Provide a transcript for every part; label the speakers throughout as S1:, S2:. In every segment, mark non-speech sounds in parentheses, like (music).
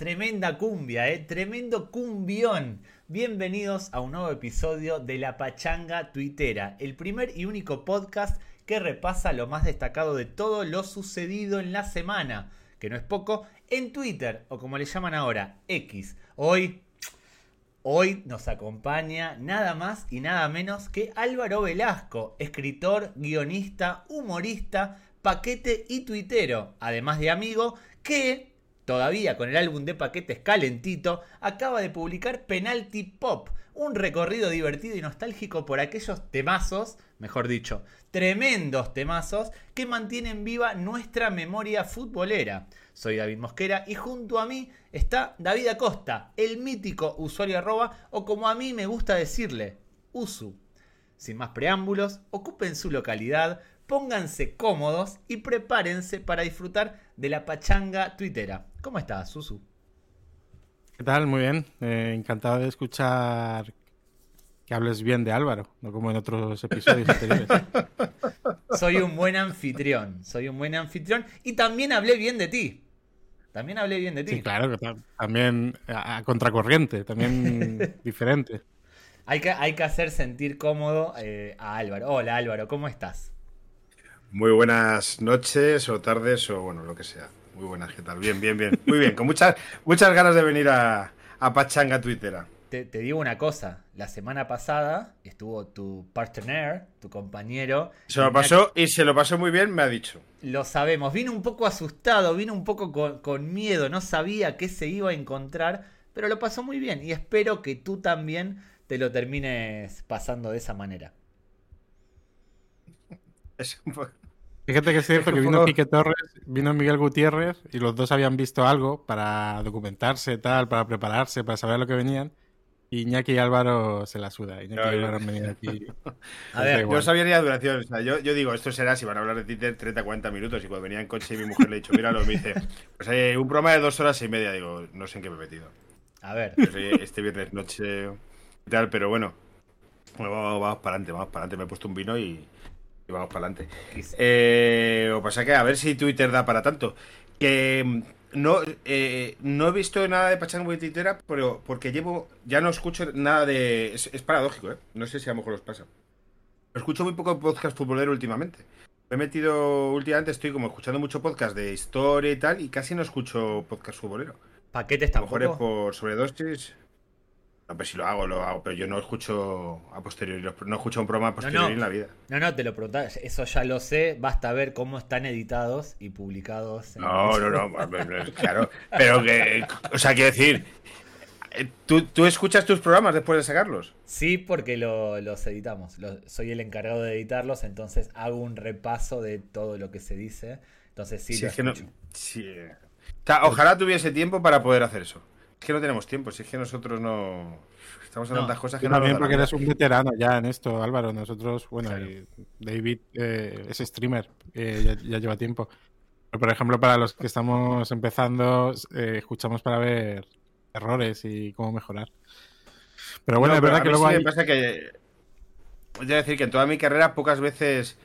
S1: Tremenda cumbia, ¿eh? Tremendo cumbión. Bienvenidos a un nuevo episodio de La Pachanga Tuitera, el primer y único podcast que repasa lo más destacado de todo lo sucedido en la semana, que no es poco, en Twitter, o como le llaman ahora, X. Hoy, hoy nos acompaña nada más y nada menos que Álvaro Velasco, escritor, guionista, humorista, paquete y tuitero, además de amigo, que todavía con el álbum de paquetes calentito, acaba de publicar Penalty Pop, un recorrido divertido y nostálgico por aquellos temazos, mejor dicho, tremendos temazos que mantienen viva nuestra memoria futbolera. Soy David Mosquera y junto a mí está David Acosta, el mítico usuario arroba o como a mí me gusta decirle, Usu. Sin más preámbulos, ocupen su localidad, pónganse cómodos y prepárense para disfrutar de la pachanga tuitera. ¿Cómo estás, Susu?
S2: ¿Qué tal? Muy bien. Eh, encantado de escuchar que hables bien de Álvaro, no como en otros episodios (laughs) anteriores.
S1: Soy un buen anfitrión, soy un buen anfitrión y también hablé bien de ti. También hablé bien de ti.
S2: Sí, claro, también a, contracorriente, también (laughs) diferente.
S1: Hay que, hay que hacer sentir cómodo eh, a Álvaro. Hola Álvaro, ¿cómo estás?
S3: Muy buenas noches o tardes o bueno, lo que sea. Muy buenas, ¿qué tal? Bien, bien, bien. Muy bien, con muchas, muchas ganas de venir a, a Pachanga Twittera.
S1: Te, digo una cosa, la semana pasada estuvo tu partner, tu compañero.
S3: Se lo pasó y se lo pasó muy bien, me ha dicho.
S1: Lo sabemos, vino un poco asustado, vino un poco con, con miedo, no sabía qué se iba a encontrar, pero lo pasó muy bien y espero que tú también te lo termines pasando de esa manera. (laughs)
S2: Es un poco... Fíjate que es cierto que vino Pique Torres, vino Miguel Gutiérrez y los dos habían visto algo para documentarse, tal, para prepararse, para saber lo que venían. Y Iñaki y Álvaro se la suda. Iñaki y Álvaro han venido aquí. (laughs)
S3: A ver, yo sabía ni la duración. O sea, yo, yo, digo, esto será si van a hablar de Twitter 30, 40 minutos. Y cuando venía en coche y mi mujer le he dicho, míralo, me dice, pues hay un programa de dos horas y media. Digo, no sé en qué me he metido.
S1: A ver.
S3: Este viernes noche y tal, pero bueno. Bueno, vamos, vamos para adelante, vamos para adelante. Me he puesto un vino y, vamos para adelante. Eh, lo que pasa que a ver si Twitter da para tanto. Que mm, no, eh, no he visto nada de Pachanga Twitter, pero porque llevo. Ya no escucho nada de. Es, paradójico, ¿eh? No sé si a lo mejor os pasa. Escucho muy poco podcast futbolero últimamente. Me he metido últimamente, estoy como escuchando mucho podcast de historia y tal, y casi no escucho podcast futbolero.
S1: ¿Paquetes tampoco? A lo
S3: mejor es por sobredosis. No, pero si lo hago, lo hago, pero yo no escucho a posteriori, no escucho un programa a posteriori en la vida.
S1: No, no, te lo preguntas, eso ya lo sé, basta ver cómo están editados y publicados.
S3: No, no, no, claro, pero que, o sea, quiero decir, eh, ¿tú, escuchas tus programas después de sacarlos?
S1: Sí, porque los editamos, soy el encargado de editarlos, entonces hago un repaso de todo lo que se dice, entonces sí, lo
S3: es ojalá tuviese tiempo para poder hacer eso. Es que no tenemos tiempo, si es que nosotros no. Estamos en tantas cosas que no.
S2: También porque eres un veterano ya en esto, Álvaro. Nosotros, bueno, David eh, es streamer, eh, ya, lleva tiempo. Pero, por ejemplo, para los que estamos empezando, eh, escuchamos para ver errores y cómo mejorar. Pero bueno, es verdad que luego.
S3: Sí me pasa que. Voy a decir que en toda mi carrera pocas veces.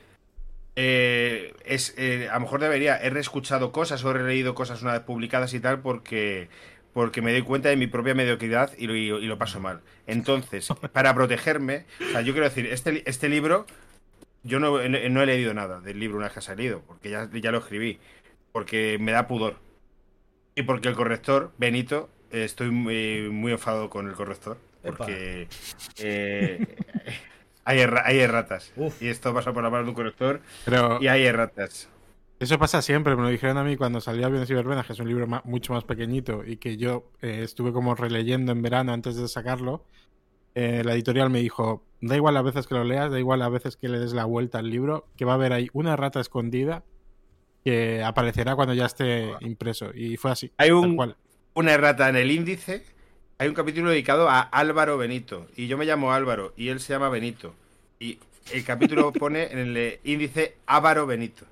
S3: es, a lo mejor debería, he reescuchado cosas o he releído cosas una vez publicadas y tal porque porque me doy cuenta de mi propia mediocridad y lo, paso mal. Entonces, para protegerme, o sea, yo quiero decir, este, este libro, yo no, no, he leído nada del libro una vez que ha salido, porque ya, ya lo escribí, porque me da pudor. Y porque el corrector, Benito, estoy muy, muy enfadado con el corrector, porque eh, (laughs) hay, hay erratas. Y esto pasa por la mano de un corrector y hay erratas.
S2: Eso pasa siempre, me lo dijeron a mí cuando salió Aviones y Verbenas, que es un libro mucho más pequeñito y que yo eh, estuve como releyendo en verano antes de sacarlo. Eh, la editorial me dijo, da igual las veces que lo leas, da igual las veces que le des la vuelta al libro, que va a haber ahí una rata escondida que aparecerá cuando ya esté impreso. Y fue así.
S3: Hay un, una rata en el índice, hay un capítulo dedicado a Álvaro Benito, y yo me llamo Álvaro, y él se llama Benito. Y el capítulo (laughs) pone en el índice Ávaro Benito.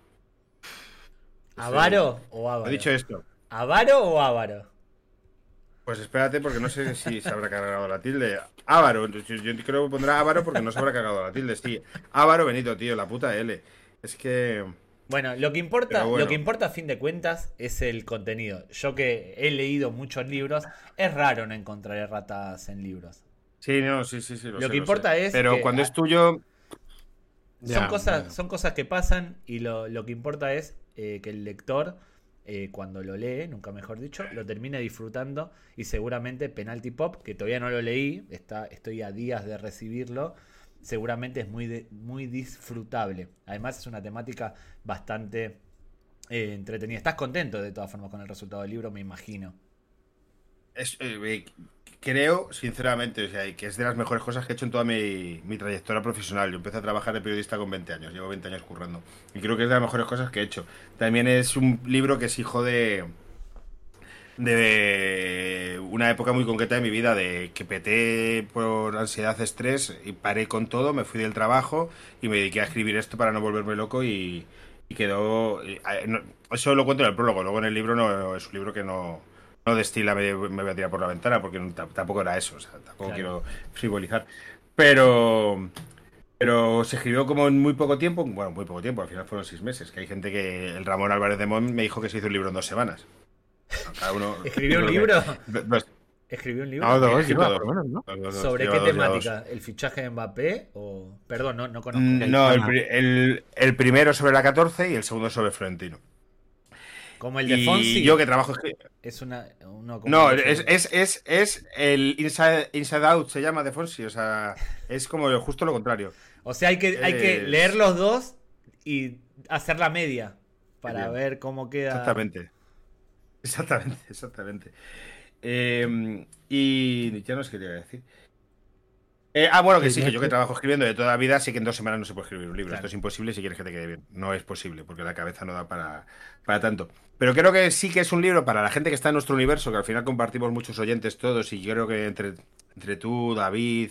S1: ¿Avaro o Ávaro?
S3: He dicho esto.
S1: ¿Avaro o Ávaro?
S3: Pues espérate, porque no sé si se habrá cargado la tilde. Ávaro, yo, creo que pondrá Ávaro porque no se habrá cargado la tilde. Sí, Ávaro Benito, tío, la puta L. Es que.
S1: Bueno, lo que importa,
S3: bueno.
S1: lo que importa a fin de cuentas es el contenido. Yo que he leído muchos libros, es raro no encontrar erratas en libros.
S3: Sí, no, sí, sí, sí.
S1: Lo
S3: sé,
S1: que importa
S3: sé.
S1: es
S3: Pero
S1: que-
S3: cuando es tuyo,
S2: Ya,
S1: son, cosas,
S2: bueno.
S1: son cosas que pasan y lo, lo que importa es eh, que el lector, eh, cuando lo lee, nunca mejor dicho, lo termine disfrutando y seguramente Penalty Pop, que todavía no lo leí, está, estoy a días de recibirlo, seguramente es muy, muy disfrutable. Además es una temática bastante eh, entretenida. ¿Estás contento de todas formas con el resultado del libro? Me imagino.
S3: es, creo, sinceramente, o sea, que es de las mejores cosas que he hecho en toda mi, trayectoria profesional. Yo empecé a trabajar de periodista con 20 años, llevo 20 años currando. Y creo que es de las mejores cosas que he hecho. También es un libro que es hijo de de una época muy concreta de mi vida, de que peté por ansiedad, estrés y paré con todo, me fui del trabajo y me dediqué a escribir esto para no volverme loco y, y quedó... eh, eso lo cuento en el prólogo, luego en el libro no es un libro que no, no destila, me, me voy a tirar por la ventana porque no- tampoco era eso, o sea, tampoco
S1: Claro.
S3: quiero frivolizar. Pero... Pero se escribió como en muy poco tiempo, bueno, muy poco tiempo, al final fueron seis meses, que hay gente que el Ramón Álvarez de Mon me dijo que se hizo el libro en dos semanas. Cada uno- (laughs)
S1: ¿Escribió un libro?
S3: que- dos-
S1: ¿Escribió un libro?
S2: Ah, dos,
S3: Sí,
S2: ¿no?
S3: dos- dos-
S1: ¿Sobre qué temática? ¿El fichaje de Mbappé? O... Perdón, no, no conozco.
S3: Mm, No, el, el- el primero sobre la 14 y el segundo sobre Florentino.
S1: Como el de
S3: y
S1: Fonsi.
S3: yo que trabajo...
S1: Es una. como
S3: No, es, es, es, es el inside, inside Out, se llama de Fonsi. O sea, (laughs) es como justo lo contrario.
S1: O sea, hay que, hay que leer los dos y hacer la media para
S3: Bien.
S1: ver cómo queda.
S3: Exactamente. Exactamente, exactamente. Eh, y ya no sé qué te iba a decir. Eh, ah, bueno, que sí, que yo que trabajo escribiendo de toda la vida, sí que en dos semanas no se puede escribir un libro.
S1: Claro.
S3: Esto es imposible si quieres que te quede bien. No es posible, porque la cabeza no da para, para tanto. Pero creo que sí que es un libro para la gente que está en nuestro universo, que al final compartimos muchos oyentes todos, y yo creo que entre, entre tú, David,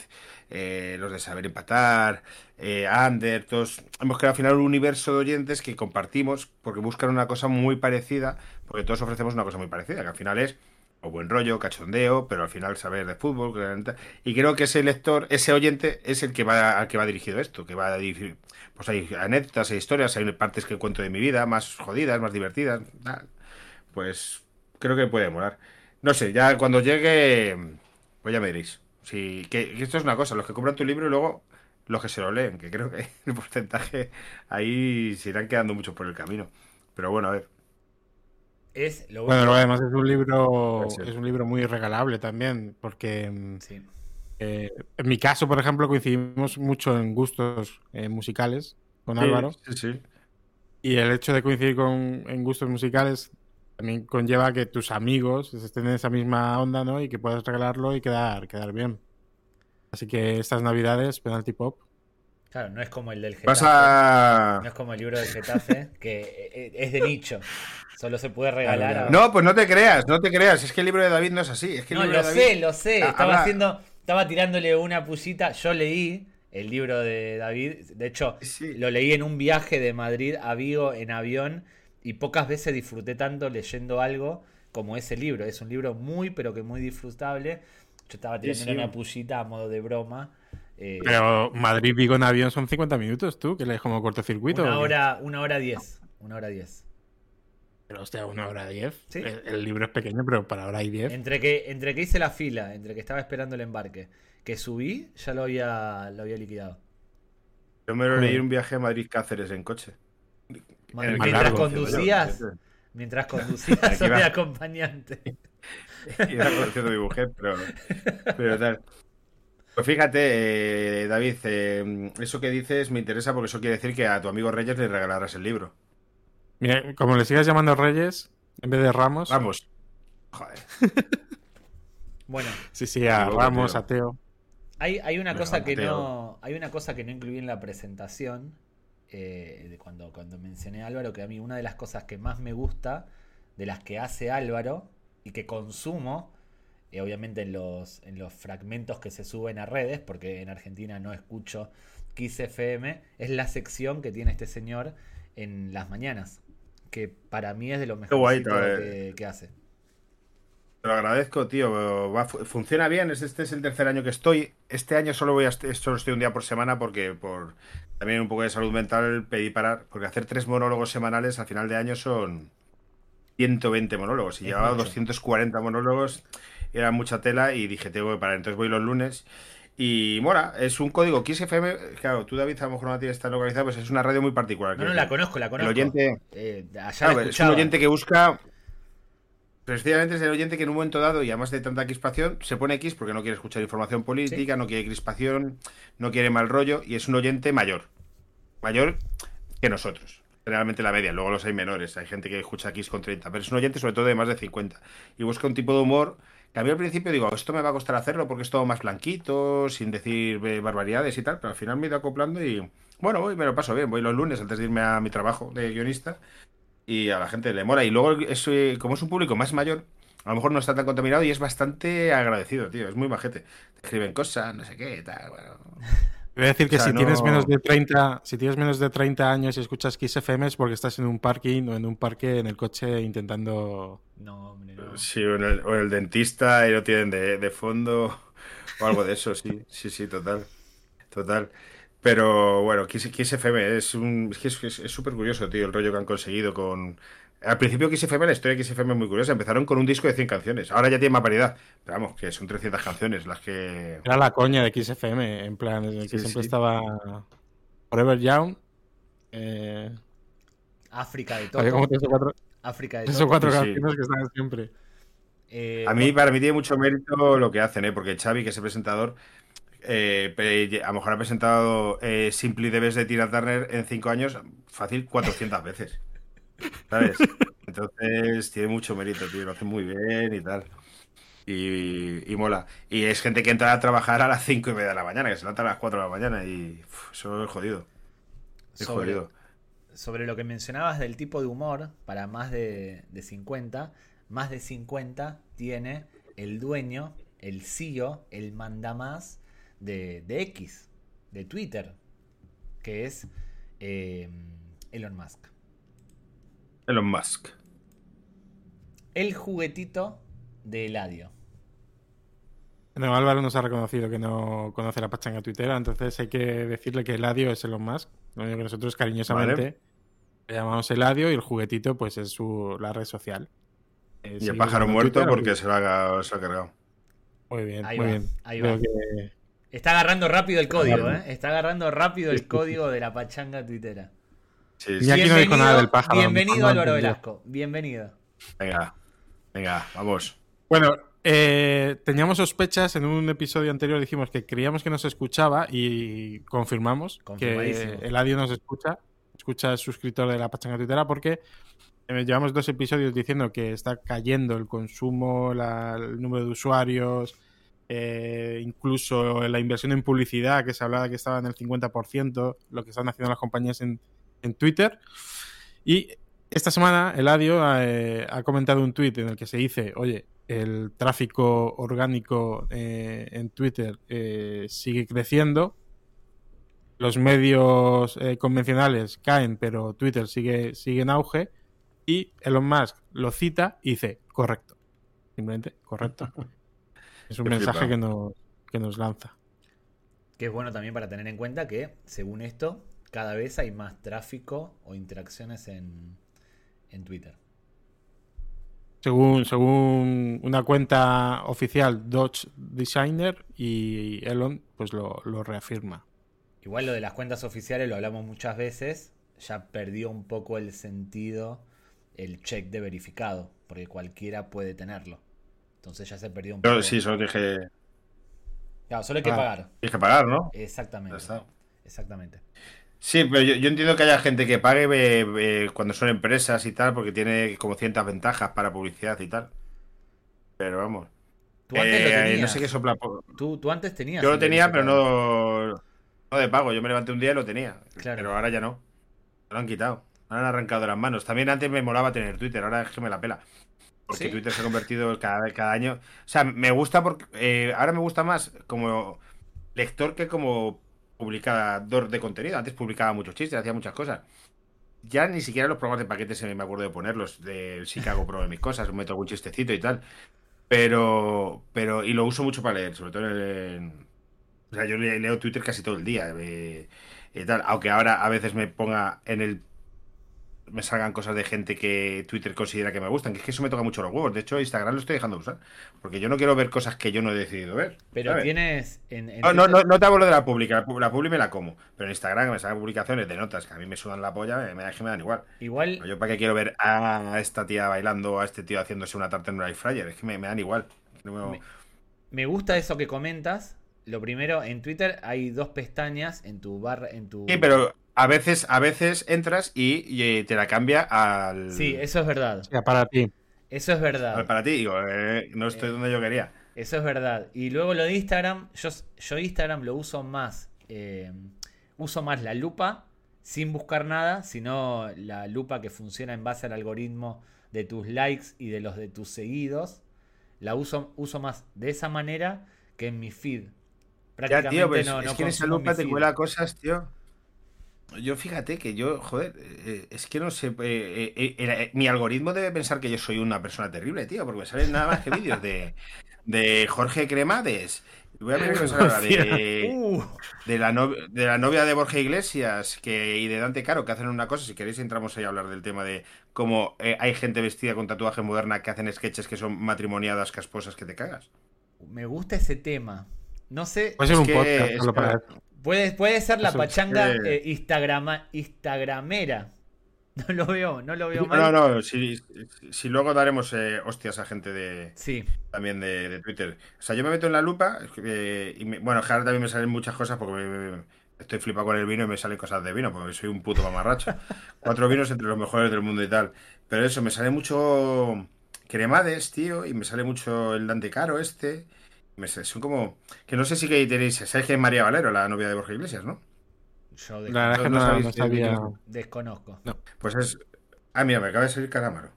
S3: eh, los de Saber Empatar, eh, Ander, todos, hemos creado al final un universo de oyentes que compartimos porque buscan una cosa muy parecida, porque todos ofrecemos una cosa muy parecida, que al final es o buen rollo, cachondeo, pero al final saber de fútbol. Y creo que ese lector, ese oyente, es el que va al que va dirigido esto, que va a dirigir, pues hay anécdotas, hay historias, hay partes que cuento de mi vida, más jodidas, más divertidas, pues creo que puede molar. No sé, ya cuando llegue, pues ya me diréis. Que, que esto es una cosa, los que compran tu libro y luego los que se lo leen, que creo que (laughs) el porcentaje ahí se irán quedando muchos por el camino. Pero bueno, a ver.
S1: Es lo
S2: Bueno, además es un libro, es un libro muy regalable también, porque mm,
S1: Sí.
S2: eh, en mi caso, por ejemplo, coincidimos mucho en gustos eh, musicales con Álvaro.
S3: Sí, sí.
S2: Y el hecho de coincidir con, en gustos musicales también conlleva que tus amigos estén en esa misma onda, ¿no? Y que puedas regalarlo y quedar, quedar bien. Así que estas navidades, Penalty Pop.
S1: Claro, no es como el del Getafe. No es como el libro del Getafe, (laughs) que eh, es de nicho. Solo se puede regalar a.
S3: No, pues no te creas, no te creas. Es que el libro de David no es así. Es que el
S1: No,
S3: libro
S1: lo
S3: de David...
S1: sé, lo sé.
S3: Ah,
S1: Estaba
S3: habla-
S1: haciendo. Estaba tirándole una pullita. Yo leí el libro de David. De hecho,
S3: Sí.
S1: lo leí en un viaje de Madrid a Vigo en avión. Y pocas veces disfruté tanto leyendo algo como ese libro. Es un libro muy, pero que muy disfrutable. Yo estaba tirando
S3: sí.
S1: una pullita a modo de broma. Eh,
S2: Pero Madrid-Vigo en avión son 50 minutos, tú, que lees como cortocircuito.
S1: una hora, una hora diez. Una hora diez.
S2: Pero hostia, una hora diez.
S1: Sí.
S2: El, el libro es pequeño, pero para hora y diez.
S1: Entre que, entre que hice la fila, entre que estaba esperando el embarque, que subí, ya lo había, lo había liquidado.
S3: Yo me lo leí en un viaje a Madrid-Cáceres en coche.
S1: Mientras
S2: largo,
S1: conducías, mientras (laughs) conducías soy
S3: va.
S1: acompañante. (laughs)
S3: Iba a mi mujer, pero, pero tal. Pues fíjate, eh, David, eh, eso que dices me interesa porque eso quiere decir que a tu amigo Reyes le regalarás el libro.
S2: Mira, como le sigas llamando Reyes, en vez de Ramos.
S3: Vamos. Joder. (laughs)
S1: Bueno,
S2: Sí, sí, a Ramos,
S3: tío.
S2: a Teo.
S1: hay, hay una cosa que no. Hay una cosa que no incluí en la presentación. eh, de cuando, cuando mencioné a Álvaro, que a mí una de las cosas que más me gusta, de las que hace Álvaro, y que consumo, eh, obviamente en los, en los fragmentos que se suben a redes, porque en Argentina no escucho Kiss FM, es la sección que tiene este señor en las mañanas. Que para mí es de lo mejor que,
S3: eh.
S1: que hace.
S3: Te lo agradezco, tío. Va, funciona bien. Este es el tercer año que estoy. Este año solo voy a solo estoy un día por semana porque por también un poco de salud mental pedí parar. Porque hacer tres monólogos semanales al final de año son 120 monólogos. Y llevaba 240 monólogos. Era mucha tela y dije, tengo que parar. Entonces voy los lunes. Y Mora, es un código XFM. Claro, tú, David, a lo mejor no tienes tan localizada, pues es una radio muy particular.
S1: No, no, la conozco, la conozco.
S3: El oyente. Eh, es un oyente que busca Precisamente es el oyente que en un momento dado, y además de tanta crispación, se pone X porque no quiere escuchar información política, no quiere crispación, no quiere mal rollo, y es un oyente mayor. Mayor que nosotros. Generalmente la media, luego los hay menores, hay gente que escucha X con 30, pero es un oyente sobre todo de más de 50. Y busca un tipo de humor a mí al principio digo, esto me va a costar hacerlo porque es todo más blanquito, sin decir eh, barbaridades y tal, pero al final me he ido acoplando y bueno, voy, me lo paso bien, voy los lunes antes de irme a mi trabajo de guionista y a la gente le mola. Y luego, es, eh, como es un público más mayor, a lo mejor no está tan contaminado y es bastante agradecido, tío. Es muy majete. Te escriben cosas, no sé qué, tal, bueno. (laughs)
S2: Voy a decir que si tienes menos de 30, si tienes menos de 30 años y escuchas Kiss FM es porque estás en un parking o en un parque en el coche intentando.
S1: No, hombre, no.
S3: Sí, o en el, dentista y lo tienen de, de, fondo o algo de eso, sí, sí, sí, total. Total. Pero bueno, XFM es un es súper curioso, tío, el rollo que han conseguido con... Al principio XFM, la historia de XFM es muy curiosa. Empezaron con un disco de 100 canciones. Ahora ya tiene más variedad. Pero vamos, que son 300 canciones las que...
S2: Era la coña de XFM, en plan, en el que siempre estaba Forever Young. Eh...
S1: África de todo.
S2: Cuatro... África de todo. Esos cuatro canciones que están siempre.
S3: Eh, a mí, para mí tiene mucho mérito lo que hacen, ¿eh? porque Xavi, que es el presentador, eh, a lo mejor ha presentado eh, Simply Debes de Tina Turner en cinco años, fácil 400 veces. ¿Sabes? Entonces tiene mucho mérito, tío. Lo hace muy bien y tal. Y, mola. Y es gente que entra a trabajar a las 5 y media de la mañana, que se levanta a las 4 de la mañana y eso es jodido.
S1: Es sobre, jodido. Sobre lo que mencionabas del tipo de humor, para más de, de 50, más de 50 tiene el dueño, el CEO, el mandamás de, X, de Twitter, que es eh, Elon Musk.
S3: Elon Musk.
S1: El juguetito de Eladio.
S2: No, Álvaro nos ha reconocido que no conoce la pachanga tuitera, entonces hay que decirle que Eladio es Elon Musk. Lo único que nosotros cariñosamente le llamamos Eladio y el juguetito pues es su, la red social.
S3: y el pájaro muerto porque se lo, ha, cargado.
S2: Muy bien, muy bien.
S1: Ahí va. Está agarrando rápido el código, ¿eh? Está agarrando rápido el (laughs) código de la pachanga tuitera.
S2: Sí, Y aquí no dijo nada del pájaro.
S1: Bienvenido Álvaro Velasco. Bienvenido.
S3: Venga, venga, vamos.
S2: Bueno, eh, teníamos sospechas. En un episodio anterior dijimos que creíamos que nos escuchaba y confirmamos que el audio nos escucha. Escucha el suscriptor de la pachanga tuitera porque eh, llevamos dos episodios diciendo que está cayendo el consumo, el número de usuarios eh, incluso la inversión en publicidad, que se hablaba que estaba en el 50%, lo que están haciendo las compañías en, Twitter. Y esta semana Eladio eh, ha comentado un tweet en el que se dice, oye, el tráfico orgánico eh, en Twitter sigue creciendo, los medios convencionales caen, pero Twitter sigue, sigue en auge, y Elon Musk lo cita y dice, correcto. Simplemente, correcto. (laughs) Es un mensaje que nos, que nos lanza.
S1: Que es bueno también para tener en cuenta que, según esto, cada vez hay más tráfico o interacciones en, Twitter.
S2: Según, según una cuenta oficial, Dodge Designer y Elon, pues lo, lo reafirma.
S1: Igual lo de las cuentas oficiales lo hablamos muchas veces, ya perdió un poco el sentido el check de verificado, porque cualquiera puede tenerlo. Entonces ya se perdió un poco.
S3: sí, solo dije.
S1: Claro, solo hay que ah, pagar.
S3: Tienes que pagar, ¿no?
S1: Exactamente. Exactamente.
S3: Sí, pero yo, entiendo que haya gente que pague cuando son empresas y tal, porque tiene como ciertas ventajas para publicidad y tal. Pero vamos.
S1: Tú antes lo
S3: tenías. Eh, no sé qué sopla.
S1: Tú, tú antes tenías.
S3: Yo lo tenía, pero no, no de pago. Yo me levanté un día y lo tenía. Claro. Pero ahora ya no. Lo han quitado. Me han arrancado de las manos. También antes me molaba tener Twitter, ahora es que me la pela. Porque Twitter se ha convertido cada, cada año. O sea, me gusta porque. Eh, ahora me gusta más como lector que como publicador de contenido. Antes publicaba muchos chistes, hacía muchas cosas. Ya ni siquiera los programas de paquetes me acuerdo de ponerlos. De que hago mis cosas, meto algún chistecito y tal. Pero, pero, y lo uso mucho para leer, sobre todo en, o sea, yo leo Twitter casi todo el día. Eh, y tal, aunque ahora a veces me ponga en el me salgan cosas de gente que Twitter considera que me gustan, que es que eso me toca mucho los huevos. De hecho, Instagram lo estoy dejando de usar, porque yo no quiero ver cosas que yo no he decidido ver.
S1: Pero tienes...
S3: no, no, no, te hablo de la pública, la, pública me la como, pero en Instagram me salen publicaciones de notas que a mí me sudan la polla, me, me, me dan igual.
S1: Igual...
S3: Yo para qué quiero ver a esta tía bailando, a este tío haciéndose una tarta en un air fryer, es que me, dan igual.
S1: me gusta eso que comentas, lo primero, en Twitter hay dos pestañas en tu barra, en tu.
S3: Sí, pero a veces, a veces entras y, te la cambia al.
S1: Sí, eso es verdad.
S2: para ti.
S1: Eso es verdad.
S3: Para ti, digo, eh, no estoy donde yo quería.
S1: Eso es verdad. Y luego lo de Instagram, yo, yo Instagram lo uso más. Eh, uso más la lupa sin buscar nada, sino la lupa que funciona en base al algoritmo de tus likes y de los de tus seguidos. La uso, uso más de esa manera que en mi feed.
S3: Ya, tío, pues, es que en esa lupa te cuela cosas, tío. Yo fíjate que yo, joder, eh, es que no sé, eh, eh, mi algoritmo debe pensar que yo soy una persona terrible, tío, porque me salen nada más que vídeos de, de Jorge Cremades. Voy a ver de, (laughs) uh. de, la de la novia de Borja Iglesias que, y de Dante Caro que hacen una cosa. Si queréis, entramos ahí a hablar del tema de cómo hay gente vestida con tatuaje moderna que hacen sketches que son matrimoniadas, casposas, que te cagas.
S1: Me gusta ese tema. No sé.
S2: Puede ser un podcast.
S1: Puede, puede ser la pachanga eh, instagramera. (laughs) No lo veo, no lo veo
S3: mal. No, no, si, si luego daremos eh, hostias a gente de
S1: sí.
S3: también de, Twitter. O sea, yo me meto en la lupa eh, y bueno, ahora también me salen muchas cosas porque estoy flipado con el vino y me salen cosas de vino porque soy un puto mamarracho. (laughs) Cuatro vinos entre los mejores del mundo y tal. Pero eso, me sale mucho cremades, tío, y me sale mucho el Dante Caro este. Son como. Que no sé si que tenéis. ¿Sabes que es María Valero, la novia de Borja Iglesias, no?
S1: Yo la verdad que no, sabía. Desconozco.
S3: Pues es. Ah, mira, me acaba de salir Caramaro.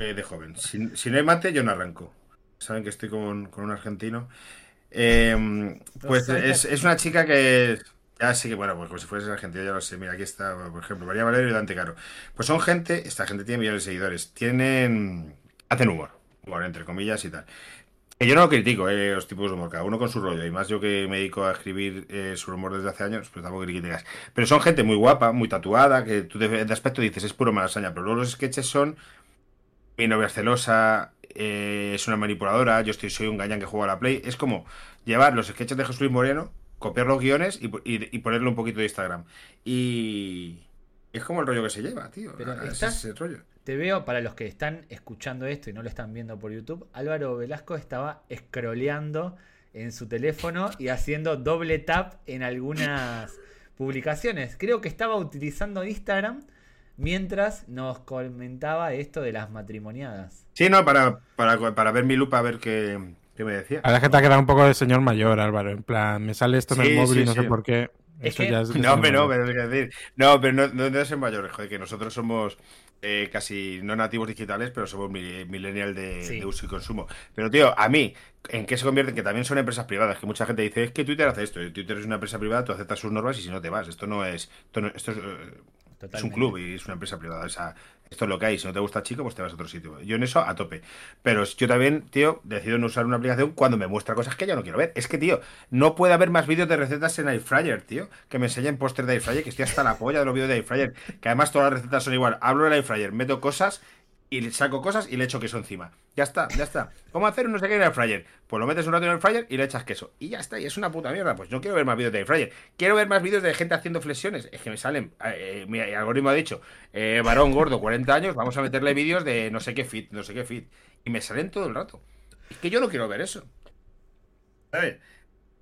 S3: Eh, de joven. Si, no hay mate, yo no arranco. Saben que estoy con, un argentino. Em, pues es, es, una chica que. Ya sí que, bueno, pues como si fuese argentino, ya lo sé. Mira, aquí está, por ejemplo, María Valero y Dante Caro. Pues son gente, esta gente tiene millones de seguidores. Tienen. Hacen humor. Humor, entre comillas y tal. Yo no lo critico, eh, los tipos de humor, cada uno con su rollo. Y más yo que me dedico a escribir eh, su humor desde hace años, pues tampoco critiques. Pero son gente muy guapa, muy tatuada, que tú de, aspecto dices es puro malasaña. Pero luego los sketches son. Mi novia es celosa, eh, es una manipuladora, yo estoy, soy un gañán que juega a la Play. Es como llevar los sketches de Jesús Moreno, copiar los guiones y, y, ponerle un poquito de Instagram. Y. Es como el rollo que se lleva, tío.
S1: Pero ese rollo. Te veo, para los que están escuchando esto y no lo están viendo por YouTube, Álvaro Velasco estaba scrolleando en su teléfono y haciendo doble tap en algunas publicaciones. Creo que estaba utilizando Instagram mientras nos comentaba esto de las matrimoniadas.
S3: Sí, no, para, para, ver mi lupa, a ver qué, me decía.
S2: A la gente ha quedado un poco de señor mayor, Álvaro. En plan, me sale esto en el móvil y no sé por qué.
S3: no, pero no, pero es decir, no, pero no, no, es mayor, joder, que nosotros somos eh, casi no nativos digitales, pero somos millennial de, uso y consumo. Pero, tío, a mí, ¿en qué se convierte? Que también son empresas privadas, que mucha gente dice, es que Twitter hace esto. Twitter es una empresa privada, tú aceptas sus normas y si no te vas. Esto no es. Esto, es, eh, es, un club y es una empresa privada. O sea, esto es lo que hay. Si no te gusta chico, pues te vas a otro sitio. Yo en eso a tope. Pero yo también, tío, decido no usar una aplicación cuando me muestra cosas que yo no quiero ver. Es que, tío, no puede haber más vídeos de recetas en Airfryer, tío. Que me enseñen póster de Airfryer, que estoy hasta la polla de los vídeos de Airfryer. Que además todas las recetas son igual. Hablo del Airfryer, meto cosas y le saco cosas y le echo queso encima. Ya está, ya está. ¿Cómo hacer un no sé qué en el fryer? Pues lo metes un rato en el fryer y le echas queso. Y ya está, y es una puta mierda. Pues no quiero ver más vídeos de el fryer. Quiero ver más vídeos de gente haciendo flexiones. Es que me salen. Eh, mi algoritmo ha dicho, eh, varón gordo, 40 años, vamos a meterle vídeos de no sé qué fit, no sé qué fit. Y me salen todo el rato. Es que yo no quiero ver eso. ¿Sabes?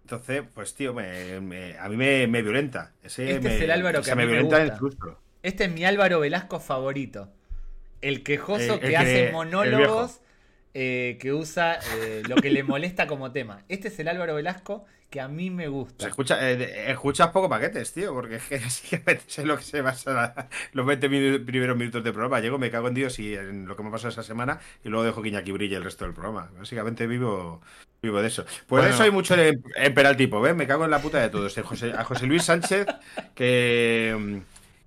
S3: Entonces, pues tío, me, a mí me, violenta.
S1: este es el Álvaro que me, violenta Este es mi Álvaro Velasco favorito. El quejoso que, hace monólogos, eh, que usa eh, lo que le molesta como tema. Este es el Álvaro Velasco que a mí me gusta.
S3: escucha, eh, escuchas poco paquetes, tío, porque es que (laughs) básicamente es lo que se basa los 20 primeros minutos de programa. Llego, me cago en Dios y en lo que me ha pasado esa semana y luego dejo que Iñaki brille el resto del programa. Básicamente vivo vivo de eso. Pues eso hay mucho en, en tipo, ¿ves? Me cago en la puta de todos. A José, a José Luis Sánchez, que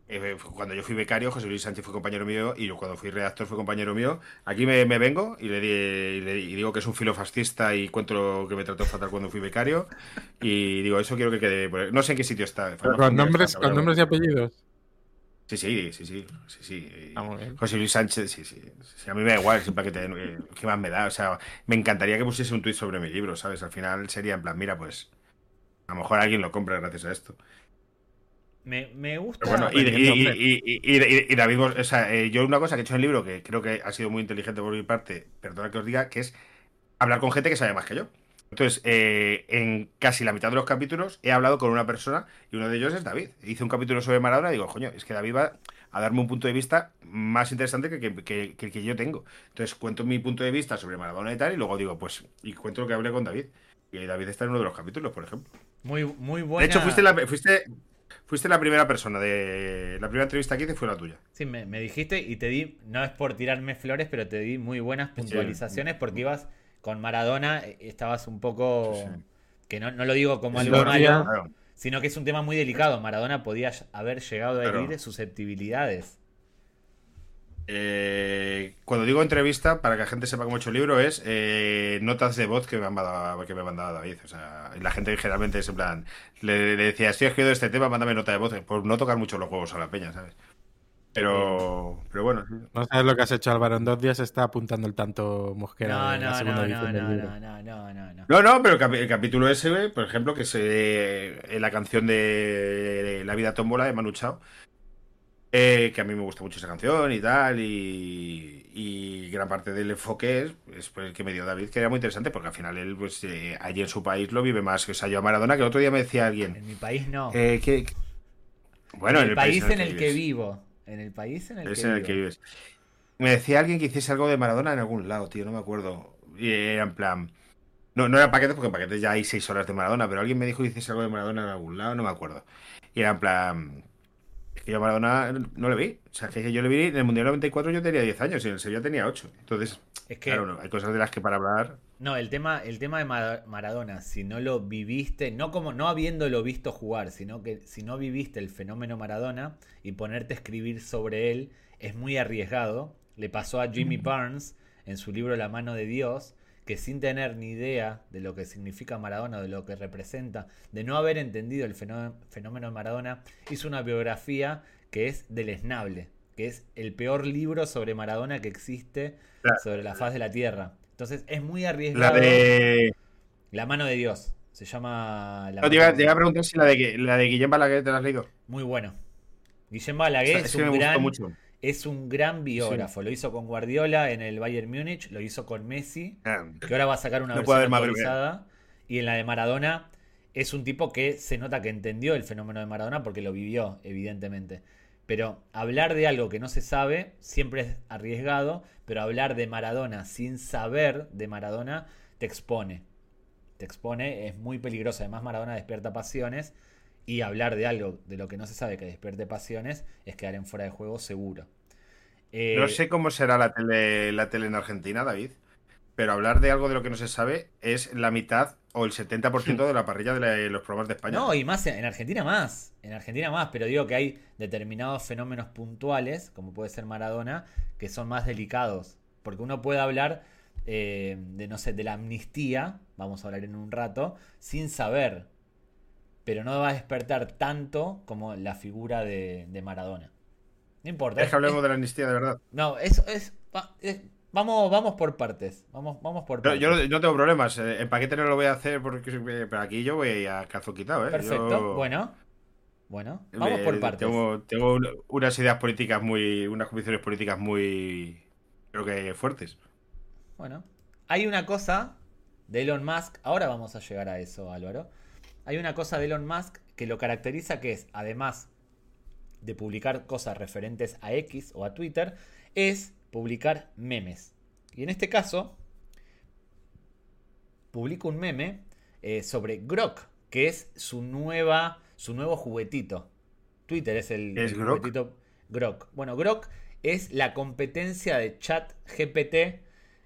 S3: eh, cuando yo fui becario, José Luis Sánchez fue compañero mío y yo cuando fui redactor fue compañero mío. Aquí me, me vengo y le, di- y le- y digo que es un filofascista y cuento lo que me trató fatal cuando fui becario. Y digo, eso quiero que quede. No sé en qué sitio está.
S2: Con nombres, con nombres y apellidos.
S3: Sí, sí, sí, sí. sí, sí.
S2: Ah.
S3: José Luis Sánchez, sí, sí. Sí, A mí me da igual, siempre que te. eh, ¿Qué más me da? O sea, me encantaría que pusiese un tuit sobre mi libro, ¿sabes? Al final sería en plan, mira, pues. A lo mejor alguien lo compra gracias a esto.
S1: Me, me gusta.
S3: Bueno, y, y, y, y, David, o sea, eh, yo una cosa que he hecho en el libro que creo que ha sido muy inteligente por mi parte, perdona que os diga, que es hablar con gente que sabe más que yo. Entonces, eh, en casi la mitad de los capítulos he hablado con una persona y uno de ellos es David. Hice un capítulo sobre Maradona y digo, coño, es que David va a darme un punto de vista más interesante que, que, que- que el que yo tengo. Entonces cuento mi punto de vista sobre Maradona y tal y luego digo, pues, y cuento lo que hablé con David. Y David está en uno de los capítulos, por ejemplo.
S1: Muy, muy
S3: De
S1: buena.
S3: hecho, fuiste la, fuiste, fuiste la primera persona de... La primera entrevista que hice fue la tuya.
S1: Sí, me, me dijiste y te di, no es por tirarme flores, pero te di muy buenas puntualizaciones porque ibas con Maradona, eh, estabas un poco...
S3: Sí, sí.
S1: Que no, no lo digo como
S3: Sí,
S1: algo
S2: lo
S1: malo,
S3: Claro.
S1: sino que es un tema muy delicado. Maradona podía haber llegado a
S3: Claro.
S1: herir susceptibilidades.
S3: Eh, cuando digo entrevista, para que la gente sepa cómo he hecho el libro, es eh, notas de voz que me, han mandado, que me ha mandado David. O sea, y la gente generalmente es en plan, le, le decía, estoy escribiendo este tema, mándame nota de voz, por no tocar mucho los huevos a la peña, ¿sabes? Pero, pero bueno, sí.
S2: No sabes lo que has hecho, Álvaro. En dos días está apuntando el tanto Mosquera
S1: No,
S2: de la
S1: no,
S2: segunda
S1: no,
S2: edición
S1: no,
S2: del
S1: no,
S2: libro.
S1: no, no, no, no, no.
S3: No, no, pero el, capi- el capítulo ese, por ejemplo, que es eh, la canción de La vida tómbola de Manu Chao, eh, que a mí me gusta mucho esa canción y tal, y, y gran parte del enfoque es, el que me dio David, que era muy interesante, porque al final él, pues, eh, allí en su país lo vive más que se a Maradona, que el otro día me decía alguien,
S1: En mi país no.
S3: eh, que... Bueno,
S1: en el, país en el que
S3: vives.
S1: vivo. En el país en el
S3: Es
S1: que
S3: en el
S1: vivo.
S3: que vives. Me decía alguien que hiciese algo de Maradona en algún lado, tío, no me acuerdo. Y era en plan. No, no era paquetes, porque en paquetes ya hay seis horas de Maradona, pero alguien me dijo que hiciese algo de Maradona en algún lado, no me acuerdo. Y era en plan. Es que yo a Maradona no le vi. O sea, que yo le vi en el Mundial 94 yo tenía 10 años y en el Sevilla tenía 8. Entonces,
S1: Es que
S3: claro, no, hay cosas de las que para hablar.
S1: No, el tema, el tema de Mara- Maradona, si no lo viviste, no como no habiéndolo visto jugar, sino que si no viviste el fenómeno Maradona y ponerte a escribir sobre él es muy arriesgado. Le pasó a Jimmy Barnes en su libro La mano de Dios, que sin tener ni idea de lo que significa Maradona, de lo que representa, de no haber entendido el fenó- fenómeno de Maradona, hizo una biografía que es deleznable, que es el peor libro sobre Maradona que existe
S3: Claro.
S1: sobre la faz de la Tierra. Entonces es muy
S3: La
S1: arriesgado.
S3: de.
S1: La mano de Dios. Se llama. La
S3: No, te, iba, te iba a preguntar si la de, la de Guillem Balaguer te la has leído.
S1: Muy bueno. Guillem Balaguer
S3: Es me
S1: un
S3: gustó
S1: gran,
S3: mucho.
S1: Es un gran biógrafo. Lo hizo con Guardiola en el Bayern Múnich, lo hizo con Messi,
S3: Ah,
S1: que ahora va a sacar una
S3: No
S1: versión actualizada. Y en la de Maradona es un tipo que se nota que entendió el fenómeno de Maradona porque lo vivió, evidentemente. Pero hablar de algo que no se sabe siempre es arriesgado, pero hablar de Maradona sin saber de Maradona te expone. Te expone, es muy peligroso. Además, Maradona despierta pasiones y hablar de algo de lo que no se sabe que despierte pasiones es quedar en fuera de juego seguro. Eh,
S3: No sé cómo será la tele, la tele en Argentina, David, pero hablar de algo de lo que no se sabe es la mitad o el 70% de la parrilla de la- los programas de España.
S1: No, y más en Argentina más. En Argentina más, pero digo que hay determinados fenómenos puntuales, como puede ser Maradona, que son más delicados. Porque uno puede hablar eh, de, no sé, de la amnistía, vamos a hablar en un rato, sin saber. Pero no va a despertar tanto como la figura de, de Maradona. No importa.
S3: es que hablemos de la amnistía, de verdad.
S1: No, eso es, es- vamos, vamos por partes. Vamos, vamos por partes.
S3: yo no, no tengo problemas. eh, En paquete no lo voy a hacer porque eh, pero aquí yo voy a cazo quitado, ¿eh?
S1: Perfecto.
S3: Yo-
S1: Bueno. Bueno, vamos
S3: eh,
S1: por partes.
S3: Tengo, tengo un- unas ideas políticas muy. unas convicciones políticas muy. creo que fuertes.
S1: Bueno, hay una cosa de Elon Musk, ahora vamos a llegar a eso, Álvaro. Hay una cosa de Elon Musk que lo caracteriza que es, además de publicar cosas referentes a X o a Twitter, es publicar memes. Y en este caso, publica un meme eh, sobre Grok, que es su nueva, su nuevo juguetito. Twitter es el,
S3: ¿Es
S1: el
S3: Grok?
S1: juguetito Grok. Bueno, Grok es la competencia de chat GPT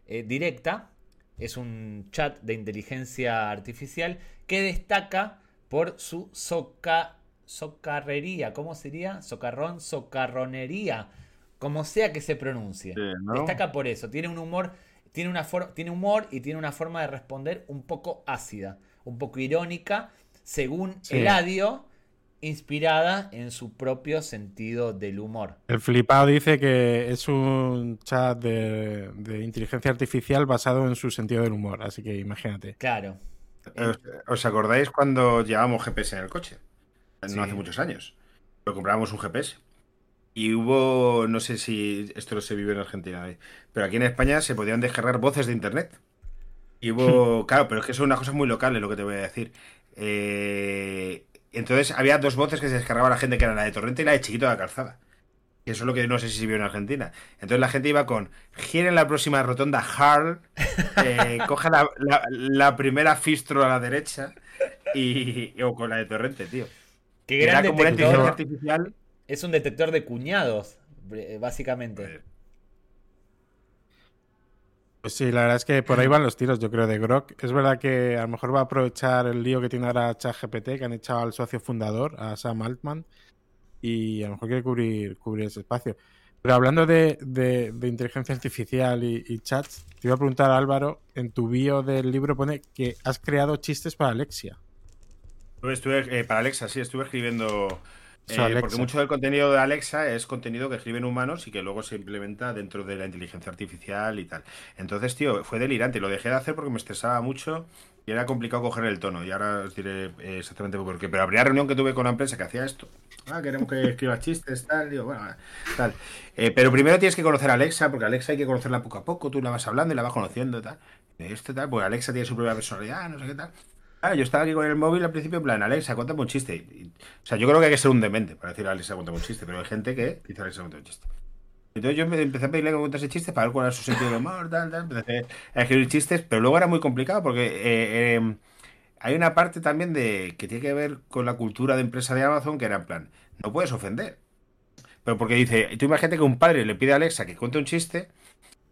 S1: eh, directa. Es un chat de inteligencia artificial que destaca por su soca- socarrería, ¿cómo sería? Socarrón, socarronería, como sea que se pronuncie.
S3: Sí, ¿no?
S1: Destaca por eso, tiene un humor, tiene una tiene humor y tiene una forma de responder un poco ácida, un poco irónica, según
S2: Sí.
S1: Eladio, inspirada en su propio sentido del humor.
S2: El flipado dice que es un chat de, de inteligencia artificial basado en su sentido del humor, así que imagínate.
S1: Claro.
S3: ¿Os, os acordáis cuando llevábamos GPS en el coche? No
S1: Sí.
S3: hace muchos años. Pero comprábamos un GPS. Y hubo, no sé si esto se vive en Argentina, ¿eh? pero aquí en España se podían descargar voces de internet. Y hubo, (laughs) claro, pero es que son unas cosas muy locales lo que te voy a decir. Eh, entonces había dos voces que se descargaba la gente, que era la de Torrente y la de Chiquito de la Calzada. Y eso es lo que no sé si se vio en Argentina. Entonces la gente iba con, gira en la próxima rotonda Harl, eh, (laughs) coja la, la- la primera fistro a la derecha y, o con la de Torrente, tío.
S1: Qué
S3: Era
S1: gran
S3: como una inteligencia
S1: detector.
S3: artificial.
S1: Es un detector de cuñados, eh, básicamente.
S2: Pues sí, la verdad es que por ahí van los tiros, yo creo, de Grok. Es verdad que a lo mejor va a aprovechar el lío que tiene ahora ChatGPT, que han echado al socio fundador, a Sam Altman, y a lo mejor quiere cubrir, ese espacio. Pero hablando de, inteligencia artificial y, y chats, te iba a preguntar, Álvaro, en tu bio del libro pone que has creado chistes para Alexia.
S3: Estuve, eh, para Alexa, sí, estuve escribiendo. Eh, porque mucho del contenido de Alexa es contenido que escriben humanos y que luego se implementa dentro de la inteligencia artificial y tal. Entonces, tío, fue delirante. Lo dejé de hacer porque me estresaba mucho y era complicado coger el tono. Y ahora os diré eh, exactamente por qué. Pero la primera reunión que tuve con la empresa que hacía esto. Ah, queremos que escribas chistes, tal. Digo, bueno, tal. Eh, pero primero tienes que conocer a Alexa, porque Alexa hay que conocerla poco a poco. Tú la vas hablando y la vas conociendo, tal. Esto, tal. Pues Alexa tiene su propia personalidad, no sé qué tal. Claro, yo estaba aquí con el móvil al principio en plan, Alexa, cuéntame un chiste. O sea, yo creo que hay que ser un demente para decir Alexa, cuéntame un chiste, pero hay gente que dice Alexa, cuéntame un chiste. Entonces yo empe- empecé a pedirle que contase chistes para ver cuál era su sentido del humor, tal, tal. Empecé a escribir chistes, pero luego era muy complicado porque eh, eh, hay una parte también de que tiene que ver con la cultura de empresa de Amazon que era en plan, no puedes ofender. Pero porque dice, tú imagínate que un padre le pide a Alexa que cuente un chiste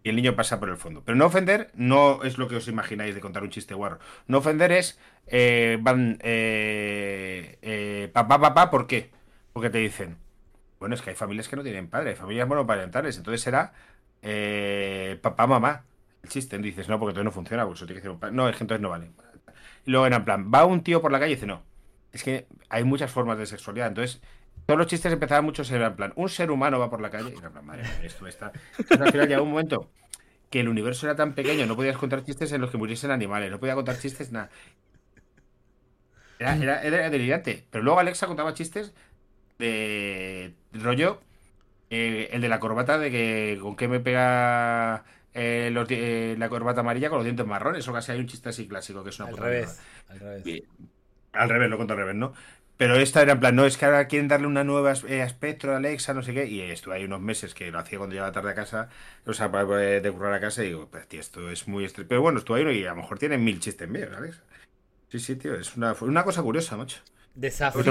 S3: y el niño pasa por el fondo. Pero no ofender no es lo que os imagináis de contar un chiste guarro. No ofender es, eh, van, eh, eh, papá, papá, ¿por qué? Porque te dicen, bueno, es que hay familias que no tienen padre, hay familias monoparentales, entonces será eh, papá, mamá. El chiste, y dices, no, porque entonces no funciona, porque tiene que un padre. No, es que entonces no vale. Y luego en plan, va un tío por la calle y dice, no, es que hay muchas formas de sexualidad, entonces todos los chistes empezaban muchos era en plan, un ser humano va por la calle y era en plan, madre mía, esto está... Entonces, al final llegó un momento que el universo era tan pequeño, no podías contar chistes en los que muriesen animales, no podía contar chistes, nada. Era, era, era delirante. Pero luego Alexa contaba chistes de rollo, eh, el de la corbata, de que con qué me pega eh, los eh, la corbata amarilla con los dientes marrones, o casi hay un chiste así clásico, que es una
S1: Al
S3: puta
S1: revés. Al revés.
S3: Bien. Al revés, lo cuento al revés, ¿no? Pero esta era en plan, no, es que ahora quieren darle una nueva eh, aspecto a Alexa, no sé qué, y estuve ahí unos meses que lo hacía cuando llegaba tarde a casa, o sea, para poder de currar a casa, y digo, pues tío, esto es muy estre-". Pero bueno, estuve ahí y a lo mejor tienen mil chistes míos, Alexa. Sí, sí, tío, es una, una cosa curiosa, macho.
S1: Desafío.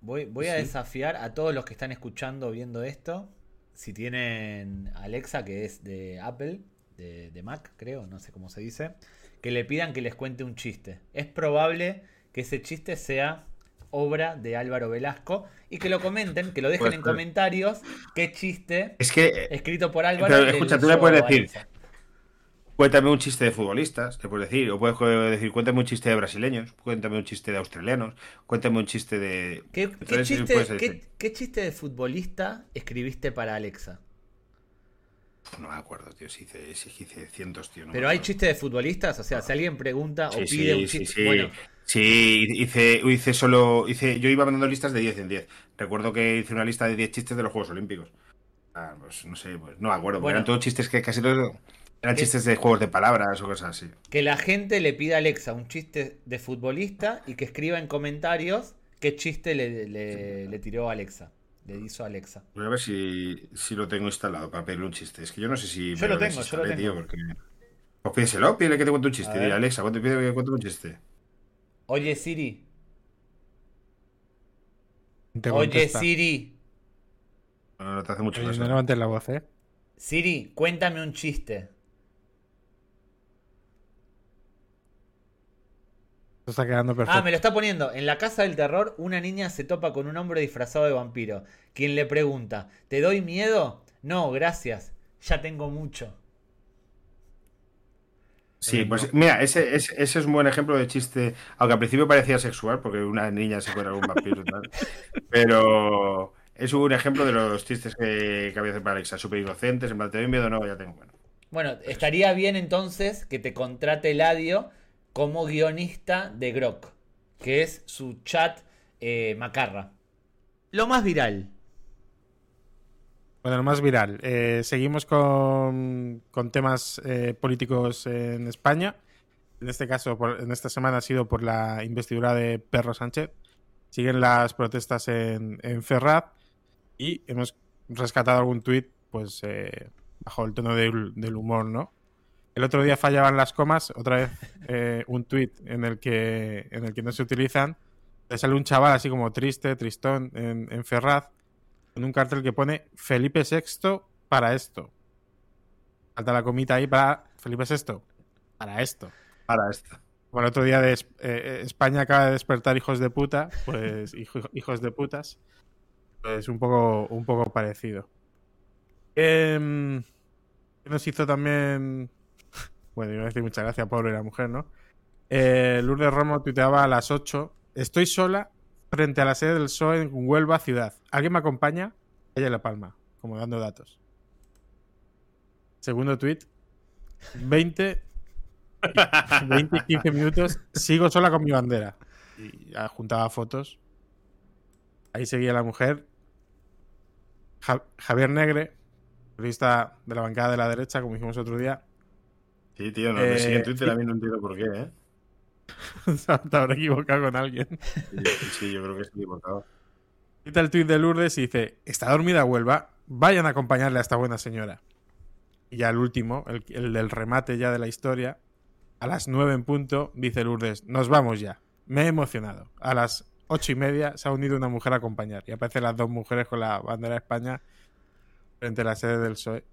S1: Voy, voy a
S3: Sí.
S1: desafiar a todos los que están escuchando o viendo esto. Si tienen Alexa, que es de Apple, de, de Mac, creo, no sé cómo se dice, que le pidan que les cuente un chiste. Es probable que ese chiste sea obra de Álvaro Velasco y que lo comenten, que lo dejen en comentarios qué chiste
S3: Es que,
S1: escrito por Álvaro.
S3: Pero, escucha, tú le puedes decir, cuéntame un chiste de futbolistas, te puedes decir, o puedes decir, cuéntame un chiste de brasileños, cuéntame un chiste de australianos, cuéntame un chiste de...
S1: ¿Qué,
S3: Entonces,
S1: chiste, qué chiste de futbolista escribiste para Alexa?
S3: No me acuerdo, tío, si hice, si hice cientos, tío. no
S1: Pero hay chistes de futbolistas, o sea, si alguien pregunta o pide
S3: sí,
S1: un chiste,
S3: sí.
S1: bueno,
S3: Sí, hice, hice solo. Hice, yo iba mandando listas de 10 en 10. Recuerdo que hice una lista de 10 chistes de los Juegos Olímpicos. Ah, pues no sé, pues no me acuerdo.
S1: Bueno.
S3: eran todos chistes que casi todos. Eran chistes de juegos de palabras o cosas así.
S1: que la gente le pida a Alexa un chiste de futbolista y que escriba en comentarios qué chiste le, le- le tiró a Alexa, le hizo Alexa.
S3: Voy a ver si, si lo tengo instalado para pedirle un chiste. Es que yo no sé si.
S1: Yo
S3: me
S1: lo tengo, yo lo tengo.
S3: Tío, porque... Pues pídeselo, pídele que te cuente un chiste. Dile, Alexa, pídele que cuente un chiste.
S1: Oye Siri,
S2: Te
S1: oye. Siri,
S3: No, no te hace mucho
S2: Oye,
S3: caso.
S2: no levantes la voz, ¿eh?
S1: Siri, cuéntame un chiste.
S2: Está quedando perfecto.
S1: Ah, me lo está poniendo. En la casa del terror, una niña se topa con un hombre disfrazado de vampiro, quien le pregunta, ¿te doy miedo? No, gracias, ya tengo mucho.
S3: Sí, pues mira, ese, ese, ese, es un buen ejemplo de chiste, aunque al principio parecía sexual, porque una niña se fuera algún vampiro y tal. Pero es un ejemplo de los chistes que, que había para Alexa, súper inocentes, en plan, ¿te doy miedo? No, ya tengo. Bueno,
S1: bueno estaría bien entonces que te contrate Ladio como guionista de Grok, que es su chat eh, macarra. Lo más viral.
S2: Bueno, lo más viral. Eh, seguimos con, con temas eh, políticos en España. En este caso, por, en esta semana ha sido por la investidura de Perro Sánchez. Siguen las protestas en, en Ferraz y hemos rescatado algún tuit pues, eh, bajo el tono del humor, ¿no? El otro día fallaban las comas, otra vez eh, un tuit en el que en el que no se utilizan. Le sale un chaval así como triste, tristón, en, en Ferraz, con un cartel que pone Felipe VI para esto. Falta la comita ahí para Felipe VI. Para esto.
S3: Para esto.
S2: Bueno, el otro día de eh, España acaba de despertar hijos de puta, pues (laughs) hijo, hijos de putas. Pues un poco, un poco parecido. Eh, nos hizo también bueno, iba a decir muchas gracias, pobre la mujer, ¿no? Eh, Lourdes Romo tuiteaba a las 8. Estoy sola frente a la sede del PSOE en Huelva, ciudad. ¿Alguien me acompaña? Ella en La Palma, como dando datos. Segundo tweet. 20, 20 y 15 minutos. Sigo sola con mi bandera. Y juntaba fotos. Ahí seguía la mujer. Ja Javier Negre, periodista de la bancada de la derecha, como dijimos otro día,
S3: Sí, tío, no eh, me sigue en Twitter, a mí no entiendo por qué, ¿eh? (laughs)
S2: Te habrá equivocado con alguien.
S3: Sí, sí, yo creo que estoy equivocado.
S2: Quita el tuit de Lourdes y dice: Está dormida Huelva, vayan a acompañarle a esta buena señora. Y ya el último, el, el del remate ya de la historia, a las nueve en punto, dice Lourdes: Nos vamos ya. Me he emocionado. A las ocho y media se ha unido una mujer a acompañar. Y aparecen las dos mujeres con la bandera de España frente a la sede del PSOE.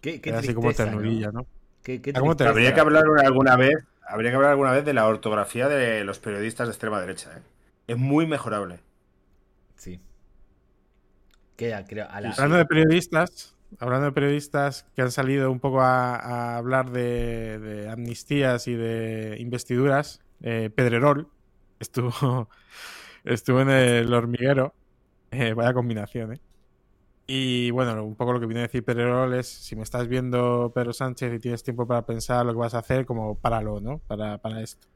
S1: Qué, qué
S2: así como ternurilla, ¿no? ¿no?
S1: ¿Qué, qué
S3: habría que hablar alguna vez, habría que hablar alguna vez de la ortografía de los periodistas de extrema derecha. ¿eh? Es muy mejorable.
S1: Sí. Queda, creo, a la...
S2: Hablando de periodistas, hablando de periodistas que han salido un poco a, a hablar de, de, amnistías y de investiduras, eh, Pedrerol estuvo, (laughs) estuvo en el hormiguero. Eh, vaya combinación, ¿eh? Y bueno, un poco lo que viene a decir Pedrerol es, si me estás viendo Pedro Sánchez y tienes tiempo para pensar lo que vas a hacer, como páralo, ¿no? Para, para esto.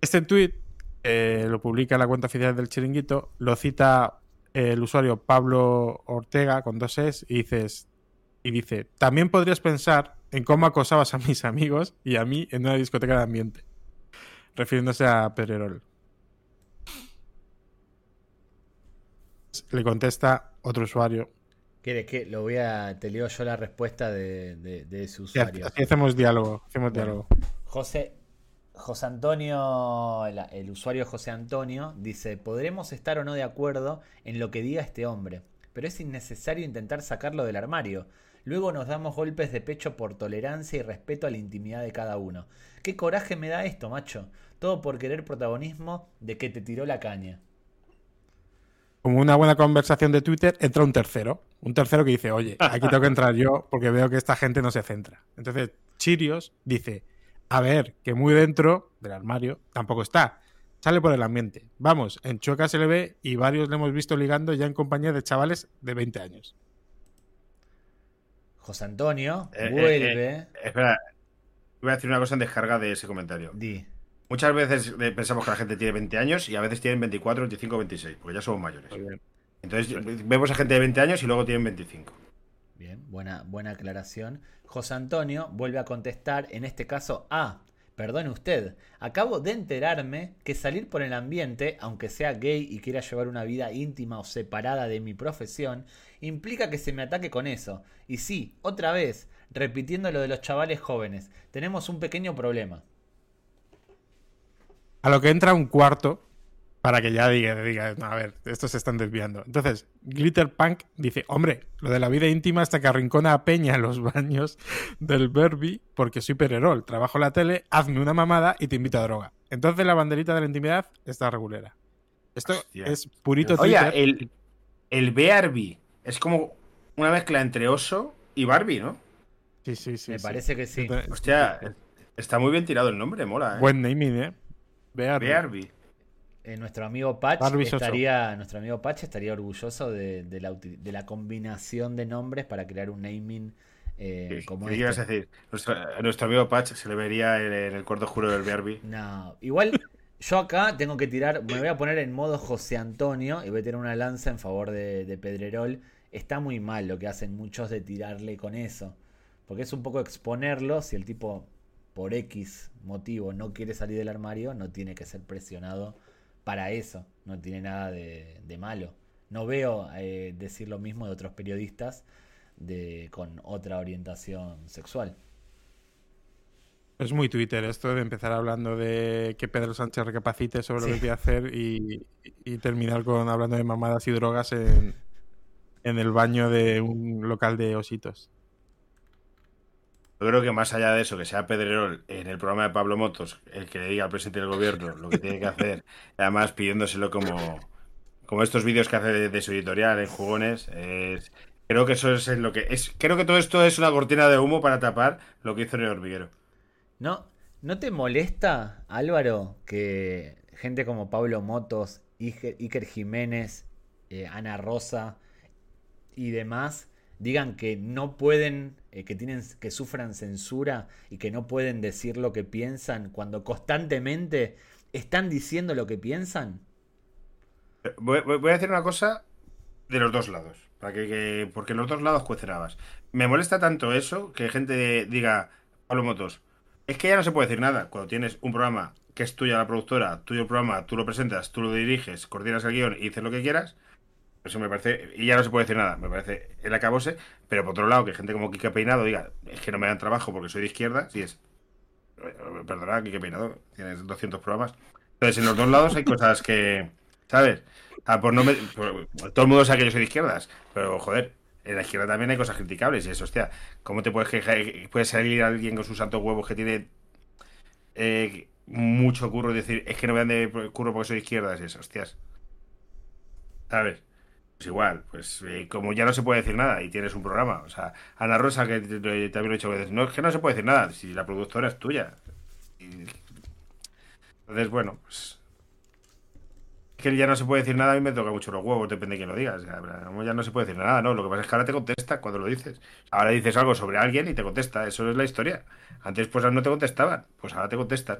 S2: Este tweet eh, lo publica la cuenta oficial del chiringuito, lo cita el usuario Pablo Ortega con dos es y dices y dice, también podrías pensar en cómo acosabas a mis amigos y a mí en una discoteca de ambiente, refiriéndose a Pedrerol. Le contesta otro usuario.
S1: ¿Quieres que lo voy a. Te leo yo la respuesta de, de, de ese usuario?
S2: Así hacemos diálogo. Hacemos bueno, diálogo.
S1: José. José Antonio, el, el usuario José Antonio, dice: Podremos estar o no de acuerdo en lo que diga este hombre, pero es innecesario intentar sacarlo del armario. Luego nos damos golpes de pecho por tolerancia y respeto a la intimidad de cada uno. ¿Qué coraje me da esto, macho? Todo por querer protagonismo de que te tiró la caña
S2: como una buena conversación de Twitter, entra un tercero. Un tercero que dice, oye, aquí tengo que entrar yo porque veo que esta gente no se centra. Entonces, Chirios dice, a ver, que muy dentro del armario tampoco está. Sale por el ambiente. Vamos, en Chueca se le ve y varios le hemos visto ligando ya en compañía de chavales de 20 años.
S1: José Antonio, eh, vuelve.
S3: Eh, eh, espera, voy a decir una cosa en descarga de ese comentario.
S1: Di.
S3: Muchas veces pensamos que la gente tiene 20 años y a veces tienen 24, 25, 26, porque ya somos mayores. Entonces vemos a gente de 20 años y luego tienen 25.
S1: Bien, buena, buena aclaración. José Antonio vuelve a contestar, en este caso, ah, perdone usted, acabo de enterarme que salir por el ambiente, aunque sea gay y quiera llevar una vida íntima o separada de mi profesión, implica que se me ataque con eso. Y sí, otra vez, repitiendo lo de los chavales jóvenes, tenemos un pequeño problema.
S2: A lo que entra un cuarto para que ya diga, diga, no, a ver, estos se están desviando. Entonces, Glitter Punk dice, hombre, lo de la vida íntima hasta que arrincona a Peña en los baños del Berby porque soy pererol, trabajo en la tele, hazme una mamada y te invito a droga. entonces la banderita de la intimidad está regulera. Esto
S3: Hostia.
S2: es purito
S3: Oye,
S2: Twitter.
S3: el, el BRB es como una mezcla entre oso y Barbie, ¿no?
S2: Sí, sí, sí.
S1: Me
S2: sí.
S1: parece que sí.
S3: Hostia, está muy bien tirado el nombre, mola, ¿eh?
S2: Buen naming, ¿eh? Vean.
S3: BRB.
S1: Eh, nuestro amigo Patch
S2: Barbie Soso.
S1: estaría, nuestro amigo Patch estaría orgulloso de, de la, uti- de la combinación de nombres para crear un naming eh,
S3: ¿Qué,
S1: como este.
S3: ibas a decir? Nuestro, a nuestro amigo Patch se le vería en, en el cuarto juro del BRB.
S1: No, igual yo acá tengo que tirar, me voy a poner en modo José Antonio y voy a tirar una lanza en favor de, de Pedrerol. Está muy mal lo que hacen muchos de tirarle con eso. Porque es un poco exponerlo. Si el tipo por X motivo no quiere salir del armario, no tiene que ser presionado para eso. No tiene nada de, de malo. No veo eh, decir lo mismo de otros periodistas de, con otra orientación sexual.
S2: Es muy Twitter esto de empezar hablando de que Pedro Sánchez recapacite sobre lo que quiere hacer y, y terminar con hablando de mamadas y drogas en, en el baño de un local de ositos.
S3: Yo creo que más allá de eso, que sea Pedrerol en el programa de Pablo Motos, el que le diga al presidente del gobierno lo que tiene que hacer, además pidiéndoselo como, como estos vídeos que hace de, su editorial en jugones, es- creo que eso es lo que es. Creo que todo esto es una cortina de humo para tapar lo que hizo en el hormiguero.
S1: ¿No, ¿No te molesta, Álvaro, que gente como Pablo Motos, Iker, Iker Jiménez, eh, Ana Rosa y demás digan que no pueden, eh, que tienen, que sufran censura y que no pueden decir lo que piensan cuando constantemente están diciendo lo que piensan?
S3: Voy, voy- voy a decir una cosa de los dos lados, para que, que- porque los dos lados cuecen habas. Me molesta tanto eso que gente diga, Pablo Motos, es que ya no se puede decir nada. Cuando tienes un programa que es tuya la productora, tuyo el programa, tú lo presentas, tú lo diriges, coordinas el guion y dices lo que quieras, eso me parece, y ya no se puede decir nada, me parece el acabose, pero por otro lado, que gente como Kike Peinado diga, es que no me dan trabajo porque soy de izquierda, si es, eh, perdona, Kike Peinado, tienes 200 programas. Entonces, en los dos lados hay cosas que, ¿sabes? Ah, por no me- por- todo el mundo sabe que yo soy de izquierdas, pero joder, en la izquierda también hay cosas criticables y eso, hostia, ¿cómo te puedes quejar? Puede salir alguien con sus santos huevos que tiene eh, mucho curro y decir, es que no me dan de curro porque soy de izquierdas y eso, hostias. ¿Sabes? Pues igual, pues eh, como ya no se puede decir nada y tienes un programa, o sea, Ana Rosa, que también lo he dicho veces, no es que no se puede decir nada, si la productora es tuya. Y- Entonces, bueno, pues que ya no se puede decir nada, a mí me toca mucho los huevos, depende de quién lo diga. O sea, como ya no se puede decir nada, ¿no? Lo que pasa es que ahora te contesta cuando lo dices. Ahora dices algo sobre alguien y te contesta, eso es la historia. Antes pues no te contestaban, pues ahora te contestan.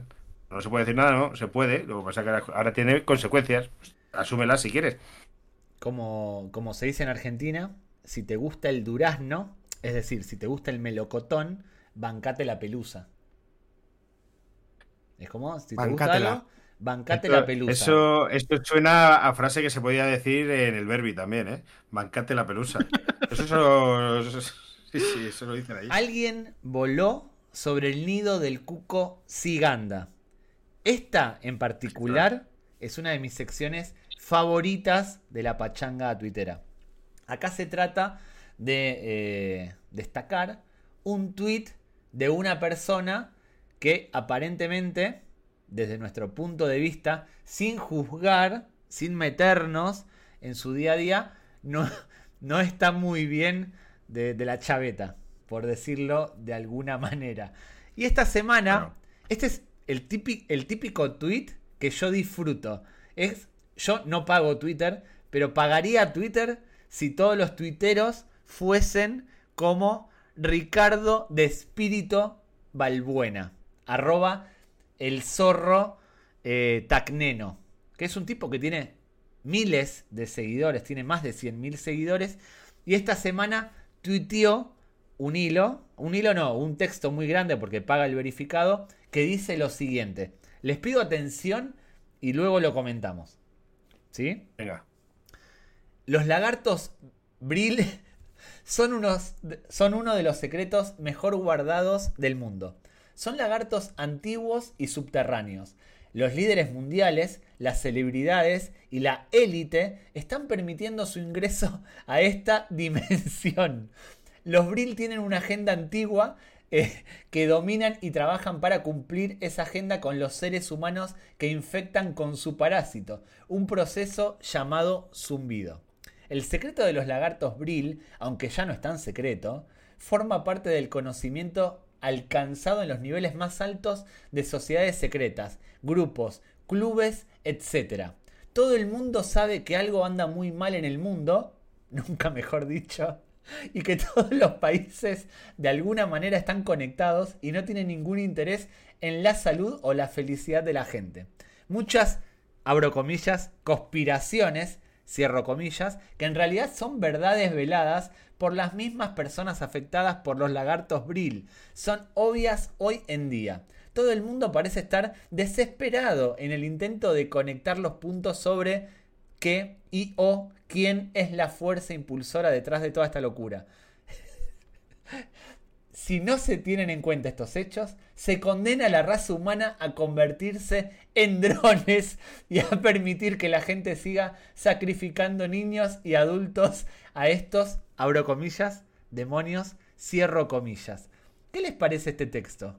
S3: No se puede decir nada, ¿no? Se puede, lo que pasa es que ahora, ahora tiene consecuencias. Pues, asúmelas si quieres.
S1: Como, como se dice en Argentina, si te gusta el durazno, es decir, si te gusta el melocotón, bancate la pelusa. Es como, si te gusta algo, bancate
S3: Esto-
S1: la pelusa.
S3: Eso, esto suena a frase que se podía decir en el Verbi también, ¿eh? Bancate la pelusa. (laughs) Eso, solo- eso- sí, sí, eso lo dicen ahí.
S1: Alguien voló sobre el nido del cuco Siganda. Esta en particular es una de mis secciones favoritas de la pachanga tuitera. Acá se trata de eh, destacar un tuit de una persona que aparentemente, desde nuestro punto de vista, sin juzgar, sin meternos en su día a día, no, (laughs) no está muy bien de, de la chaveta, por decirlo de alguna manera. Y esta semana, este es el típico, el típico tweet que yo disfruto. Es, yo no pago Twitter, pero pagaría Twitter si todos los tuiteros fuesen como Ricardo de Espíritu Balbuena, arroba el zorro eh, tacneno, que es un tipo que tiene miles de seguidores, tiene más de 100.000 seguidores, y esta semana tuiteó un hilo, un hilo no, un texto muy grande porque paga el verificado, que dice lo siguiente. Les pido atención y luego lo comentamos. ¿Sí?
S3: Venga.
S1: Los lagartos Brill (laughs) son, unos, son uno de los secretos mejor guardados del mundo. Son lagartos antiguos y subterráneos. Los líderes mundiales, las celebridades y la élite están permitiendo su ingreso (laughs) a esta dimensión. Los Brill tienen una agenda antigua (laughs) que dominan y trabajan para cumplir esa agenda con los seres humanos que infectan con su parásito, un proceso llamado zumbido. El secreto de los lagartos Brill, aunque ya no es tan secreto, forma parte del conocimiento alcanzado en los niveles más altos de sociedades secretas, grupos, clubes, etc. Todo el mundo sabe que algo anda muy mal en el mundo, (laughs) nunca mejor dicho, y que (laughs) todos los países de alguna manera están conectados y no tienen ningún interés en la salud o la felicidad de la gente. Muchas, abro comillas, conspiraciones, cierro comillas, que en realidad son verdades veladas por las mismas personas afectadas por los lagartos Brill. Son obvias hoy en día. Todo el mundo parece estar desesperado en el intento de conectar los puntos sobre qué y o quién es la fuerza impulsora detrás de toda esta locura. (laughs) si no se tienen en cuenta estos hechos, se condena a la raza humana a convertirse en (laughs) drones y a permitir que la gente siga sacrificando niños y adultos a estos, abro comillas, demonios, cierro comillas. ¿Qué les parece este texto?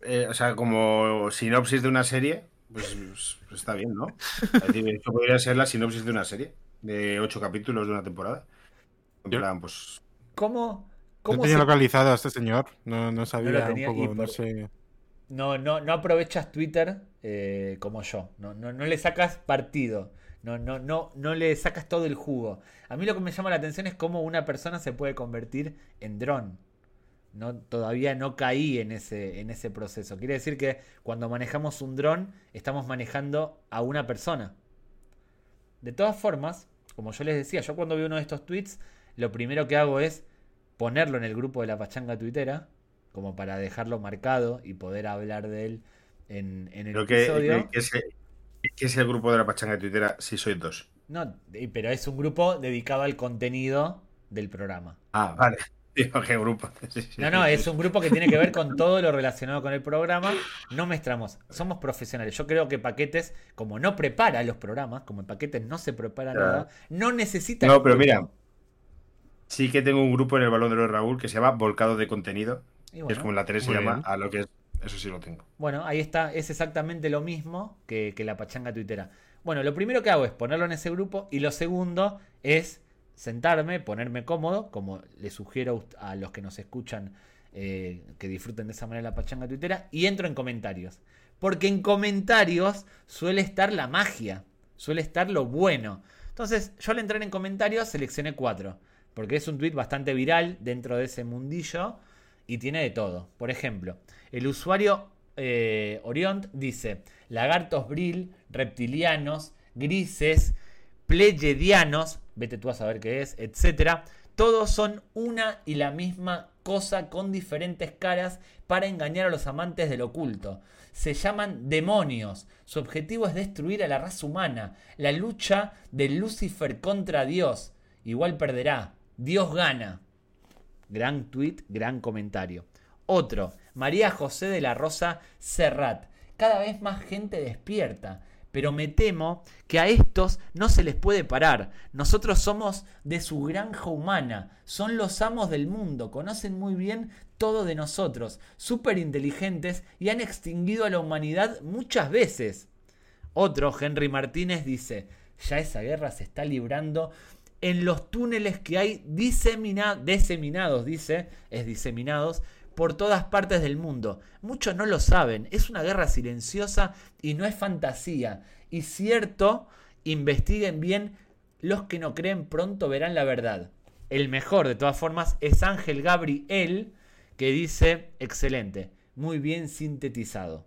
S3: Eh, o sea, como sinopsis de una serie, pues, pues está bien, ¿no? esto podría ser la sinopsis de una serie, de ocho capítulos de una temporada. En plan, pues...
S1: ¿Cómo?
S2: ¿Cómo no tenía localizado a este señor, no, no sabía un poco, no sé...
S1: No, no, no aprovechas Twitter eh, como yo, no, no, no le sacas partido. No, no, no, no le sacas todo el jugo. A mí lo que me llama la atención es cómo una persona se puede convertir en dron. No, todavía no caí en ese, en ese proceso. Quiere decir que cuando manejamos un dron, estamos manejando a una persona. De todas formas, como yo les decía, yo cuando veo uno de estos tweets, lo primero que hago es ponerlo en el grupo de la pachanga tuitera, como para dejarlo marcado y poder hablar de él en, en el episodio.
S3: Que, ¿Qué es el grupo de la pachanga tuitera si sois dos?
S1: No, pero es un grupo dedicado al contenido del programa.
S3: Ah, vale. (laughs) ¿qué grupo? (laughs)
S1: No, no, es un grupo que tiene que ver con todo lo relacionado con el programa. No mezclamos, somos profesionales. Yo creo que Paquetes, como no prepara los programas, como en Paquetes no se prepara nada, no necesita.
S3: No, pero mira, sí que tengo un grupo en el balón de los Raúl que se llama Volcado de Contenido. es como la 3 se llama a lo que es. Eso sí lo tengo.
S1: Bueno, ahí está, es exactamente lo mismo que, que la pachanga tuitera. Bueno, lo primero que hago es ponerlo en ese grupo y lo segundo es sentarme, ponerme cómodo, como le sugiero a los que nos escuchan eh, que disfruten de esa manera la pachanga tuitera, y entro en comentarios. Porque en comentarios suele estar la magia, suele estar lo bueno. Entonces, yo al entrar en comentarios seleccioné cuatro, porque es un tweet bastante viral dentro de ese mundillo y tiene de todo. Por ejemplo, el usuario eh, Oriont dice: lagartos bril, reptilianos, grises, pleyedianos, vete tú a saber qué es, etcétera. Todos son una y la misma cosa con diferentes caras para engañar a los amantes del oculto. Se llaman demonios. Su objetivo es destruir a la raza humana. La lucha de Lucifer contra Dios. Igual perderá. Dios gana. Gran tweet, gran comentario. Otro, María José de la Rosa Serrat. Cada vez más gente despierta pero me temo que a estos no se les puede parar. Nosotros somos de su granja humana, son los amos del mundo, conocen muy bien todo de nosotros, súper inteligentes y han extinguido a la humanidad muchas veces. Otro, Henry Martínez, dice, ya esa guerra se está librando en los túneles que hay diseminados, dice, es diseminados, por todas partes del mundo. Muchos no lo saben, es una guerra silenciosa y no es fantasía. Y cierto, investiguen bien, los que no creen pronto verán la verdad. El mejor, de todas formas, es Ángel Gabriel, que dice, excelente, muy bien sintetizado.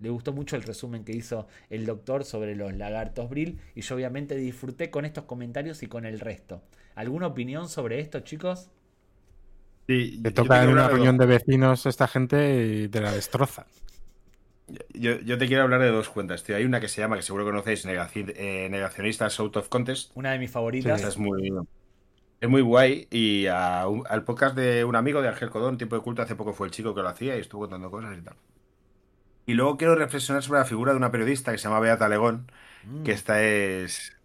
S1: Le gustó mucho el resumen que hizo el doctor sobre los lagartos Brill y yo obviamente disfruté con estos comentarios y con el resto. ¿Alguna opinión sobre esto, chicos?
S2: Te toca en una reunión de vecinos esta gente y te la destroza.
S3: Yo, te quiero hablar de dos cuentas, tío. Hay una que se llama, que seguro conocéis, eh, Negacionistas Out of Contest.
S1: Una de mis favoritas.
S3: es muy, es muy guay. Y al podcast de un amigo de Ángel Codón, Tiempo de Culto, hace poco fue el chico que lo hacía y estuvo contando cosas y tal. Y luego quiero reflexionar sobre la figura de una periodista que se llama Beata Legón, mm. que esta es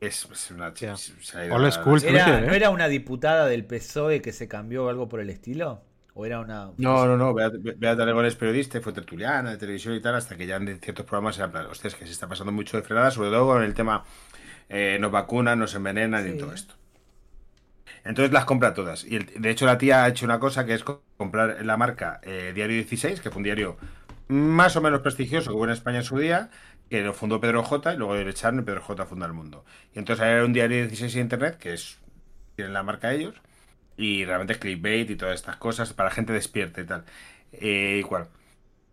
S3: Es, es una
S2: Ya.
S3: se ha ido
S2: Old
S3: a-
S2: school.
S1: Era-
S2: ¿eh?
S1: ¿No era una diputada del PSOE que se cambió o algo por el estilo? ¿O era una.?
S3: No, no, no. Beata, Beata Alegón es periodista, y fue tertuliana de televisión y tal, hasta que ya en ciertos programas se plan, hostia, es que se está pasando mucho de frenada, sobre todo con el tema eh, nos vacunan, nos envenenan y todo esto. Entonces las compra todas. Y el- de hecho la tía ha hecho una cosa que es co- comprar la marca eh, Diario 16, que fue un diario más o menos prestigioso que hubo en España en su día, que lo fundó Pedro J y luego le echaron y Pedro J funda el mundo. Y entonces era un diario 16 de internet, que es tienen la marca ellos, y realmente es clickbait y todas estas cosas para gente despierta y tal. Eh, igual.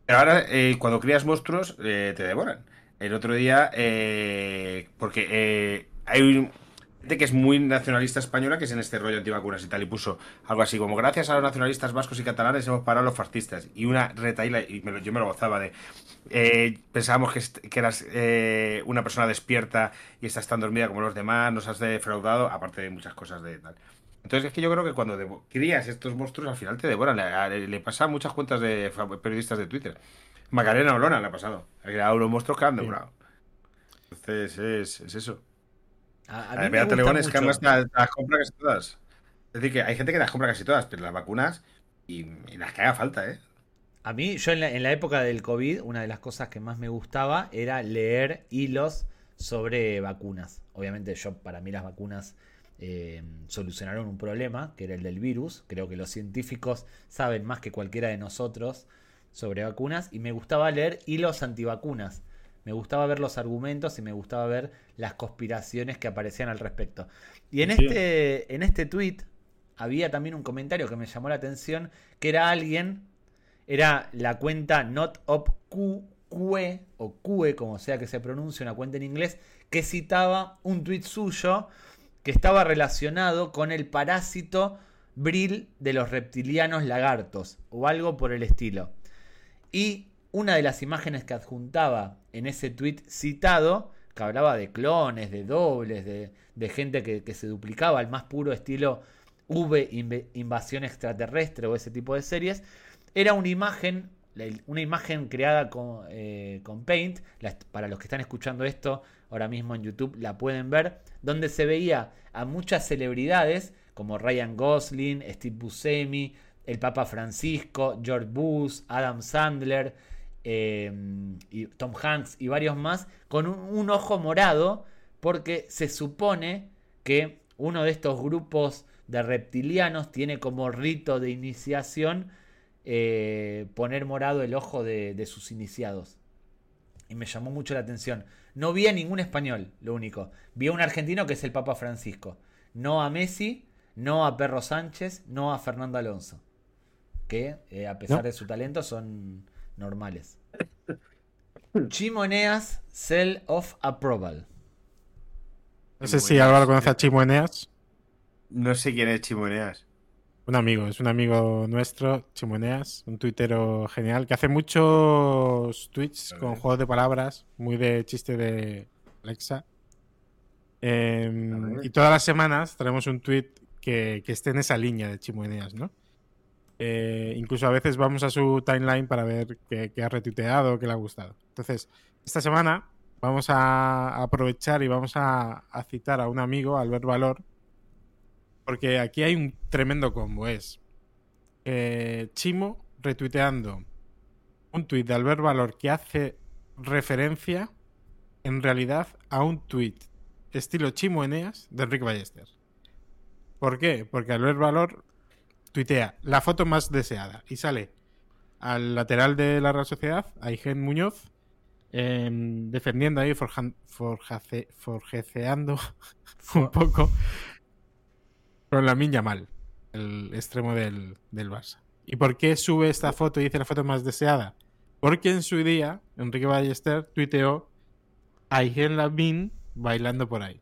S3: Pero ahora, eh, cuando crías monstruos, eh, te devoran. El otro día, eh, porque eh, hay un- gente que es muy nacionalista española, que es en este rollo antivacunas y tal, y puso algo así como, gracias a los nacionalistas vascos y catalanes hemos parado a los fascistas. Y una retaila, y me lo- yo me lo gozaba de, eh, pensábamos que, eras eh, una persona despierta y estás tan dormida como los demás, nos has defraudado, aparte de muchas cosas de tal. Entonces es que yo creo que cuando crías estos monstruos al final te devoran. Le, le pasa a muchas cuentas de periodistas de Twitter. Macarena Olona le ha pasado. Ha creado unos monstruos que han devorado. Entonces es, es eso.
S1: A, a
S3: A
S1: mí
S3: ver,
S1: me
S3: Beata
S1: gusta
S3: León es que las, las compra casi todas. Es decir, que hay gente que las compra casi todas, pero las vacunas y, y las que haga falta, ¿eh?
S1: A mí, yo en la, en la época del COVID, una de las cosas que más me gustaba era leer hilos sobre vacunas. Obviamente, yo para mí las vacunas eh, solucionaron un problema, que era el del virus. Creo que los científicos saben más que cualquiera de nosotros sobre vacunas. Y me gustaba leer hilos antivacunas. Me gustaba ver los argumentos y me gustaba ver las conspiraciones que aparecían al respecto. Y en
S3: Sí.
S1: este, en este tweet había también un comentario que me llamó la atención, que era alguien era la cuenta Not Up Q, QE, o QE, como sea que se pronuncie, una cuenta en inglés, que citaba un tuit suyo que estaba relacionado con el parásito Brill de los reptilianos lagartos, o algo por el estilo. Y una de las imágenes que adjuntaba en ese tuit citado, que hablaba de clones, de dobles, de, de gente que, se duplicaba al más puro estilo V, invasión extraterrestre o ese tipo de series, era una imagen, una imagen creada con, eh, con Paint, para los que están escuchando esto ahora mismo en YouTube la pueden ver, donde se veía a muchas celebridades como Ryan Gosling, Steve Buscemi, el Papa Francisco, George Bush, Adam Sandler, eh, y Tom Hanks y varios más, con un, un ojo morado, porque se supone que uno de estos grupos de reptilianos tiene como rito de iniciación eh, poner morado el ojo de, de sus iniciados. Y me llamó mucho la atención. No vi a ningún español, lo único. Vi a un argentino que es el Papa Francisco. No a Messi, no a Perro Sánchez, no a Fernando Alonso. Que, eh, a pesar
S2: No.
S1: de su talento, son normales. Chimoneas Cell of Approval.
S2: No sé si Álvaro conoce a Chimo Eneas.
S3: No sé quién es Chimoneas.
S2: Un amigo, es un amigo nuestro, Chimoneas, un tuitero genial, que hace muchos tweets con juegos de palabras, muy de chiste de Alexa. Eh,
S3: ver.
S2: y todas las semanas traemos un tweet que, que esté en esa línea de Chimoneas, ¿no? Eh, incluso a veces vamos a su timeline para ver qué, ha retuiteado, qué le ha gustado. Entonces, esta semana vamos a aprovechar y vamos a, a citar a un amigo, Albert Valor, porque aquí hay un tremendo combo. Es eh, Chimo retuiteando un tuit de Albert Valor que hace referencia en realidad a un tuit estilo Chimo Eneas de Enrique Ballester. ¿Por qué? Porque Albert Valor tuitea la foto más deseada y sale al lateral de la Real Sociedad, a Igen Muñoz, em, defendiendo ahí, forjan- forjace- forjeceando (laughs) un poco con la minya mal, el extremo del, del Barça. ¿Y por qué sube esta foto y dice la foto más deseada? Porque en su día, Enrique Ballester tuiteó a Igen Lamin bailando por ahí.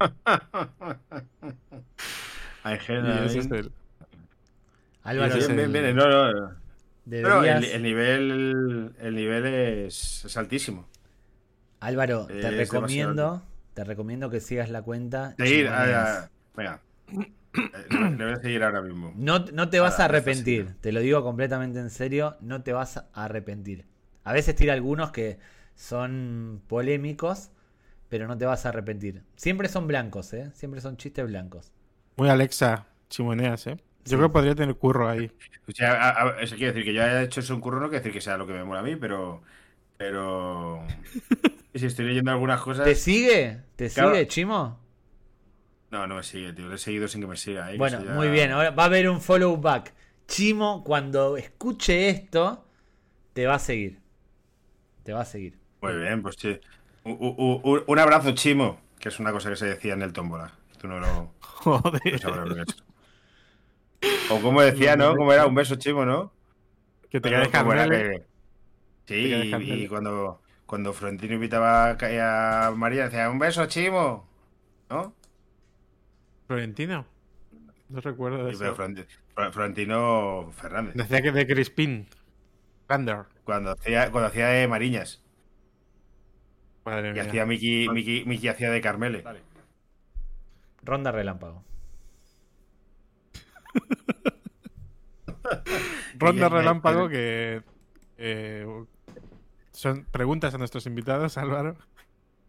S2: (laughs)
S3: Hay
S2: Y
S3: gente-
S2: ese es el-
S1: Álvaro,
S3: Bien,
S2: el-
S3: bien, bien. No, no, no. Pero
S1: deberías-
S3: el, el nivel, el nivel es, es altísimo.
S1: Álvaro, te
S3: es
S1: recomiendo, te recomiendo que sigas la cuenta.
S3: Seguir,
S1: Chimoneas.
S3: a- a- venga. Eh, Le voy a seguir ahora mismo.
S1: No, no te vas
S3: Ah,
S1: a
S3: está
S1: arrepentir, te lo digo completamente en serio, no te vas a arrepentir. A veces tira algunos que son polémicos, pero no te vas a arrepentir. Siempre son blancos, ¿eh? Siempre son chistes blancos.
S2: Muy Alexa Chimoneas, ¿eh? Yo
S1: Sí.
S2: creo que podría tener curro ahí.
S3: O sea, a- a- eso quiere decir que yo haya hecho eso un curro, no quiere decir que sea lo que me mola a mí, pero. Pero. (laughs) Si estoy leyendo algunas cosas.
S1: ¿Te sigue? ¿Te
S3: Claro.
S1: sigue, Chimo?
S3: No, no me sigue, tío. Le he seguido sin que me siga. ¿eh?
S1: Bueno,
S3: ya-
S1: muy bien. Ahora va a haber un follow back. Chimo, cuando escuche esto, te va a seguir. Te va a seguir.
S3: Muy bien, pues sí. U- u- u- un abrazo, Chimo, que es una cosa que se decía en el tómbola. Tú no lo (laughs)
S2: Joder.
S3: O como decía, ¿no? Como era un beso, Chimo, ¿no?
S2: Que te
S3: Pero
S2: carnele.
S3: que- Sí,
S2: Te quedas
S3: y, y cuando, cuando Florentino invitaba a María, decía, un beso, Chimo. ¿No?
S2: Florentino. No recuerdo de
S3: pero
S2: eso.
S3: Fl- Florentino Fernández.
S2: Decía que de Crispin.
S3: Cuando hacía, cuando hacía de Mariñas.
S2: Madre
S3: Y
S2: mía.
S3: hacía Miki, Miki, Miki hacía de Carmele.
S1: Ronda relámpago. (laughs)
S2: Ronda
S3: Miguel
S2: relámpago que eh, son preguntas a nuestros invitados, (laughs) Álvaro.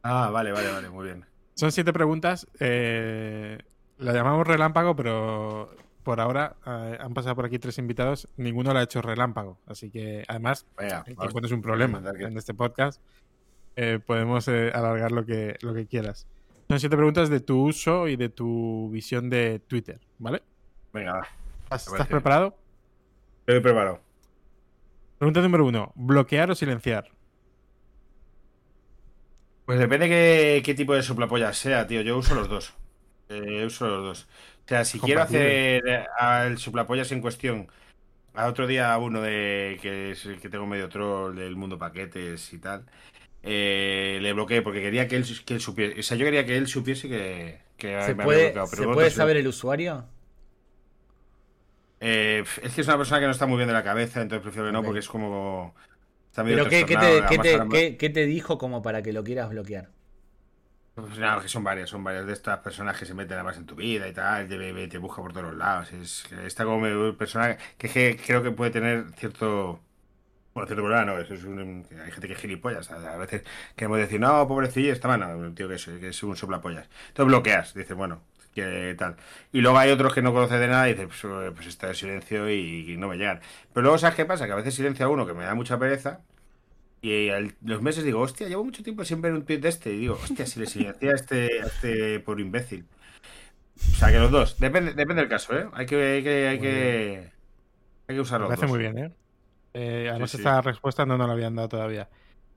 S3: Ah, vale, vale, vale, muy bien.
S2: Son siete preguntas. eh, la llamamos relámpago, pero por ahora eh, han pasado por aquí tres invitados. Ninguno la ha hecho relámpago. Así que, además,
S3: Venga,
S2: el
S3: vamos.
S2: tiempo no es un problema en este podcast. eh, podemos eh, alargar lo que, lo que quieras. Son siete preguntas de tu uso y de tu visión de Twitter, ¿vale?
S3: Venga, va.
S2: ¿Estás, preparado?
S3: Estoy preparado.
S2: Pregunta número uno. ¿Bloquear o silenciar?
S3: Pues depende qué, qué tipo de soplapollas sea, tío. Yo uso los dos. Eh, uso los dos. O sea, si quiero hacer al soplapollas en cuestión, a otro día uno de que, es, el que tengo medio troll del mundo paquetes y tal, eh, le bloqueé porque quería que él, que él supiese. O sea, yo quería que él supiese que, que
S1: ¿Se
S3: me
S1: puede,
S3: bloqueado.
S1: ¿se
S3: Pero
S1: puede
S3: otros-
S1: saber el usuario?
S3: Eh, es que es una persona que no está muy bien de la cabeza, entonces prefiero que no, porque es como. Está medio
S1: ¿Pero qué, qué te, qué, te,
S3: ahora-
S1: qué- qué te dijo como para que lo quieras bloquear?
S3: Pues nada, que son varias, son varias de estas personas que se meten además en tu vida y tal, te, te busca por todos lados. Es, está como persona que, que creo que puede tener cierto. Bueno, cierto problema, no, eso es un, hay gente que es gilipollas. A, veces queremos decir, no, pobrecillo, está mal, no, un tío que es, que es un soplapollas. Entonces bloqueas, dices, bueno, que tal. Y luego hay otros que no conoces de nada y dices, pues, eh, pues está en silencio y, y no me llegan. Pero luego, ¿sabes qué pasa? Que a veces silencia a uno que me da mucha pereza. Y a los meses digo, hostia, llevo mucho tiempo sin ver un tweet de este. Y digo, hostia, si le silencié a este, a este por imbécil. O sea, que los dos. Depende, depende del caso, ¿eh? Hay que, hay que, hay que, hay que usar
S2: Me
S3: los
S2: parece
S3: dos.
S2: muy bien, ¿eh? Eh, además,
S3: sí.
S2: esta respuesta no nos la habían dado todavía.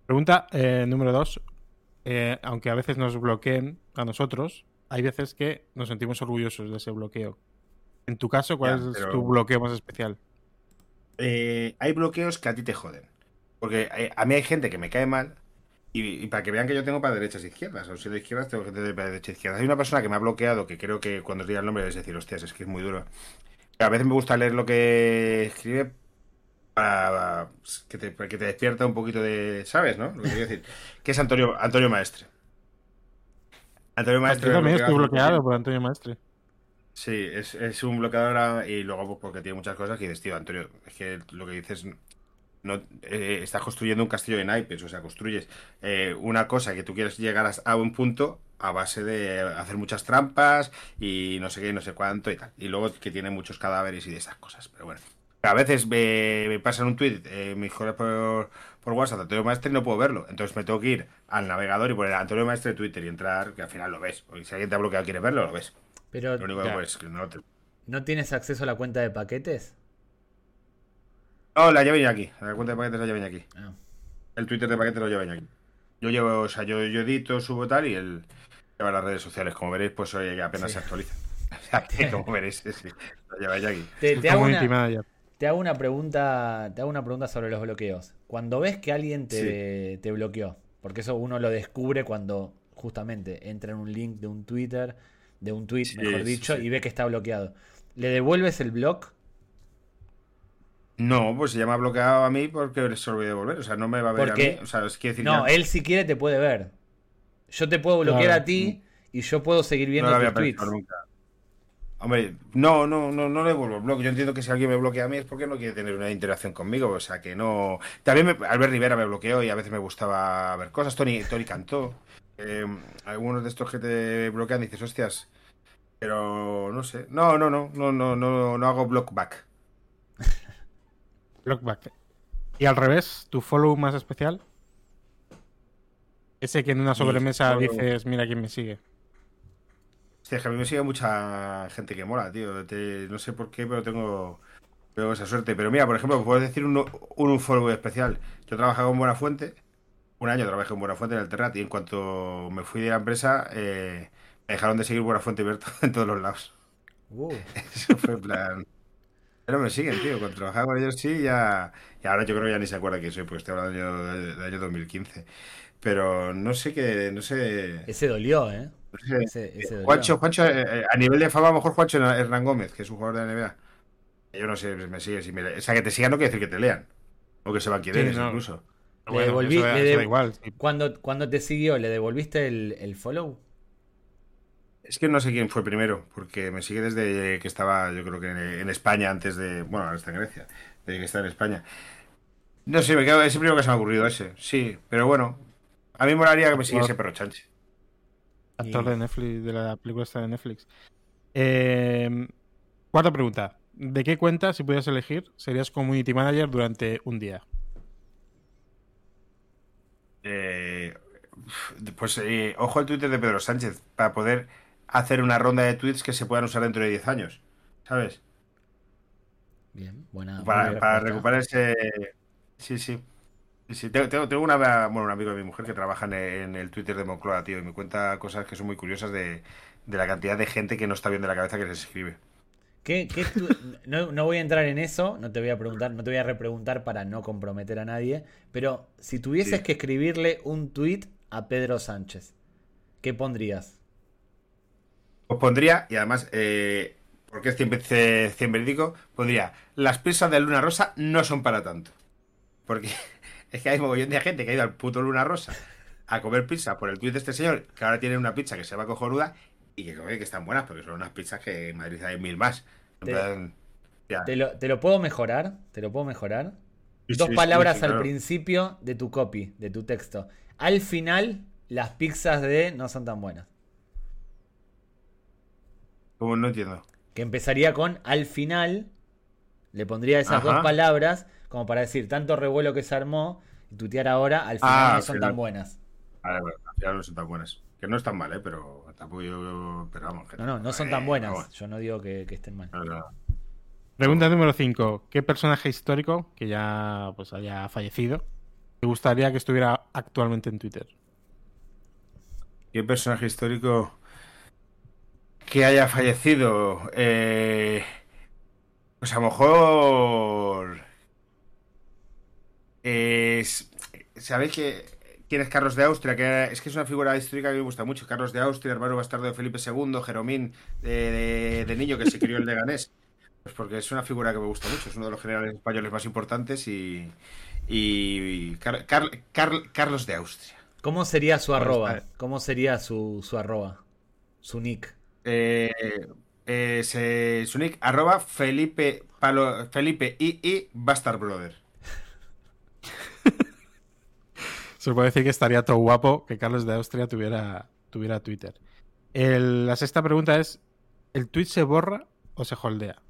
S2: Pregunta eh, número dos. Eh, aunque a veces nos bloqueen a nosotros, hay veces que nos sentimos orgullosos de ese bloqueo. En tu caso, ¿cuál
S3: Ya,
S2: es
S3: pero-
S2: tu bloqueo más especial?
S3: Eh, hay bloqueos que a ti te joden. Porque a mí hay gente que me cae mal. Y, y para que vean que yo tengo para derechas e izquierdas, o si de izquierdas tengo gente de para derechas e izquierdas. Hay una persona que me ha bloqueado que creo que cuando os diga el nombre es decir, hostias, es que es muy duro. A veces me gusta leer lo que escribe para que te, para que te despierta un poquito de. ¿Sabes, no? Lo que quiero decir. (laughs) Que es Antonio, Antonio Maestre. Antonio Maestre.
S2: Yo también estoy
S3: bloquea-
S2: bloqueado por Antonio Maestre.
S3: Sí, es, es un bloqueador y luego pues, porque tiene muchas cosas que dices, tío, Antonio, es que lo que dices, no, eh, estás construyendo un castillo de naipes, o sea, construyes eh, una cosa que tú quieres llegar a, a un punto a base de hacer muchas trampas y no sé qué, no sé cuánto y tal. Y luego que tiene muchos cadáveres y de esas cosas, pero bueno. A veces me, me pasan un tweet, eh, me por, por WhatsApp, Antonio Maestre, y no puedo verlo. Entonces me tengo que ir al navegador y poner Antonio Maestre de Twitter y entrar, que al final lo ves. Porque si alguien te ha bloqueado y quieres verlo, lo ves.
S1: Pero
S3: Lo único que puedes que no te...
S1: ¿no tienes acceso a la cuenta de paquetes?
S3: No, la llevo aquí. La cuenta de paquetes la llevo aquí.
S1: Ah.
S3: El Twitter de paquetes lo llevo aquí. Yo llevo, o sea, yo, yo edito, subo tal y él lleva las redes sociales. Como veréis, pues hoy apenas
S1: Sí.
S3: se actualiza. (laughs) (laughs) O sea, que como veréis, sí, sí, lo lleváis aquí.
S1: Te, te
S2: Está
S1: hago
S2: muy
S1: una,
S2: intimada ya.
S1: Te hago una pregunta, te hago una pregunta sobre los bloqueos. Cuando ves que alguien te, te bloqueó, porque eso uno lo descubre cuando justamente entra en un link de un Twitter, de un tweet,
S3: Sí,
S1: mejor dicho,
S3: sí.
S1: y ve que está bloqueado. ¿Le devuelves el block?
S3: No, pues se llama bloqueado a mí porque se lo voy a devolver. O sea, no me va a ver
S1: Porque-
S3: a mí. O sea, es que decir,
S1: No,
S3: ya-
S1: él si quiere te puede ver. Yo te puedo bloquear
S2: Claro.
S1: a ti y yo puedo seguir viendo
S3: no
S1: tus tweets.
S3: nunca. Hombre, no, no, no, no le devuelvo el blog. Yo entiendo que si alguien me bloquea a mí es porque no quiere tener una interacción conmigo. O sea, que no. También me, Albert Rivera me bloqueó y a veces me gustaba ver cosas. Tony, Tony cantó. Eh, algunos de estos que te bloquean dices, hostias, pero no sé. No, no, no, no, no, no, no hago blockback. (laughs)
S2: Blockback. Y al revés, tu follow más especial. Ese que en una sobremesa dices, mira quién me sigue.
S3: Hostia, es que a mí me sigue mucha gente que mola, tío. Te- no sé por qué, pero tengo, tengo esa suerte. Pero mira, por ejemplo, puedo decir un, un especial. Yo trabajaba en Buenafuente. Un año trabajé en Buenafuente en el Terrat y en cuanto me fui de la empresa, eh, me dejaron de seguir Buenafuente y Berto (laughs) en todos los lados. (laughs) Eso fue en plan. Pero me siguen, tío. Cuando trabajaba con ellos sí, ya. Y ahora yo creo que ya ni se acuerda quién soy, porque estoy hablando del año, del año 2015. Pero no sé qué. No sé.
S1: ese dolió, ¿eh? Ese, ese.
S3: Juancho, Juancho, eh, eh, a nivel de fama, a lo mejor Juancho Hernán Gómez, que es un jugador de la NBA. Yo no sé, me sigue. Si me, o sea, que te sigan no quiere decir que te lean. O que sepan quién
S2: Sí,
S3: eres,
S2: no.
S3: incluso.
S1: Le devolví-
S2: eso, da-
S1: le
S2: eso
S1: de-
S2: da igual. sí.
S1: Cuando, cuando te siguió, ¿le devolviste el, el follow?
S3: Es que no sé quién fue primero, porque me sigue desde que estaba, yo creo que en, en España, antes de. Bueno, ahora está en Grecia, desde que está en España. No sé, me quedo, es el primero que se me ha ocurrido ese, sí, pero bueno. A mí me molaría que me siguiese perro chanche.
S2: Actor
S1: Y-
S2: de Netflix, de la película esta de Netflix. Eh, cuarta pregunta. ¿De qué cuenta, si pudieras elegir, serías community manager durante un día?
S3: Eh, pues eh, ojo al Twitter de Pedro Sánchez, para poder hacer una ronda de tweets que se puedan usar dentro de 10 años, ¿sabes?
S1: Bien, buena.
S3: para,
S1: buena
S3: para recuperar ese. Sí, sí. Sí. Tengo, tengo- tengo una, bueno, un amigo de mi mujer que trabaja en, en el Twitter de Moncloa, tío, y me cuenta cosas que son muy curiosas de, de la cantidad de gente que no está bien de la cabeza que les escribe.
S1: ¿Qué, qué tu- (laughs) no, no voy a entrar en eso, no te voy a preguntar, no te voy a repreguntar para no comprometer a nadie, pero si tuvieses
S3: Sí.
S1: que escribirle un tweet a Pedro Sánchez, ¿qué pondrías?
S3: Os pondría, y además, eh, porque es 100%, 100 verídico, pondría, las pizzas de Luna Rosa no son para tanto. Porque es que hay mogollón de gente que ha ido al puto Luna Rosa a comer pizza por el tuit de este señor, que ahora tiene una pizza que se va cojonuda y que, que están buenas, porque son unas pizzas que en Madrid hay mil más. En
S1: Te-
S3: plan, ya.
S1: ¿Te lo, te lo puedo mejorar? ¿Te lo puedo mejorar?
S3: Sí,
S1: Dos
S3: sí,
S1: palabras
S3: sí,
S1: al
S3: claro.
S1: principio de tu copy, de tu texto. Al final, las pizzas de no son tan buenas.
S3: Como no entiendo.
S1: Que empezaría con al final, le pondría esas
S3: Ajá.
S1: dos palabras como para decir tanto revuelo que se armó y tutear ahora, al final
S3: Ah,
S1: no son
S3: final.
S1: tan buenas.
S3: Vale, bueno, al final no son tan buenas. Que no están mal, ¿eh? Pero tampoco yo... Pero vamos, que
S1: No, no, no son
S3: eh,
S1: tan buenas.
S3: vamos,
S1: Yo no digo que, que estén mal.
S3: no, no.
S2: Pregunta número 5. ¿Qué personaje histórico que ya pues haya fallecido te gustaría que estuviera actualmente en Twitter?
S3: ¿Qué personaje histórico que haya fallecido? Eh, pues a lo mejor... ¿Sabéis que, quién es Carlos de Austria? Que es que es una figura histórica que me gusta mucho. Carlos de Austria, hermano bastardo de Felipe II, Jeromín de, de- de niño que se crió en Leganés. Pues porque es una figura que me gusta mucho. Es uno de los generales españoles más importantes y... y Car- Car- Car- Carlos de Austria.
S1: ¿Cómo sería su arroba? ¿Cómo sería su, su arroba? Su nick.
S3: Eh, eh, se- su nick, arroba Felipe Palo, Felipe II Bastard Brother.
S2: Se puede decir que estaría todo guapo que Carlos de Austria tuviera, tuviera Twitter. La sexta pregunta es: ¿el tweet se borra o se holdea?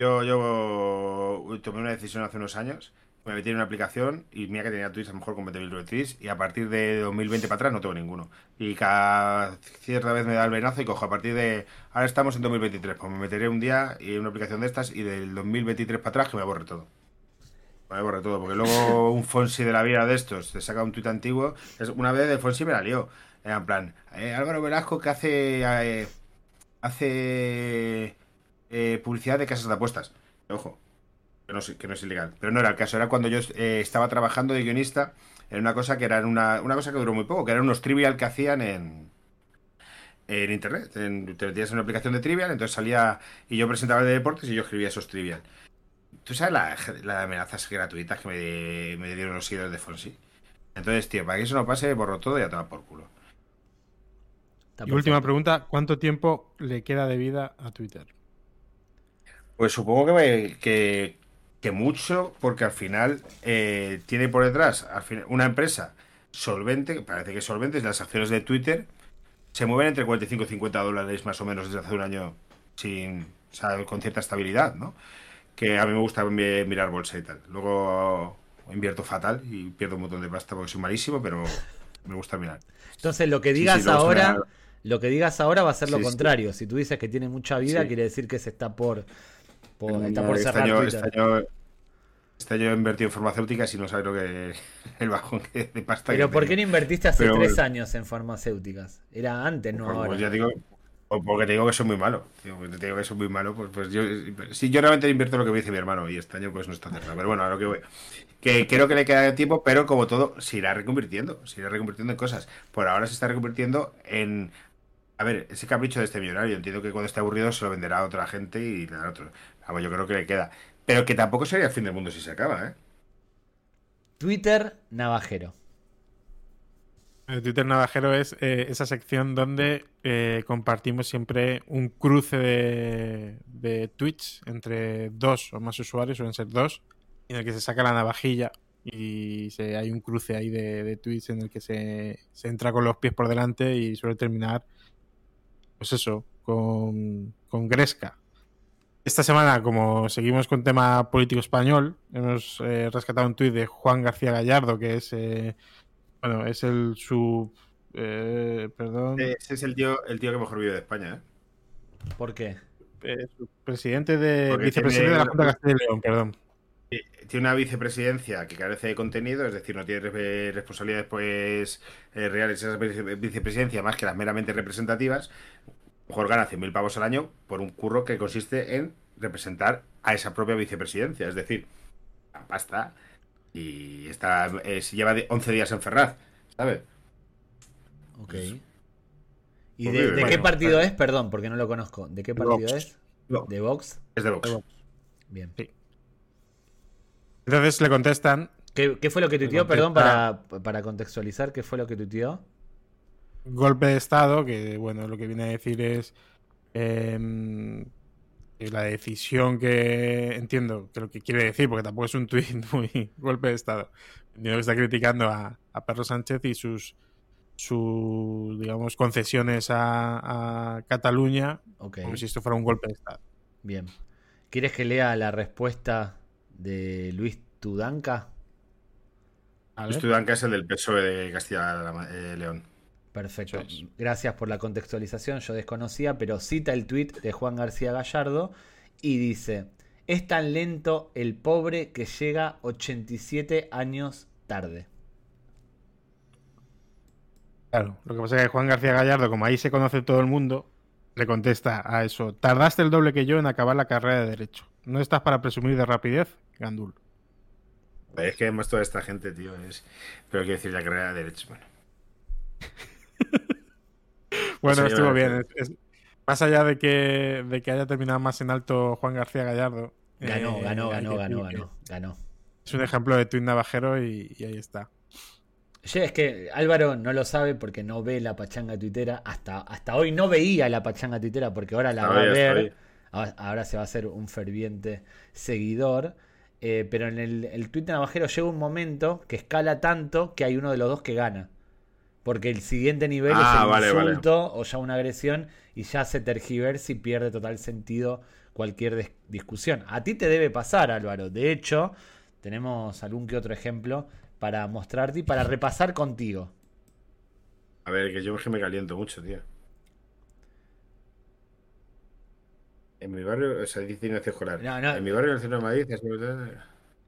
S3: Yo, yo tomé una decisión hace unos años, me metí en una aplicación y mira que tenía tweets a lo mejor con 20.000 tweets y a partir de 2020 para atrás no tengo ninguno. Y cada cierta vez me da el venazo y cojo a partir de... Ahora estamos en 2023, pues me meteré un día en una aplicación de estas y del 2023 para atrás que me borre todo. Me borre todo, porque luego (laughs) un Fonsi de la vida de estos te saca un tuit antiguo. Una vez el Fonsi me la lió. Era en plan, eh, Álvaro Velasco que hace... eh, hace eh, publicidad de casas de apuestas. Ojo, que no, es- que no es ilegal. Pero no era el caso. Era cuando yo eh, estaba trabajando de guionista en una cosa que era una, una cosa que duró muy poco, que eran unos trivial que hacían en, en internet. En, te metías en una aplicación de trivial, entonces salía y yo presentaba el de deportes y yo escribía esos trivial. ¿Tú sabes la, la amenazas gratuitas que me, me dieron los seguidores de Fonsi? Entonces, tío, para que eso no pase, borro todo y a tomar por culo.
S2: Y última pregunta: ¿cuánto tiempo le queda de vida a Twitter?
S3: Pues supongo que, me- que, que mucho, porque al final eh, tiene por detrás al final, una empresa solvente, parece que es solvente, las acciones de Twitter se mueven entre 45 y 50 dólares más o menos desde hace un año sin, o sea, con cierta estabilidad, ¿no? Que a mí me gusta mirar bolsa y tal. Luego invierto fatal y pierdo un montón de pasta porque soy malísimo, pero me gusta mirar.
S1: Entonces lo que digas ahora, lo que digas ahora va a ser lo contrario. Si tú dices que tiene mucha vida, quiere decir que se está por, está por
S3: cerrar este año, este año, he invertido en farmacéuticas y no sabes lo que el bajón de pasta.
S1: Pero ¿por qué no invertiste hace tres años en farmacéuticas? Era antes, no pues, ahora.
S3: Pues ya digo, porque te digo que soy muy malo. te digo que soy muy malo, pues, pues yo. Si yo realmente invierto lo que me dice mi hermano y este año pues no está cerrado. Pero bueno, a lo que voy. Que creo que le queda tiempo, pero como todo, se irá reconvirtiendo. Se irá reconvirtiendo en cosas. Por ahora se está reconvirtiendo en. A ver, ese capricho de este millonario. Entiendo que cuando esté aburrido se lo venderá a otra gente y a otro. Vamos, yo creo que le queda. Pero que tampoco sería el fin del mundo si se acaba, ¿eh?
S1: Twitter Navajero.
S2: Twitter Navajero es eh, esa sección donde eh, compartimos siempre un cruce de, de, tweets entre dos o más usuarios, suelen ser dos, en el que se saca la navajilla y se, hay un cruce ahí de, tweets en el que se, se, entra con los pies por delante y suele terminar, pues eso, con, con Gresca. Esta semana, como seguimos con tema político español, hemos eh, rescatado un tuit de Juan García Gallardo, que es bueno, es el su. Eh, perdón.
S3: Ese es el tío, el tío que mejor vive de España, ¿eh?
S1: ¿Por qué?
S2: Eh, presidente de. vicepresidente de la Junta de Castilla y León, perdón.
S3: Tiene una vicepresidencia que carece de contenido, es decir, no tiene responsabilidades pues eh, reales esa vicepresidencia más que las meramente representativas. Mejor gana 100.000 pavos al año por un curro que consiste en representar a esa propia vicepresidencia. Es decir, la pasta y está, eh, se lleva 11 días en Ferraz, ¿sabes?
S1: Ok. ¿Y pues de, qué partido es? Perdón, porque no lo conozco. ¿De qué partido es? ¿De Vox?
S3: Es de Vox.
S1: Bien.
S2: Entonces le contestan.
S1: ¿Qué, fue lo que tuiteó? Perdón, para, para contextualizar, ¿qué fue lo que tuiteó?
S2: Golpe de Estado, que bueno, lo que viene a decir es. Eh, la decisión que entiendo que lo que quiere decir, porque tampoco es un tuit (laughs) muy golpe de Estado, entiendo que está criticando a, a Pedro Sánchez y sus, sus digamos, concesiones a, Cataluña como si esto fuera un golpe de Estado.
S1: Bien. ¿Quieres que lea la respuesta de Luis Tudanca?
S3: Luis Tudanca es el del PSOE de Castilla-León.
S1: Perfecto. Gracias por la contextualización. Yo desconocía, pero cita el tweet de Juan García Gallardo y dice: Es tan lento el pobre que llega 87 años tarde.
S2: Claro, lo que pasa es que Juan García Gallardo, como ahí se conoce todo el mundo, le contesta a eso: Tardaste el doble que yo en acabar la carrera de Derecho. No estás para presumir de rapidez, Gandul.
S3: Es que vemos toda esta gente, tío. Es... Pero quiero decir, la carrera de Derecho, bueno. (laughs) (laughs)
S2: bueno, estuvo bien. más allá de que, de que haya terminado más en alto Juan García Gallardo.
S1: Ganó, eh, ganó, ganó, ganó, ganó, ganó.
S2: Es un ejemplo de tuit navajero y, ahí está.
S1: es que Álvaro no lo sabe porque no ve la pachanga tuitera. Hasta, hasta hoy no veía la pachanga tuitera porque ahora la va a ver. Ahora, se va a hacer un ferviente seguidor. Eh, pero en el, el tuit navajero llega un momento que escala tanto que hay uno de los dos que gana. Porque el siguiente nivel es ah, el insulto o ya una agresión y ya se tergiversa y pierde total sentido cualquier discusión. A ti te debe pasar, Álvaro. De hecho, tenemos algún que otro ejemplo para mostrarte y para repasar contigo.
S3: A ver, que yo es que me caliento mucho, tío. En mi barrio, o sea, dice Ignacio Escolar. En mi barrio, en el centro de Madrid.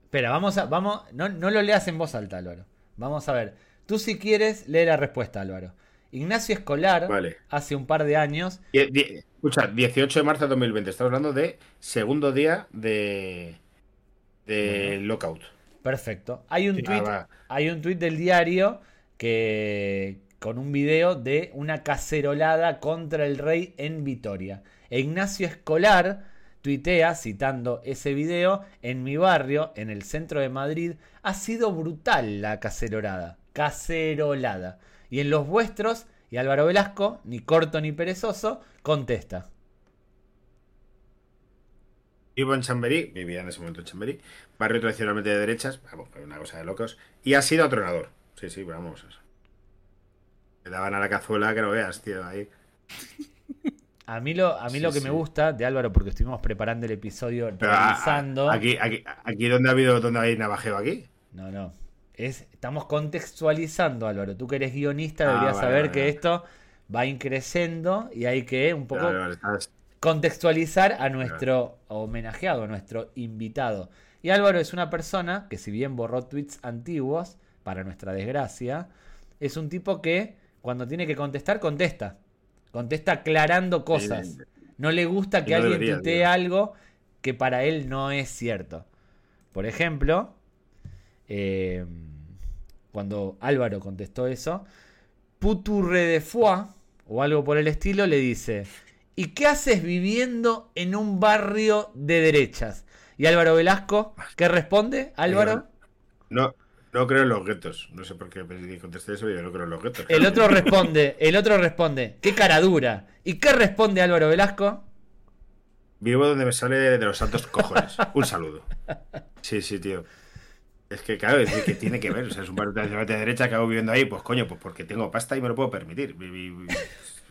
S1: Espera, vamos a. Vamos, no, no lo leas en voz alta, Álvaro. Vamos a ver. Tú si quieres, lee la respuesta, Álvaro. Ignacio Escolar, hace un par de años...
S3: escucha, 18 de marzo de 2020, estamos hablando de segundo día de, de lockout.
S1: Perfecto. Hay un, tweet, hay un tweet del diario que con un video de una cacerolada contra el rey en Vitoria. E Ignacio Escolar tuitea, citando ese video, en mi barrio, en el centro de Madrid, ha sido brutal la cacerolada cacerolada. Y en los vuestros, y Álvaro Velasco, ni corto ni perezoso, contesta.
S3: Vivo en Chamberí, vivía en ese momento en Chamberí, barrio tradicionalmente de derechas, vamos, una cosa de locos, y ha sido atronador. Sí, sí, pero vamos. Le daban a la cazuela que no veas, tío, ahí.
S1: A mí lo, a mí
S3: Sí,
S1: lo que
S3: sí.
S1: me gusta de Álvaro, porque estuvimos preparando el episodio,
S3: Pero a- a-
S1: revisando.
S3: aquí, aquí, aquí donde ha habido, donde hay navajeo aquí.
S1: No, no. Es, estamos contextualizando, Álvaro. Tú que eres guionista,
S3: Ah,
S1: deberías
S3: vale,
S1: saber
S3: vale,
S1: que
S3: vale.
S1: esto va increciendo y hay que un poco contextualizar a nuestro homenajeado, a nuestro invitado. Y Álvaro es una persona que si bien borró tweets antiguos, para nuestra desgracia, es un tipo que cuando tiene que contestar, contesta. Contesta aclarando cosas. No le gusta que
S3: no
S1: alguien
S3: debería,
S1: tuitee
S3: tío.
S1: algo que para él no es cierto. Por ejemplo, eh, cuando Álvaro contestó eso, Puturre de Foix, o algo por el estilo, le dice: ¿Y qué haces viviendo en un barrio de derechas? Y Álvaro Velasco, ¿qué responde? Álvaro.
S3: No, no creo en los guetos. No sé por qué contesté eso, yo no creo en los guetos.
S1: El otro responde, el otro responde, qué cara dura. ¿Y qué responde Álvaro Velasco?
S3: Vivo donde me sale de los santos cojones. Un saludo. Sí, sí, tío. Es que, claro, es decir, que tiene que ver. O sea, es un barrio de derecha que hago viviendo ahí. Pues coño, pues porque tengo pasta y me lo puedo permitir.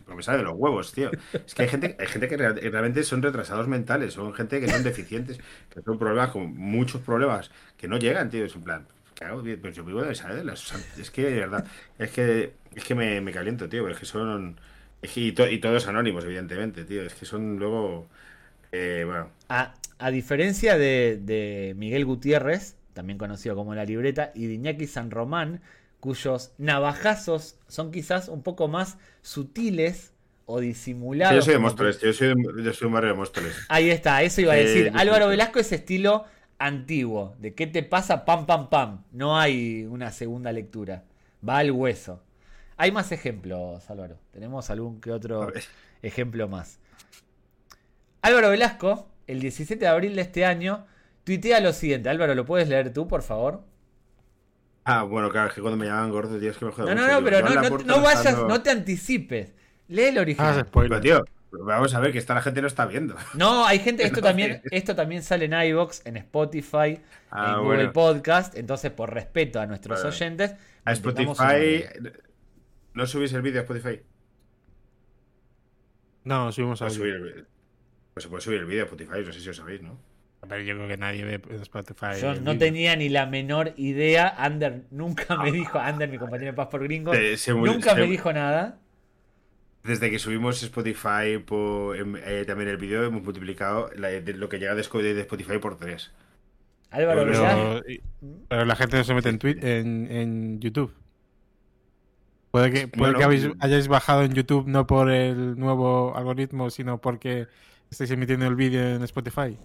S3: Porque me sale de los huevos, tío. Es que hay gente, hay gente que real- realmente son retrasados mentales, son gente que son deficientes, que son problemas, con muchos problemas, que no llegan, tío. Es un plan, ¿qué hago? Pues yo vivo donde sale de san- Es que, de verdad, es que, es que me, caliento, tío. pero Es que son. es que- y, to- todos anónimos, evidentemente, tío. Es que son luego. eh, bueno,
S1: A, a diferencia de, de Miguel Gutiérrez, también conocido como La Libreta, y de Iñaki San Román, cuyos navajazos son quizás un poco más sutiles o
S3: Sí,
S1: disimulados.
S3: yo soy de Móstoles, yo soy yo soy un barrio de Móstoles.
S1: Ahí está, eso iba a
S3: Eh,
S1: decir. Álvaro Velasco es estilo antiguo, de qué te pasa, pam, pam, pam. No hay una segunda lectura, va al hueso. Hay más ejemplos, Álvaro. Tenemos algún que otro ejemplo más. Álvaro Velasco, el 17 de abril de este año, tuitea lo siguiente. Álvaro, ¿lo puedes leer tú, por favor?
S3: Ah, bueno, claro, es que cuando me llaman gordo, tío, es que me jodan
S1: No, no,
S3: mucho,
S1: no, pero no, no, vayas, no te anticipes. Lee el original.
S2: Hagas spoiler.
S3: Pero, tío, vamos a ver que esta la gente no está viendo.
S1: No, hay gente, (laughs) esto también, esto también sale en iVoox, en Spotify,
S3: Ah,
S1: en Google
S3: bueno.
S1: Podcast, entonces por respeto a nuestros oyentes,
S3: A Spotify. ¿No subís el vídeo a Spotify?
S2: No, subimos a
S3: Pues, subir el- pues se puede subir el vídeo a Spotify, no sé si lo sabéis, ¿no?
S2: Pero yo creo que nadie ve Spotify.
S1: Yo no tenía ni la menor idea, Ander nunca me dijo, Ander, mi compañero de Paz por Gringos,
S3: Eh, se
S1: nunca
S3: se-
S1: me dijo nada.
S3: Desde que subimos Spotify por, em, eh, también el vídeo, hemos multiplicado la- de lo que llega de Spotify por 3.
S1: Álvaro
S3: Pero-
S2: Pero, la gente no se mete en, Twi- en, en YouTube. Puede que, puede
S3: Bueno,
S2: que habéis- hayáis bajado en YouTube no por el nuevo algoritmo, sino porque estáis emitiendo el vídeo en Spotify.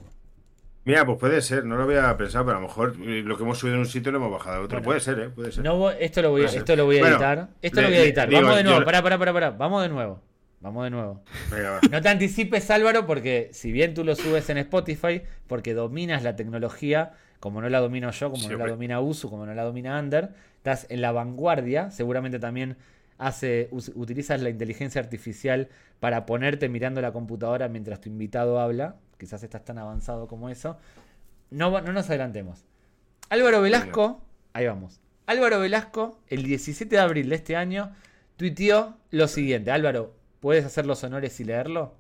S3: Mira, pues puede ser, no lo había pensado, pero a lo mejor eh, lo que hemos subido en un sitio lo hemos bajado a otro.
S1: Bueno.
S3: puede ser, ¿eh? Puede ser.
S1: no esto lo voy,
S3: ser.
S1: esto lo voy a
S3: Bueno,
S1: editar. Esto
S3: le-
S1: lo voy a editar.
S3: digo,
S1: Vamos de nuevo, pará, pará, pará, pará. Vamos de nuevo. Vamos de nuevo.
S3: Venga.
S1: No te anticipes, Álvaro, porque si bien tú lo subes en Spotify, porque dominas la tecnología, como no la domino yo, como no la domina Usu, como no la domina Ander, estás en la vanguardia, seguramente también hace, utilizas la inteligencia artificial para ponerte mirando la computadora mientras tu invitado habla, quizás estás tan avanzado como eso. No, no nos adelantemos. Álvaro Velasco, ahí vamos. Álvaro Velasco, el 17 de abril de este año, tuiteó lo siguiente. Álvaro, ¿puedes hacer los honores y leerlo?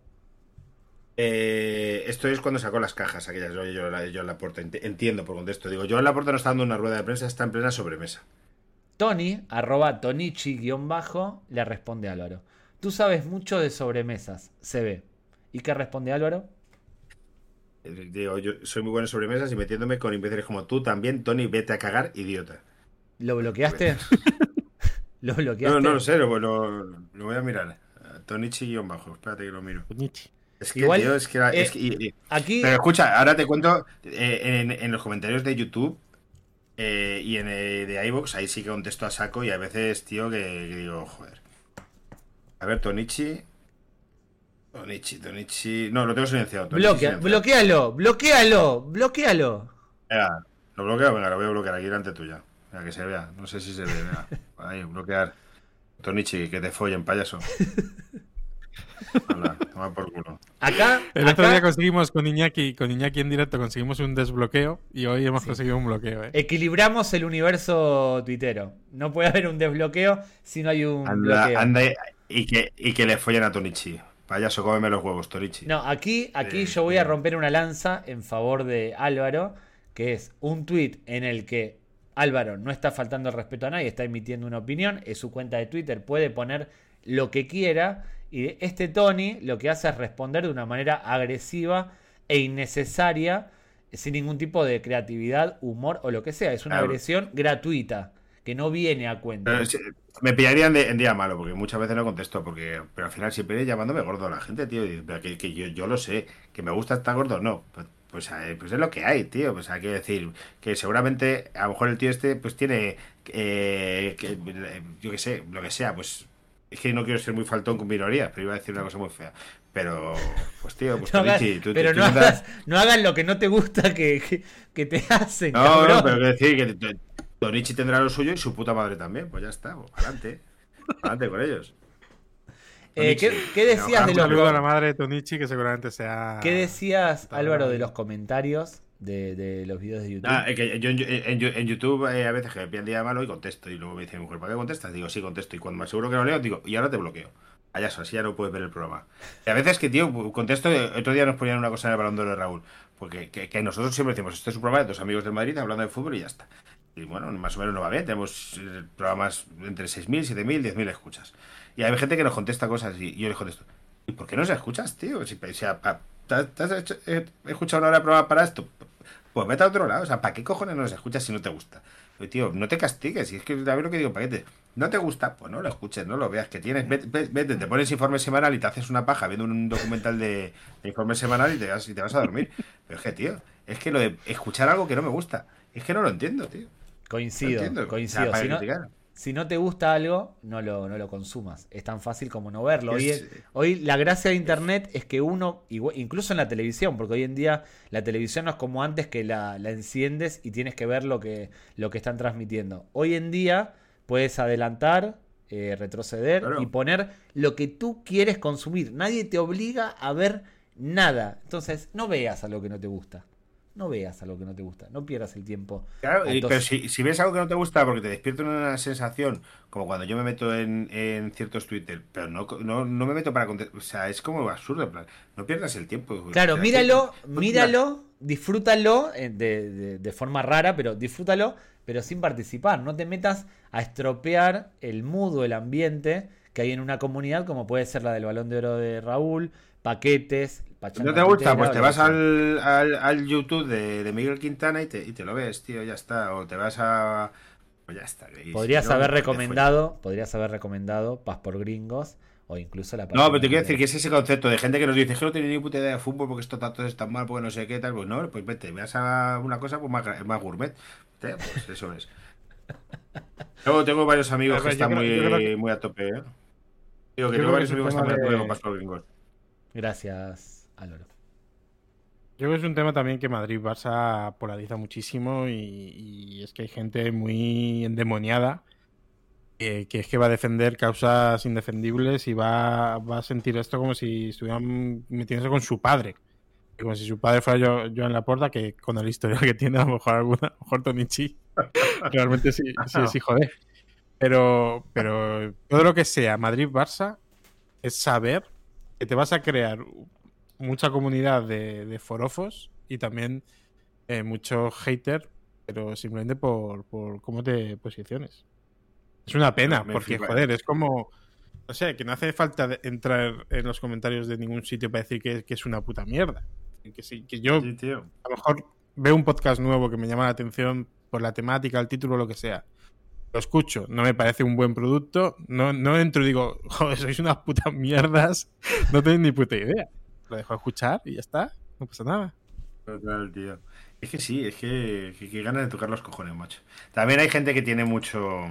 S3: Eh, esto es cuando sacó las cajas aquellas. Yo, yo, yo la puerta entiendo por contexto. Digo, yo en la puerta no está dando una rueda de prensa, está en plena sobremesa.
S1: Tony, arroba tonichi-bajo, le responde a Álvaro. Tú sabes mucho de sobremesas, se ve. ¿Y qué responde Álvaro?
S3: Digo, yo soy muy bueno en sobremesas y metiéndome con imbéciles como tú también, Tony, vete a cagar, idiota.
S1: ¿Lo bloqueaste? (laughs) ¿Lo bloqueaste?
S3: No, no lo sé, lo, lo- lo voy a mirar. Tonichi-bajo, espérate que lo miro.
S2: Nietzsche.
S3: Es que,
S1: Igual,
S3: tío, es que, era-
S1: eh,
S3: es que- y- y-
S1: Aquí,
S3: Pero escucha, ahora te cuento eh, en, en los comentarios de YouTube eh, y en eh, de iVoox, ahí sí que contesto a saco y a veces, tío, que, que digo, joder. A ver, Tonichi. Tonichi, Tonichi. No, lo tengo silenciado.
S1: Bloquea, bloquealo, bloquealo, bloquealo.
S3: Venga, lo bloqueo, venga, lo voy a bloquear aquí delante tuya. Venga, que se vea. No sé si se ve, venga. (laughs) Ahí, bloquear. Tonichi, que te follen, payaso. (laughs) Anda, toma por culo.
S1: Acá,
S2: El otro
S1: acá
S2: día conseguimos con Iñaki, con Iñaki en directo conseguimos un desbloqueo y hoy hemos
S1: Sí.
S2: conseguido un bloqueo, ¿eh?
S1: equilibramos el universo tuitero. No puede haber un desbloqueo si no hay un
S3: Anda,
S1: bloqueo.
S3: anda y- y que, y que le follen a Tonichi. Payaso, cómeme los huevos, Tonichi.
S1: No, aquí, aquí
S3: Eh,
S1: yo voy a romper una lanza en favor de Álvaro, que es un tweet en el que Álvaro no está faltando el respeto a nadie, está emitiendo una opinión, es su cuenta de Twitter, puede poner lo que quiera, y este Tony lo que hace es responder de una manera agresiva e innecesaria, sin ningún tipo de creatividad, humor o lo que sea. Es una agresión gratuita, que no viene a cuenta.
S3: Pero me pillarían de- en día malo, porque muchas veces no contesto, porque pero al final siempre llamándome gordo la gente, tío. y- pero que, que yo, yo lo sé, que me gusta estar gordo, no. Pues, pues, eh, pues es lo que hay, tío. Pues hay que decir que seguramente a lo mejor el tío este pues tiene, eh, que, eh, yo qué sé, lo que sea, pues es que no quiero ser muy faltón con minorías, pero iba a decir una cosa muy fea. Pero, pues tío, pues (laughs)
S1: No hagas-
S3: tú-
S1: pero
S3: tú
S1: no, hagas, no hagas lo que no te gusta que, que, que te hacen.
S3: No,
S1: cabrón.
S3: no, pero quiero decir que Tonichi tendrá lo suyo y su puta madre también. Pues ya está, pues, adelante. Adelante con ellos. (laughs)
S1: Eh, ¿qué, decías
S3: No,
S1: de los
S2: saludo a la madre de Tonichi, que seguramente sea.
S1: ¿Qué decías, Álvaro, de los comentarios de, de los vídeos de YouTube?
S3: Ah, es que yo en, en- en YouTube eh, a veces que me pillan día malo y contesto. Y luego me dice mi mujer, ¿para qué contestas? Digo, sí, contesto. Y cuando me aseguro que lo leo, digo, y ahora te bloqueo. Allá así ya no puedes ver el programa. Y a veces que, tío, contesto. Otro día nos ponían una cosa en el balón de Raúl. Porque que, que nosotros siempre decimos, este es un programa de dos amigos del Madrid hablando de fútbol y ya está. Y bueno, más o menos no va bien. Tenemos eh, programas entre 6.000, 7.000, 10.000 escuchas. Y hay gente que nos contesta cosas y yo les contesto, ¿y por qué no se escuchas, tío? ¿te, has eh, escuchado una hora de programa para esto? Pues vete a otro lado. O sea, ¿para qué cojones no los escuchas si no te gusta? Tío, no te castigues. Y es que a ver lo que digo, ¿para qué te... No te gusta, pues no lo escuches, no lo veas. Que tienes, vete, vete, te pones informe semanal y te haces una paja viendo un documental de, de informe semanal y te, vas, y te vas a dormir. Pero es que, tío, es que lo de escuchar algo que no me gusta, es que no lo entiendo, tío.
S1: Coincido, coincido.
S3: O sea, para
S1: si, no,
S3: criticar.
S1: si no te gusta algo, no lo, no lo consumas. Es tan fácil como no verlo. Hoy,
S3: Es-
S1: hoy la gracia de Internet es que uno, incluso en la televisión, porque hoy en día la televisión no es como antes que la, la enciendes y tienes que ver lo que, lo que están transmitiendo. Hoy en día puedes adelantar, eh, retroceder
S3: Claro.
S1: y poner lo que tú quieres consumir. Nadie te obliga a ver nada. Entonces, no veas a lo que no te gusta. No veas a lo que no te gusta. No pierdas el tiempo.
S3: Claro,
S1: Entonces-
S3: pero si, si ves algo que no te gusta porque te despierta una sensación, como cuando yo me meto en, en ciertos Twitter, pero no, no, no me meto para contestar, o sea, es como absurdo, plan, no pierdas el tiempo.
S1: Claro,
S3: O sea,
S1: míralo,
S3: que-
S1: míralo, disfrútalo eh, de, de- de forma rara, pero disfrútalo, pero sin participar. No te metas a estropear el mood o el ambiente que hay en una comunidad, como puede ser la del Balón de Oro de Raúl, paquetes, pachanga
S3: ¿No te gusta?
S1: tuitera,
S3: Pues te vas al, al, al YouTube de, de Miguel Quintana y te, y te lo ves, tío, ya está. O te vas a... Pues ya está. si
S1: Podrías
S3: no,
S1: haber recomendado, podrías haber recomendado Paz por Gringos o incluso la.
S3: No, pero te quiero
S1: de-
S3: decir que es ese concepto de gente que nos dice que no tiene ni puta idea de fútbol porque esto tanto es tan mal, porque no sé qué tal. Pues no, pues vete, veas a una cosa pues más, más gourmet. Eh, Pues eso es. (laughs) Luego tengo varios amigos que están
S2: creo-
S3: muy,
S2: yo creo que-
S3: muy a tope, ¿eh? Digo que
S2: Yo
S3: tengo varios amigos que están muy a tope
S2: de-
S3: con Pastor Gringos.
S1: Gracias, Álvaro.
S2: Yo creo que es un tema también que Madrid-Barça polariza muchísimo y, es que hay gente muy endemoniada eh, que es que va a defender causas indefendibles y va, a sentir esto como si estuvieran metiéndose con su padre. Como si su padre fuera yo, Joan Laporta, que con el historial que tiene, a lo mejor alguna, a lo mejor Tonichi (laughs) realmente sí, sí es hijo de. Pero, pero todo lo que sea Madrid-Barça es saber que te vas a crear mucha comunidad de, de forofos y también eh, mucho hater, pero simplemente por, por cómo te posiciones. Es una pena,
S3: Me
S2: porque,
S3: flipa.
S2: joder, es como. O sea, que no hace falta entrar en los comentarios de ningún sitio para decir que, que es una puta mierda. Que, sí, que yo
S3: Sí, tío.
S2: a lo mejor veo un podcast nuevo que me llama la atención por la temática, el título, lo que sea. Lo escucho, no me parece un buen producto, no, no entro y digo, joder, sois unas putas mierdas, (laughs) no tenéis ni puta idea. Lo dejo escuchar y ya está, no pasa nada.
S3: Total, tío. Es que sí, es que, que, que ganas de tocar los cojones, macho. También hay gente que tiene mucho.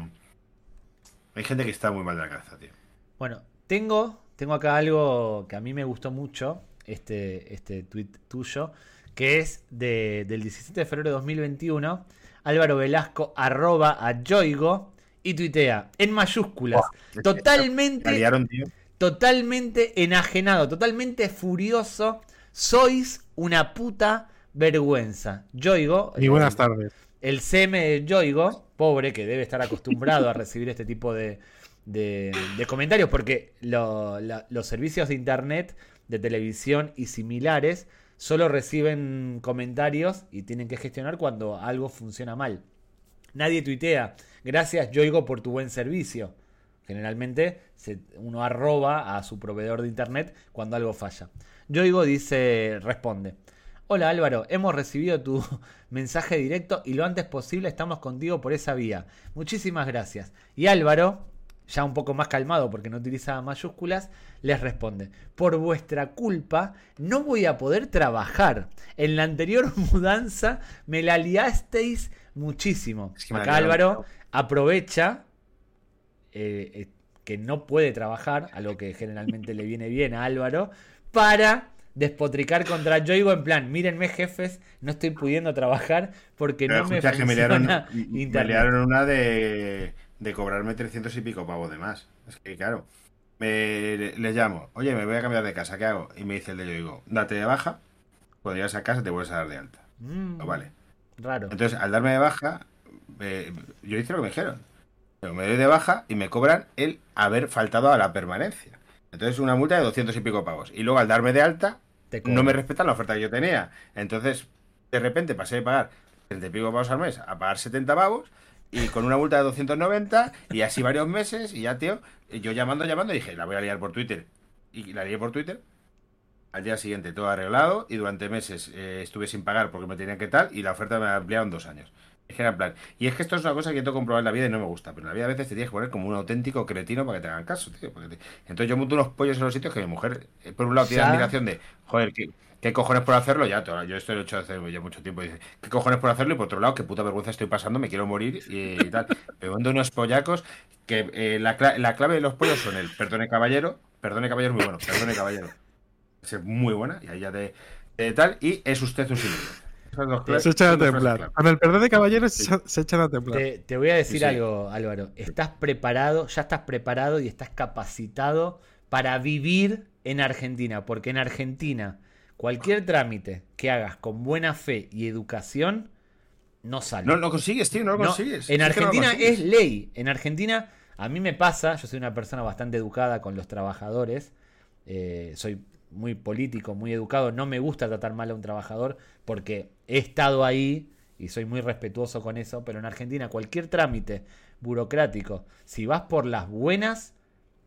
S3: Hay gente que está muy mal de la cabeza, tío.
S1: Bueno, tengo, tengo acá algo que a mí me gustó mucho, este, este tweet tuyo, que es de, del 17 de febrero de 2021. Álvaro Velasco arroba a Yoigo y tuitea en mayúsculas.
S3: La
S1: Totalmente,
S3: liaron, tío.
S1: Totalmente enajenado, totalmente furioso. Sois una puta vergüenza. Yoigo.
S2: Y buenas tardes.
S1: El CM de Yoigo, pobre, que debe estar acostumbrado a recibir este tipo de, de, de comentarios, porque lo- la- los servicios de internet, de televisión y similares solo reciben comentarios y tienen que gestionar cuando algo funciona mal. Nadie tuitea, gracias Yoigo por tu buen servicio. Generalmente se- uno arroba a su proveedor de internet cuando algo falla. Yoigo dice, responde. Hola Álvaro, hemos recibido tu (laughs) mensaje directo y lo antes posible estamos contigo por esa vía. Muchísimas gracias. Y Álvaro, ya un poco más calmado porque no utiliza mayúsculas, les responde, por vuestra culpa no voy a poder trabajar. En la anterior (laughs) mudanza me la liasteis muchísimo. Acá. Álvaro aprovecha eh, eh, que no puede trabajar, a lo que generalmente le viene bien a Álvaro, para despotricar contra Yoigo en plan, mírenme jefes, no estoy pudiendo trabajar porque
S3: Pero
S1: no me
S3: escucha, que me liaron,
S1: funciona
S3: me (laughs) liaron una de, de cobrarme 300 y pico pavos de más. Es que, claro, me, le, llamo, oye, me voy a cambiar de casa, ¿qué hago? Y me dice el de yo, digo, date de baja, cuando llegas a casa te vuelves a dar de alta.
S1: Mm,
S3: Oh, vale.
S1: Raro.
S3: Entonces, al darme de baja, eh, yo hice lo que me dijeron. Pero me doy de baja y me cobran el haber faltado a la permanencia. Entonces, una multa de 200 y pico pavos. Y luego, al darme de alta, no me respetan la oferta que yo tenía. Entonces, de repente pasé de pagar 30 y pico pavos al mes a pagar 70 pavos y con una multa de 290 y así varios meses y ya, tío, yo llamando, llamando dije, la voy a liar por Twitter. Y la lié por Twitter. Al día siguiente todo arreglado y durante meses eh, estuve sin pagar porque me tenían que tal y la oferta me ampliaron dos años. Era plan. Y es que esto es una cosa que yo tengo que comprobar en la vida y no me gusta. Pero en la vida a veces te tienes que poner como un auténtico cretino para que te hagan caso, tío. te- Entonces yo monto unos pollos en los sitios que mi mujer, eh, por un lado, tiene admiración de, joder, ¿qué, qué cojones por hacerlo? Ya, yo esto lo he hecho hace ya mucho tiempo. y Dice, ¿qué cojones por hacerlo? Y por otro lado, qué puta vergüenza estoy pasando, me quiero morir y, tal. (laughs) Me mando unos pollacos que eh, la, cla- la clave de los pollos son el perdone caballero, perdone caballero muy bueno, perdone caballero. Es muy buena y ahí ya de, de tal. Y es usted un sinvergüenza.
S2: Se echan a temblar. Con el perdón de caballeros
S3: Sí.
S2: se- echan a temblar.
S1: Te, te voy a decir
S3: Sí, sí.
S1: algo, Álvaro. Estás preparado, ya estás preparado y estás capacitado para vivir en Argentina. Porque en Argentina, cualquier trámite que hagas con buena fe y educación, no sale.
S3: No lo consigues, tío, no lo
S1: No,
S3: consigues.
S1: en
S3: Es que no lo
S1: Argentina
S3: consigues.
S1: es ley. En Argentina, a mí me pasa, yo soy una persona bastante educada con los trabajadores. eh, soy muy político, muy educado. No me gusta tratar mal a un trabajador porque he estado ahí y soy muy respetuoso con eso. Pero en Argentina, cualquier trámite burocrático, si vas por las buenas,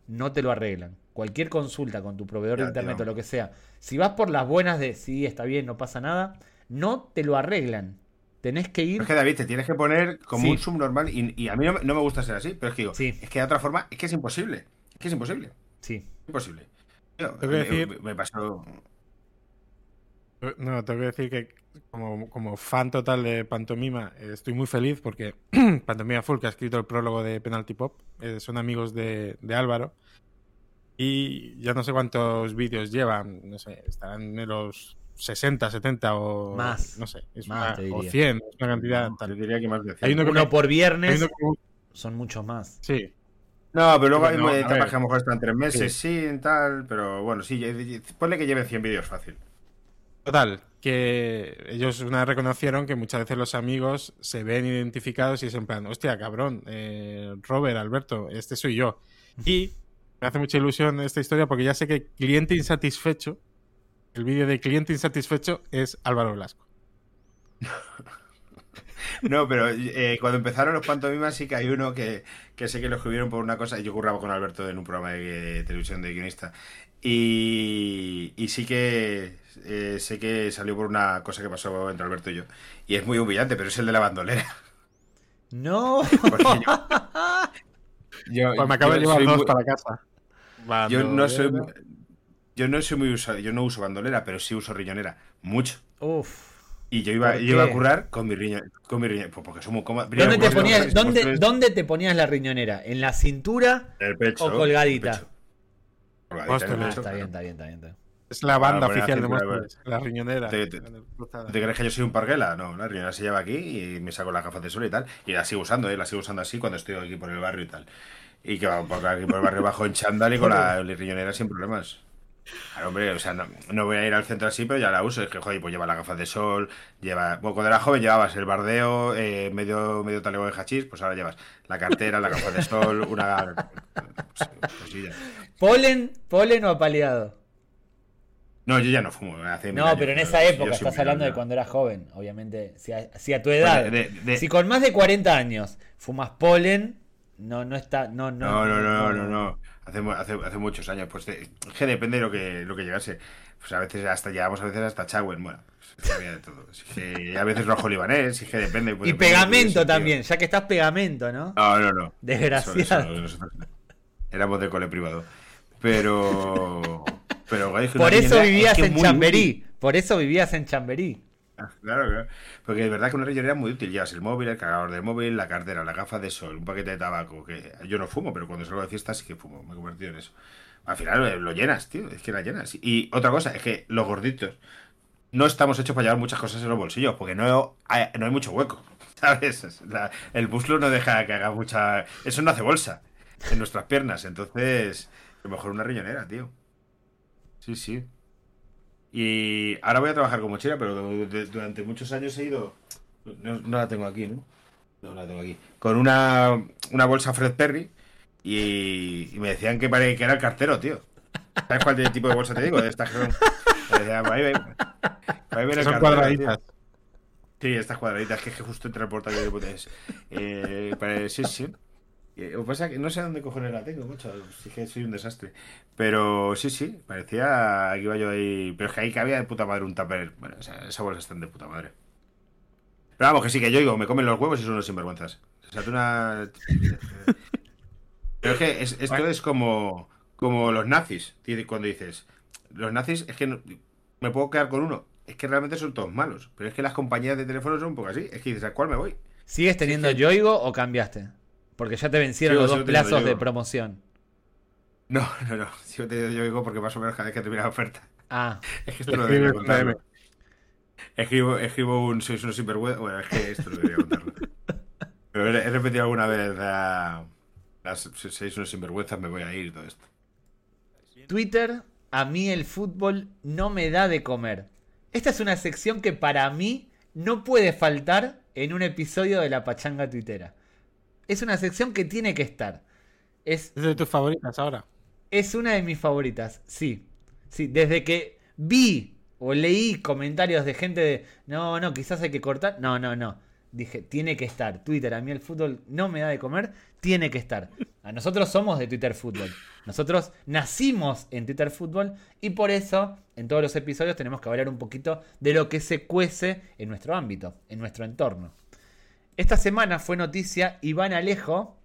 S1: no te lo arreglan. Cualquier consulta con tu proveedor de internet o lo que sea, si vas por las buenas de sí, está bien, no pasa nada, no te lo arreglan. Tenés que ir
S3: Es que David, te tienes que poner como
S1: Sí.
S3: un subnormal y, y a mí no me, no me gusta ser así, pero es que digo,
S1: Sí.
S3: es que de otra forma, es que es imposible. Es que es imposible.
S1: Sí.
S3: Imposible.
S2: Que
S3: me,
S2: decir-
S3: me- me pasó.
S2: No, tengo que decir que como, como fan total de Pantomima, eh, estoy muy feliz porque (clears throat) Pantomima Full, que ha escrito el prólogo de Penalty Pop, eh, son amigos de, de Álvaro. Y ya no sé cuántos vídeos llevan, no sé, estarán en los 60, 70 o
S1: Más.
S2: no sé, es
S1: Más,
S2: una-
S1: te
S2: o
S1: diría.
S2: 100, es una cantidad tal.
S3: diría que más de
S2: Hay uno que
S1: Uno
S2: me-
S1: por
S2: hay
S1: viernes
S2: uno que-
S1: son muchos más.
S2: sí,
S3: No, pero luego hay
S2: No,
S3: etapas
S2: ver.
S3: que a lo mejor están tres meses,
S2: Sí.
S3: sí, en tal, pero bueno, sí, ponle que lleven 100 vídeos fácil.
S2: Total, que ellos una vez reconocieron que muchas veces los amigos se ven identificados y es en plan, hostia, cabrón, eh, Robert, Alberto, este soy yo. Y me hace mucha ilusión esta historia porque ya sé que cliente insatisfecho, el vídeo de cliente insatisfecho es Álvaro Velasco. (laughs)
S3: No, pero eh, cuando empezaron los pantomimas sí que hay uno que, que sé que lo escribieron por una cosa. Yo curraba con Alberto en un programa de, televisión de guionista. Y, y sí que eh, sé que salió por una cosa que pasó entre Alberto y yo. Y es muy humillante, pero es el de la bandolera.
S1: No.
S3: Yo, yo-
S2: Pues me acabo de llevar
S3: soy
S2: dos
S3: muy-
S2: para casa.
S3: Yo no soy, yo no soy muy usa- yo no uso bandolera, pero sí uso riñonera. Mucho.
S1: Uf.
S3: Y yo iba,
S1: ¿Por
S3: yo iba a currar con mi riñonera. Con mi riñonera. Pues porque somos cómodos.
S1: ¿Dónde te, ponías, dónde, dónde te ponías la riñonera? ¿En la cintura?
S3: El pecho.
S1: o colgadita?
S3: el pecho.
S2: Hostia,
S1: Ah, está bien, está bien, está bien. está bien.
S2: Es la banda
S3: Para poner
S2: oficial de
S3: la cintura,
S2: Móstoles, la riñonera.
S3: Te- te- ¿Te crees que yo soy un parguela? No, la riñonera se lleva aquí y me saco las gafas de sol y tal. Y la sigo usando, ¿eh? la sigo usando así cuando estoy aquí por el barrio y tal. Y que va por aquí por el barrio bajo en chándal y con (laughs) la riñonera sin problemas. Claro, hombre, o sea, no, no voy a ir al centro así, pero ya la uso. Es que, joder, pues lleva las gafas de sol, lleva... Bueno, cuando era joven llevabas el bardeo, eh, medio, medio talego de hachís, pues ahora llevas la cartera, las gafas de sol, una... cosilla.
S1: ¿Polen, polen o apaleado?
S3: No, yo ya no fumo. Hace
S1: No,
S3: años,
S1: pero en esa época estás hablando de cuando eras joven, obviamente. Si a, si a tu edad,
S3: Pues de- de- de-
S1: si con más de 40 años fumas polen, no, no está, no, no,
S3: No, no, no, no, no. Hace, mu- hace, hace muchos años. Pues de- es que depende de lo que, lo que llegase. Pues a veces hasta llegamos a veces hasta Chagüen. Bueno, pues, había de todo. Que a veces rojo libanés, es que depende. pues,
S1: Y
S3: depende
S1: pegamento también, ya que estás pegamento, ¿no?
S3: No, no, no.
S1: Desgraciado.
S3: Eso- eso no, éramos de cole privado. Pero. Pero,
S1: Por eso vivías en Chamberí. Por eso vivías en Chamberí. (laughs)
S3: Claro, claro. Porque es verdad que una riñonera es muy útil. Llevas el móvil, el cargador del móvil, la cartera, las gafas de sol, un paquete de tabaco. Que yo no fumo, pero cuando salgo de fiesta sí que fumo. Me he convertido en eso. Al final eh, lo llenas, tío. Es que la llenas. Y otra cosa es que los gorditos no estamos hechos para llevar muchas cosas en los bolsillos porque no hay, mucho hueco. (laughs) ¿Sabes? Es la- el muslo no deja que haga mucha. Eso no hace bolsa en nuestras piernas. Entonces, a lo mejor una riñonera, tío. Sí, sí. Y ahora voy a trabajar con mochila, pero du- du- durante muchos años he ido. No, no la tengo aquí, ¿no? No la tengo aquí. Con una, una bolsa Fred Perry y, y me decían que, que era el cartero, tío. ¿Sabes cuál de- tipo de bolsa te digo? De estas que son. me decían, "Por ahí ven- por ahí viene el
S2: Son cuadraditas.
S3: tío". Sí, estas cuadraditas, que es que justo entre el portal putés. Eh, sí, sí. Que pasa que no sé dónde cojones la tengo, mucho. Sí que soy un desastre. Pero sí, sí, parecía que iba yo ahí. Pero es que ahí cabía de puta madre un tupper. Bueno, o sea, esas bolsas están de puta madre. Pero vamos, que sí, que yo digo, me comen los huevos y son unos sinvergüenzas. O sea, tú una. (laughs) Pero es que es- esto es como, como los nazis. Cuando dices, los nazis es que no- me puedo quedar con uno. Es que realmente son todos malos. Pero es que las compañías de teléfono son un poco así. Es que dices, ¿a cuál me voy?
S1: ¿Sigues teniendo. Yoigo o cambiaste? Porque ya te vencieron
S3: Sigo-
S1: los dos plazos de promoción.
S3: No, no, no. Sigo teniendo yo digo porque más o menos cada vez que termina la oferta.
S1: Ah,
S3: Es que esto
S2: Escribe
S3: debería
S2: con la M.
S3: contarlo. Escribo, escribo un sois unos sinvergüenza. Bueno, es que esto no debería contarlo. Pero he, repetido alguna vez la, las sois unos sinvergüenzas, me voy a ir y todo esto.
S1: Twitter, a mí el fútbol no me da de comer. Esta es una sección que para mí no puede faltar en un episodio de la pachanga tuitera. Es una sección que tiene que estar. Es,
S2: Es de tus favoritas ahora.
S1: es una de mis favoritas, sí. Sí, desde que vi o leí comentarios de gente de, no, no, quizás hay que cortar. No, no, no. Dije, tiene que estar. Twitter, a mí el fútbol no me da de comer, tiene que estar. A nosotros somos de Twitter Fútbol. Nosotros nacimos en Twitter Fútbol y por eso en todos los episodios tenemos que hablar un poquito de lo que se cuece en nuestro ámbito, en nuestro entorno. Esta semana fue noticia Iván Alejo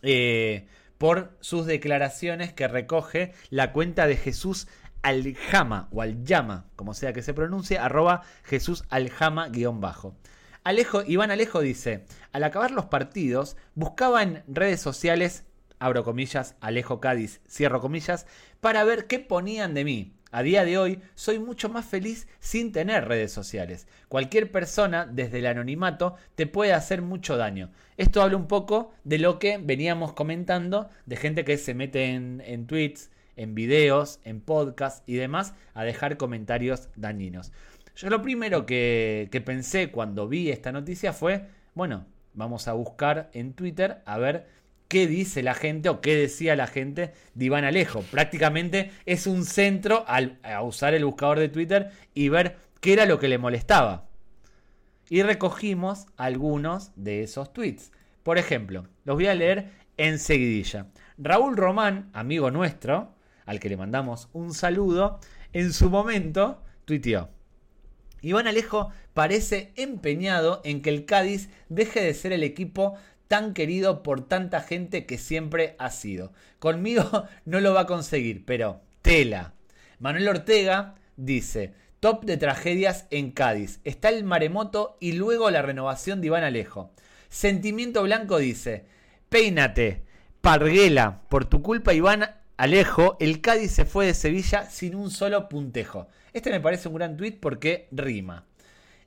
S1: eh, por sus declaraciones que recoge la cuenta de Jesús Aljama o Aljama, como sea que se pronuncie, arroba Jesús Aljama guion bajo. Alejo, Iván Alejo dice, al acabar los partidos, buscaba en redes sociales, abro comillas, Alejo Cádiz, cierro comillas, para ver qué ponían de mí. A día de hoy soy mucho más feliz sin tener redes sociales. Cualquier persona desde el anonimato te puede hacer mucho daño. Esto habla un poco de lo que veníamos comentando de gente que se mete en, tweets, en videos, en podcasts y demás a dejar comentarios dañinos. Yo lo primero que pensé cuando vi esta noticia fue, bueno, vamos a buscar en Twitter a ver qué dice la gente o qué decía la gente de Iván Alejo. Prácticamente es un centro al, a usar el buscador de Twitter y ver qué era lo que le molestaba. Y recogimos algunos de esos tweets. Por ejemplo, los voy a leer enseguidilla. Raúl Román, amigo nuestro, al que le mandamos un saludo, en su momento tuiteó. Iván Alejo parece empeñado en que el Cádiz deje de ser el equipo tan querido por tanta gente que siempre ha sido. Conmigo (laughs) no lo va a conseguir, pero tela. Manuel Ortega dice, top de tragedias en Cádiz. Está el maremoto y luego la renovación de Iván Alejo. Sentimiento Blanco dice, peínate, parguela, por tu culpa Iván Alejo, el Cádiz se fue de Sevilla sin un solo puntejo. Este me parece un gran tweet porque rima.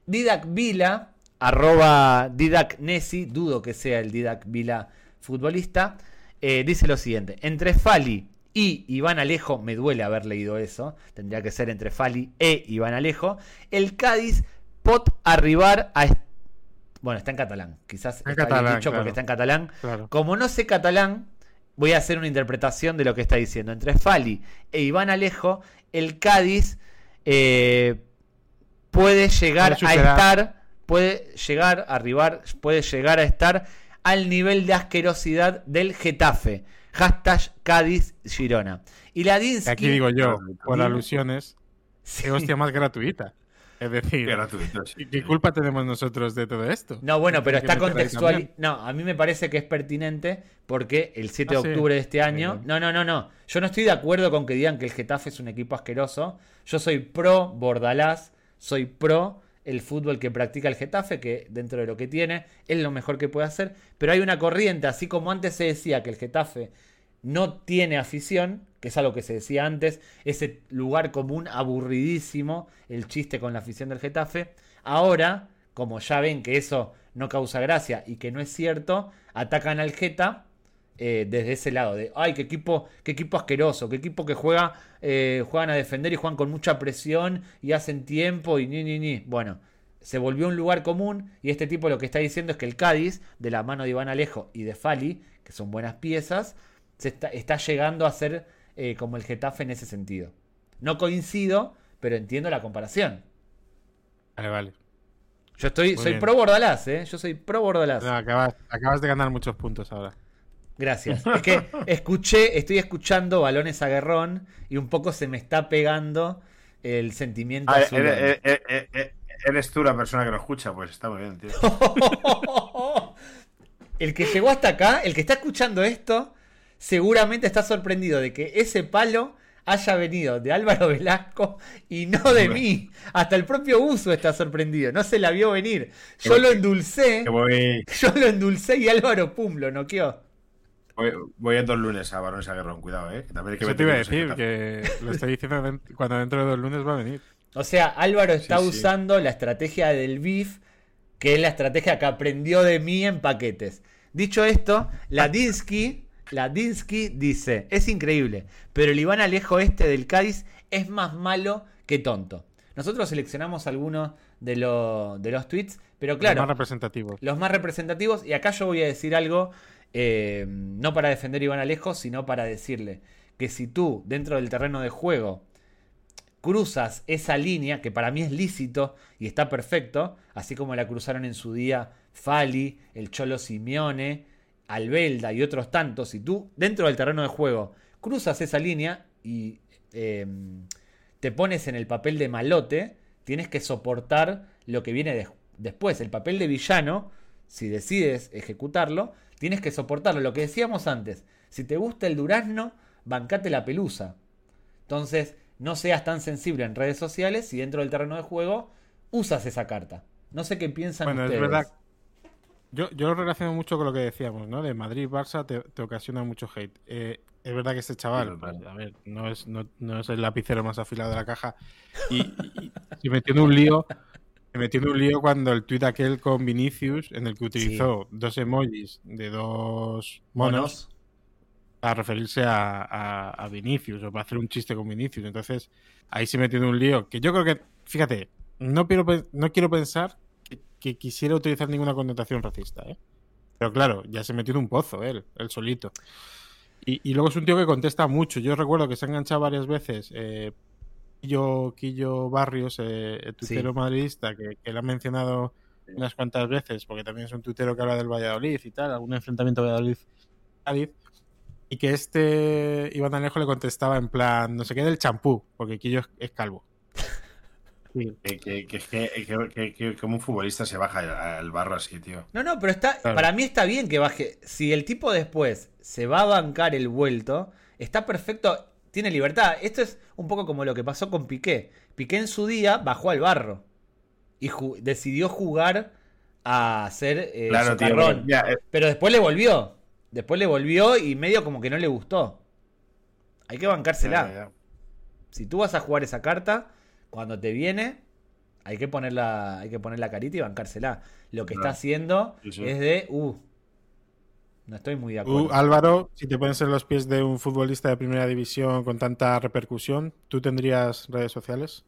S1: Didac Vila, arroba Didac Nessi, dudo que sea el Didac Vila futbolista, eh, dice lo siguiente: Entre Fali y Iván Alejo, me duele haber leído eso, tendría que ser entre Fali e Iván Alejo, el Cádiz pot arribar a... Bueno, está en catalán, quizás está bien dicho porque está en catalán.
S2: Claro.
S1: Como no sé catalán, voy a hacer una interpretación de lo que está diciendo. Entre Fali e Iván Alejo, el Cádiz eh, puede llegar a estar, puede llegar a arribar, puede llegar a estar al nivel de asquerosidad del Getafe. Hashtag Cádiz Girona. Y la Dinsky.
S2: Aquí digo yo,
S3: Claro,
S2: por alusiones,
S1: Sí.
S2: qué hostia más gratuita. Es decir,
S3: Qué gratuito, sí.
S2: ¿qué, qué culpa tenemos nosotros de todo esto?
S1: No, bueno, pero está contextual. No, a mí me parece que es pertinente porque el 7 de
S2: Ah, sí.
S1: octubre de este año. No, no, no, no. Yo no estoy de acuerdo con que digan que el Getafe es un equipo asqueroso. Yo soy pro Bordalás, soy pro el fútbol que practica el Getafe, que dentro de lo que tiene es lo mejor que puede hacer. Pero hay una corriente, así como antes se decía que el Getafe no tiene afición, que es algo que se decía antes, ese lugar común aburridísimo, el chiste con la afición del Getafe. Ahora, como ya ven que eso no causa gracia y que no es cierto, atacan al Geta eh, desde ese lado de, ay, qué equipo, qué equipo asqueroso, qué equipo que juega, eh, juegan a defender y juegan con mucha presión y hacen tiempo y ni, ni, ni. Bueno, se volvió un lugar común y este tipo lo que está diciendo es que el Cádiz, de la mano de Iván Alejo y de Fali, que son buenas piezas, se está, está llegando a ser eh, como el Getafe en ese sentido. No coincido, pero entiendo la comparación.
S2: Vale, vale.
S1: Yo estoy,
S2: Muy
S1: soy
S2: bien.
S1: pro Bordalás, ¿eh? Yo soy pro Bordalás.
S2: No, acabas, acabas de ganar muchos puntos ahora.
S1: Gracias. (laughs) Es que escuché, estoy escuchando balones a guerrón y un poco se me está pegando el sentimiento
S3: Ah, eres, eres- eres- eres tú la persona que lo escucha, pues está muy bien, tío. (laughs)
S1: El que llegó hasta acá, el que está escuchando esto, seguramente está sorprendido de que ese palo haya venido de Álvaro Velasco y no de mí. Hasta el propio Uso está sorprendido, no se la vio venir. Yo lo endulcé, (laughs) yo lo endulcé y Álvaro pum lo noqueó.
S3: Voy, voy en dos lunes a Barones Aguerrón, cuidado, eh. Que también hay que
S2: Eso te iba a decir, que lo estoy diciendo cuando dentro de dos lunes va a venir.
S1: O sea, Álvaro está
S3: Sí, sí.
S1: usando la estrategia del BIF, que es la estrategia que aprendió de mí en paquetes. Dicho esto, la Dinsky, la Dinsky dice, es increíble, pero el Iván Alejo este del Cádiz es más malo que tonto. Nosotros seleccionamos algunos de, lo- de los tweets, pero claro,
S2: Más representativo.
S1: los más representativos. Y acá yo voy a decir algo, eh, no para defender Iván Alejo, sino para decirle que si tú, dentro del terreno de juego, cruzas esa línea, que para mí es lícito y está perfecto, así como la cruzaron en su día Fali, el Cholo Simeone, Albelda y otros tantos, si tú, dentro del terreno de juego, cruzas esa línea y eh, te pones en el papel de malote, tienes que soportar lo que viene de- después. El papel de villano, si decides ejecutarlo, tienes que soportarlo. Lo que decíamos antes, si te gusta el durazno, bancate la pelusa. Entonces, no seas tan sensible en redes sociales y dentro del terreno de juego usas esa carta. No sé qué piensan
S2: Bueno,
S1: ustedes.
S2: es verdad. Yo, yo lo relaciono mucho con lo que decíamos, ¿no? De Madrid-Barça te, te ocasiona mucho hate. Eh, es verdad que este chaval, a ver, no es, no, no es el lapicero más afilado de la caja. Y, y, y metió en un lío. Se metió en un lío cuando el tuit aquel con Vinicius, en el que utilizó dos emojis de dos monos,
S1: Monos.
S2: para referirse a, a- a Vinicius o para hacer un chiste con Vinicius. Entonces, ahí se metió en un lío que yo creo que, fíjate, no quiero, no quiero pensar que, que quisiera utilizar ninguna connotación racista, ¿eh? Pero claro, ya se metió en un pozo él, él solito. Y, y luego es un tío que contesta mucho. Yo recuerdo que se ha enganchado varias veces. Eh, Quillo, Quillo Barrios, eh, el tuitero
S1: Sí.
S2: madridista, que, que lo ha mencionado unas cuantas veces, porque también es un tuitero que habla del Valladolid y tal, algún enfrentamiento Valladolid-Cádiz. Y que este Iván Alejo le contestaba en plan, no sé qué del champú, porque Quillo es, es calvo. (laughs) Sí.
S3: Que, que, que, que, que- que- que- como un futbolista se baja al barro así, tío.
S1: No, no, pero está,
S2: Claro.
S1: para mí está bien que baje. Si el tipo después se va a bancar el vuelto, está perfecto, tiene libertad. Esto es un poco como lo que pasó con Piqué. Piqué en su día bajó al barro y ju- decidió jugar a ser eh,
S3: Claro,
S1: socarrón. Pero después le volvió. Después le volvió y medio como que no le gustó. Hay que bancársela. Si tú vas a jugar esa carta, cuando te viene, hay que ponerla, hay que poner la carita y bancársela. Lo que está haciendo
S3: Sí, sí.
S1: es de, uh, No estoy muy de acuerdo.
S2: Tú, Álvaro, si te pones en los pies de un futbolista de primera división con tanta repercusión, ¿tú tendrías redes sociales?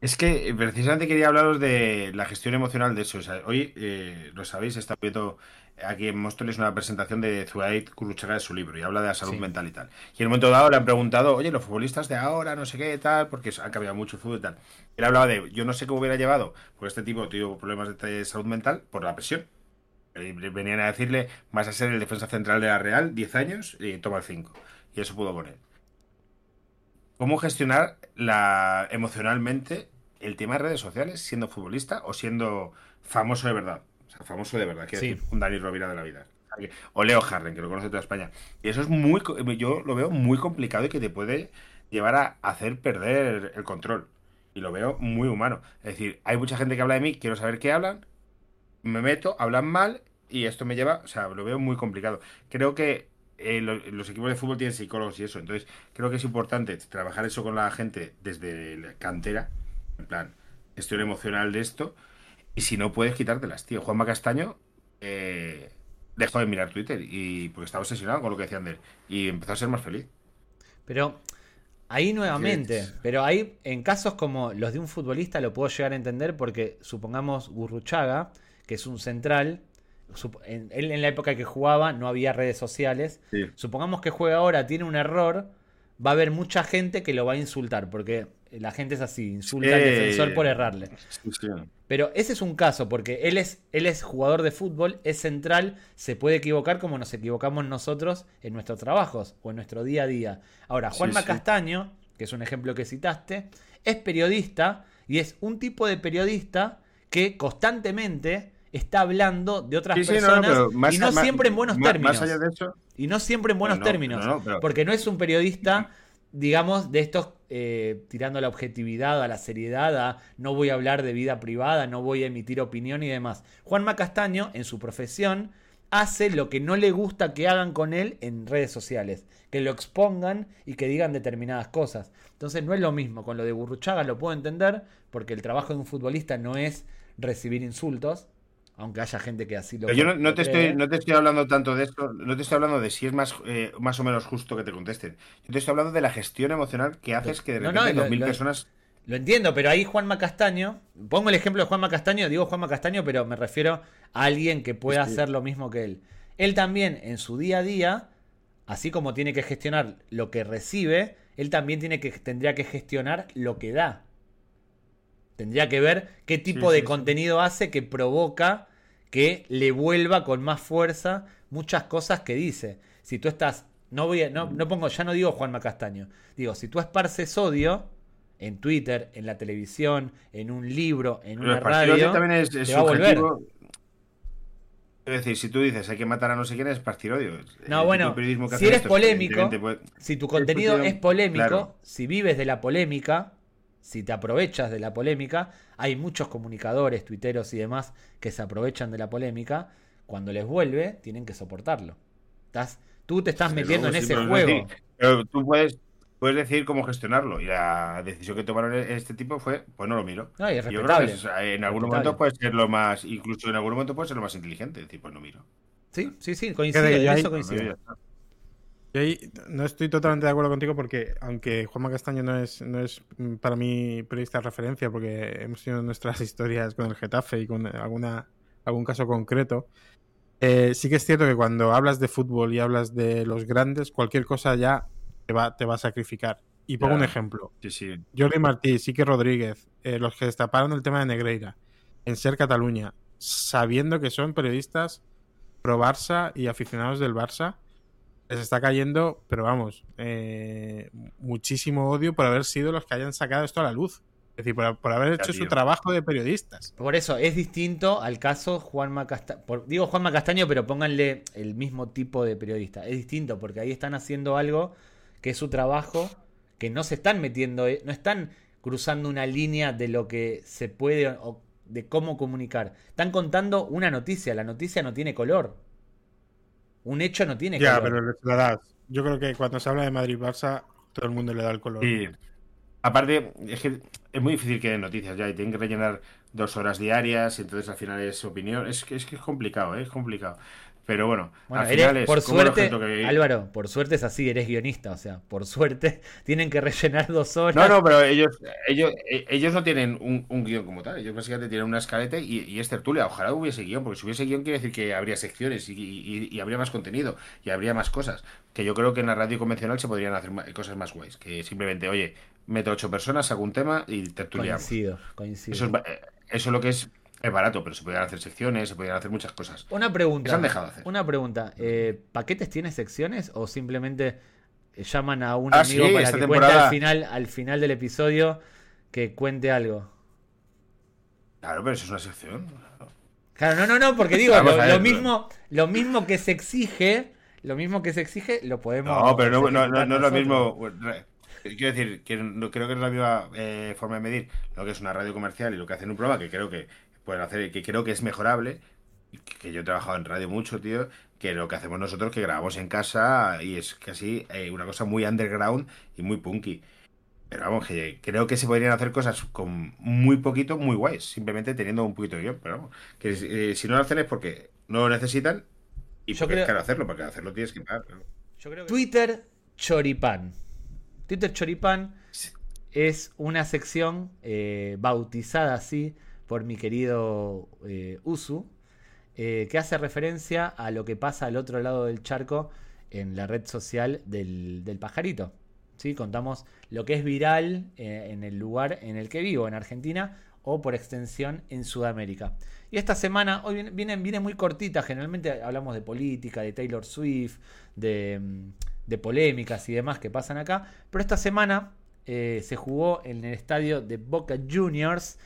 S3: Es que eh, precisamente quería hablaros de la gestión emocional de eso. O sea, hoy, eh, lo sabéis, está viendo aquí en Móstoles una presentación de Zuaid Kuruchaga de su libro y habla de la salud
S1: Sí.
S3: mental y tal. Y en un momento dado le han preguntado, oye, los futbolistas de ahora, no sé qué, tal, porque han cambiado mucho el fútbol y tal. Él hablaba de, yo no sé cómo hubiera llevado, porque este tipo tuvo problemas de salud mental por la presión. Eh, Venían a decirle, vas a ser el defensa central de la Real, 10 años, y toma el 5. Y eso pudo poner. ¿Cómo gestionar la emocionalmente el tema de redes sociales siendo futbolista o siendo famoso de verdad? O sea, famoso de verdad, quiero
S1: Sí.
S3: decir, un Dani Rovira de la vida. O Leo Harren, que lo conoce toda España. Y eso es muy, yo lo veo muy complicado y que te puede llevar a hacer perder el control. Y lo veo muy humano. Es decir, hay mucha gente que habla de mí, quiero saber qué hablan, me meto, hablan mal y esto me lleva, o sea, lo veo muy complicado. Creo que eh, lo- los equipos de fútbol tienen psicólogos y eso, entonces creo que es importante trabajar eso con la gente desde la cantera, en plan, gestión emocional de esto, y si no puedes quitártelas, tío. Juanma Castaño eh, dejó de mirar Twitter y porque estaba obsesionado con lo que decían de él y empezó a ser más feliz.
S1: Pero ahí nuevamente, pero ahí en casos como los de un futbolista lo puedo llegar a entender porque supongamos Gurruchaga, que es un central, en- él en la época que jugaba no había redes sociales,
S3: Sí.
S1: supongamos que juega ahora, tiene un error, va a haber mucha gente que lo va a insultar, porque la gente es así, insulta al
S3: Eh,
S1: defensor por errarle. Pero ese es un caso, porque él es, él es jugador de fútbol, es central, se puede equivocar como nos equivocamos nosotros en nuestros trabajos o en nuestro día a día. Ahora,
S3: Sí,
S1: Juanma
S3: sí.
S1: Castaño, que es un ejemplo que citaste, es periodista y es un tipo de periodista que constantemente está hablando de otras
S3: Sí, sí, no, no,
S1: personas
S3: más
S1: y no
S3: más-
S1: siempre en buenos
S3: más-
S1: términos.
S3: Más allá de eso,
S1: Y no siempre en buenos
S3: No, no,
S1: términos.
S3: pero-
S1: Porque no es un periodista, digamos, de estos eh, tirando a la objetividad, a la seriedad, a no voy a hablar de vida privada, no voy a emitir opinión y demás. Juanma Castaño, en su profesión, hace lo que no le gusta que hagan con él en redes sociales. Que lo expongan y que digan determinadas cosas. Entonces no es lo mismo. Con lo de Burruchaga lo puedo entender, porque el trabajo de un futbolista no es recibir insultos. Aunque haya gente que así lo
S3: Pero yo no, no te estoy, no te estoy hablando tanto de esto, no te estoy hablando de si es más, eh, más o menos justo que te contesten. Yo te estoy hablando de la gestión emocional que haces que de
S1: No,
S3: repente
S1: no, lo-
S3: 2.000
S1: lo-
S3: personas...
S1: Lo entiendo, pero ahí Juanma Castaño, pongo el ejemplo de Juanma Castaño, digo Juanma Castaño, pero me refiero a alguien que pueda
S3: Sí.
S1: hacer lo mismo que él. Él también en su día a día, así como tiene que gestionar lo que recibe, él también tiene que, tendría que gestionar lo que da. Tendría que ver qué tipo
S3: Sí,
S1: de
S3: sí,
S1: contenido hace que provoca que le vuelva con más fuerza muchas cosas que dice. Si tú estás, no voy a- no, no pongo, ya no digo Juanma Castaño, digo, si tú esparces odio en Twitter, en la televisión, en un libro, en
S3: Pero
S1: una radio,
S3: también es, es
S1: te va a volver.
S3: Es decir, si tú dices hay que matar a no sé quién es partir odio.
S1: No, bueno, si eres polémico, si tu contenido es polémico,
S3: claro.
S1: si vives de la polémica, si te aprovechas de la polémica, hay muchos comunicadores, tuiteros y demás que se aprovechan de la polémica, cuando les vuelve, tienen que soportarlo. Estás, tú te estás metiendo en ese juego.
S3: pero tú puedes, puedes decidir cómo gestionarlo. Y la decisión que tomaron este tipo fue, pues no lo miro.
S1: No, y es
S3: Yo creo
S1: respetable.
S3: que es- en algún
S1: Respetable.
S3: momento puede ser lo más, incluso en algún momento puede ser lo más inteligente, decir, pues no miro.
S1: Sí, sí, sí, coincido, en
S2: hay-
S1: eso coincido.
S2: Yo ahí no estoy totalmente de acuerdo contigo porque, aunque Juanma Castaño no es, no es para mí periodista de referencia, porque hemos tenido nuestras (laughs) historias con el Getafe y con alguna, algún caso concreto, eh, sí que es cierto que cuando hablas de fútbol y hablas de los grandes, cualquier cosa ya te va, te va a sacrificar. Y pongo un ejemplo.
S3: Sí, sí.
S2: Jordi Martí, Sique Rodríguez, eh, los que destaparon el tema de Negreira en Ser Cataluña, sabiendo que son periodistas pro Barça y aficionados del Barça, les está cayendo, pero vamos, eh, muchísimo odio por haber sido los que hayan sacado esto a la luz. Es decir, por, por haber hecho su trabajo de periodistas.
S1: Por eso es distinto al caso Juanma Castaño. Digo Juanma Castaño, pero pónganle el mismo tipo de periodista. Es distinto porque ahí están haciendo algo que es su trabajo, que no se están metiendo, eh, no están cruzando una línea de lo que se puede o de cómo comunicar. Están contando una noticia. La noticia no tiene color. Un hecho no tiene
S2: Ya,
S1: color.
S2: pero les la das. Yo creo que cuando se habla de Madrid-Barça, todo el mundo le da el color.
S3: Sí. Aparte, es que es muy difícil que den noticias ya y tienen que rellenar dos horas diarias y entonces al final es opinión. Es que es, que es complicado, ¿eh? es complicado. Pero bueno,
S1: Bueno,
S3: al
S1: eres-
S3: final es
S1: por suerte,
S3: que-
S1: Álvaro, por suerte es así, eres guionista, o sea, por suerte (laughs) tienen que rellenar dos horas.
S3: No, no, pero ellos, ellos, ellos no tienen un, un guion como tal. Ellos básicamente tienen una escaleta y, y es tertulia. Ojalá hubiese guion, porque si hubiese guion quiere decir que habría secciones y, y- y habría más contenido y habría más cosas. Que yo creo que en la radio convencional se podrían hacer cosas más guays. Que simplemente, oye, meto ocho personas, hago un tema y tertuliamos.
S1: Coincido, coincido.
S3: Eso es, eh, eso es lo que es, es barato, pero se podrían hacer secciones, se podrían hacer muchas cosas.
S1: Una pregunta.
S3: Se han dejado hacer.
S1: Una pregunta. eh, ¿Paquetes tiene secciones o simplemente eh, llaman a un
S3: Ah,
S1: amigo
S3: sí,
S1: para que cuente
S3: temporada.
S1: al final, al final del episodio que cuente algo?
S3: Claro, pero eso es una sección.
S1: Claro, no, no, no, porque digo, lo,
S3: a ver,
S1: lo mismo, lo mismo que se exige, lo mismo que se exige, lo podemos.
S3: No, pero no, no, no- no es lo mismo. Quiero decir, que no, creo que no es la misma eh, forma de medir lo que es una radio comercial y lo que hacen un programa, que creo que pueden hacer y que creo que es mejorable. Que yo he trabajado en radio mucho, tío, que lo que hacemos nosotros, que grabamos en casa y es casi eh, una cosa muy underground y muy punky. Pero vamos, que creo que se podrían hacer cosas con muy poquito, muy guays, simplemente teniendo un poquito de guion. Pero vamos, que eh, si no lo hacen es porque no lo necesitan y
S1: Yo
S3: porque
S1: creo-
S3: es caro hacerlo, porque hacerlo tienes que pagar. ¿no?
S1: Yo creo que- Twitter Choripán. Twitter Choripán es una sección eh, bautizada así por mi querido eh, Usu, eh, que hace referencia a lo que pasa al otro lado del charco en la red social del, del pajarito. ¿sí? Contamos lo que es viral eh, en el lugar en el que vivo, en Argentina, o por extensión en Sudamérica. Y esta semana, hoy viene, viene, muy cortita, generalmente hablamos de política, de Taylor Swift, de, mm, polémicas y demás que pasan acá, pero esta semana eh, se jugó en el estadio de Boca Juniors